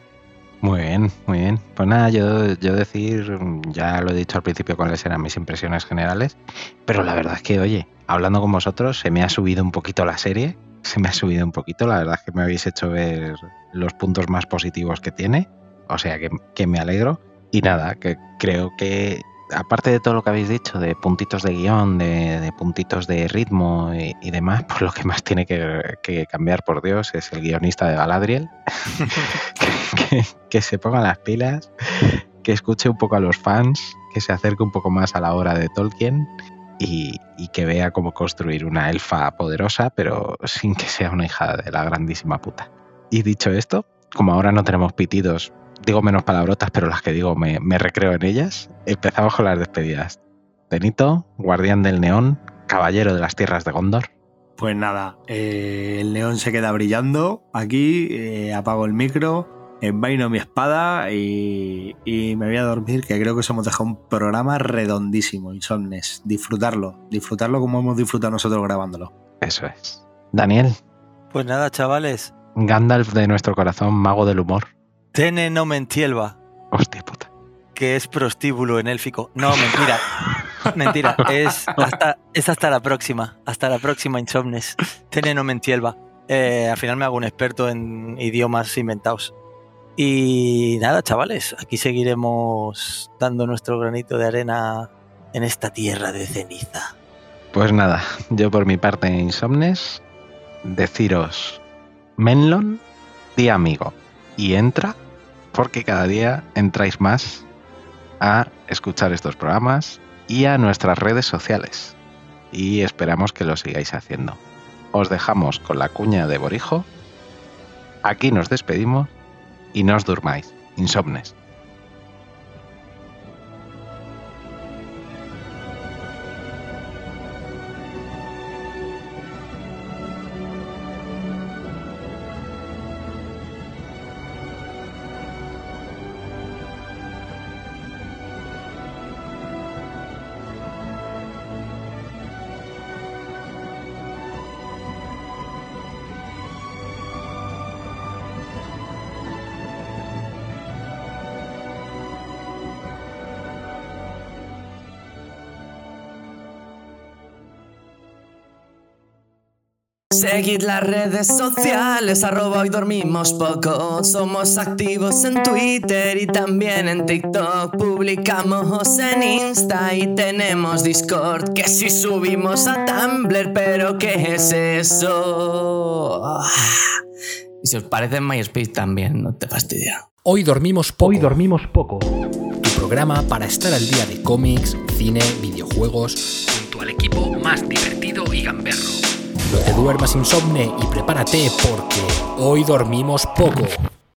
Muy bien, muy bien. Pues nada, yo, yo decir, ya lo he dicho al principio cuáles eran mis impresiones generales, pero la verdad es que, oye, hablando con vosotros, se me ha subido un poquito la serie, se me ha subido un poquito, la verdad es que me habéis hecho ver los puntos más positivos que tiene, o sea que, que me alegro. Y nada, que creo que aparte de todo lo que habéis dicho, de puntitos de guion, de, de puntitos de ritmo y, y, demás, pues lo que más tiene que, que, cambiar, por Dios, es el guionista de Galadriel. que, que, que, se ponga las pilas, que escuche un poco a los fans, que se acerque un poco más a la hora de Tolkien y, y que vea cómo construir una elfa poderosa, pero sin que sea una hija de la grandísima puta. Y dicho esto, como ahora no tenemos pitidos digo menos palabrotas, pero las que digo me, me, recreo en ellas. Empezamos con las despedidas. Tenito, guardián del neón, caballero de las tierras de Gondor. Pues nada, eh, el neón se queda brillando aquí, eh, apago el micro, envaino mi espada y, y, me voy a dormir, que creo que os hemos dejado un programa redondísimo, Insomnes. Disfrutarlo, disfrutarlo como hemos disfrutado nosotros grabándolo. Eso es. Daniel. Pues nada, chavales. Gandalf de nuestro corazón, mago del humor. Tene no mentielva. Hostia puta. Que es prostíbulo en élfico. No, mentira. mentira. Es hasta, es hasta la próxima. Hasta la próxima, Insomnes. Tene no mentielva. Eh, al final me hago un experto en idiomas inventados. Y nada, chavales. Aquí seguiremos dando nuestro granito de arena en esta tierra de ceniza. Pues nada, yo por mi parte, Insomnes, deciros: Menlon, di amigo y entra porque cada día entráis más a escuchar estos programas y a nuestras redes sociales. Y esperamos que lo sigáis haciendo. Os dejamos con la cuña de Borijo. Aquí nos despedimos y no os durmáis. Insomnes. Seguid las redes sociales, arroba hoy dormimos poco. Somos activos en Twitter y también en TikTok. Publicamos en Insta y tenemos Discord. Que si subimos a Tumblr, pero ¿qué es eso? Y si os parece en MySpace también, no te fastidia. Hoy dormimos poco. Hoy dormimos poco. Tu programa para estar al día de cómics, cine, videojuegos, junto al equipo más divertido y gamberro. No te duermas insomne y prepárate porque hoy dormimos poco.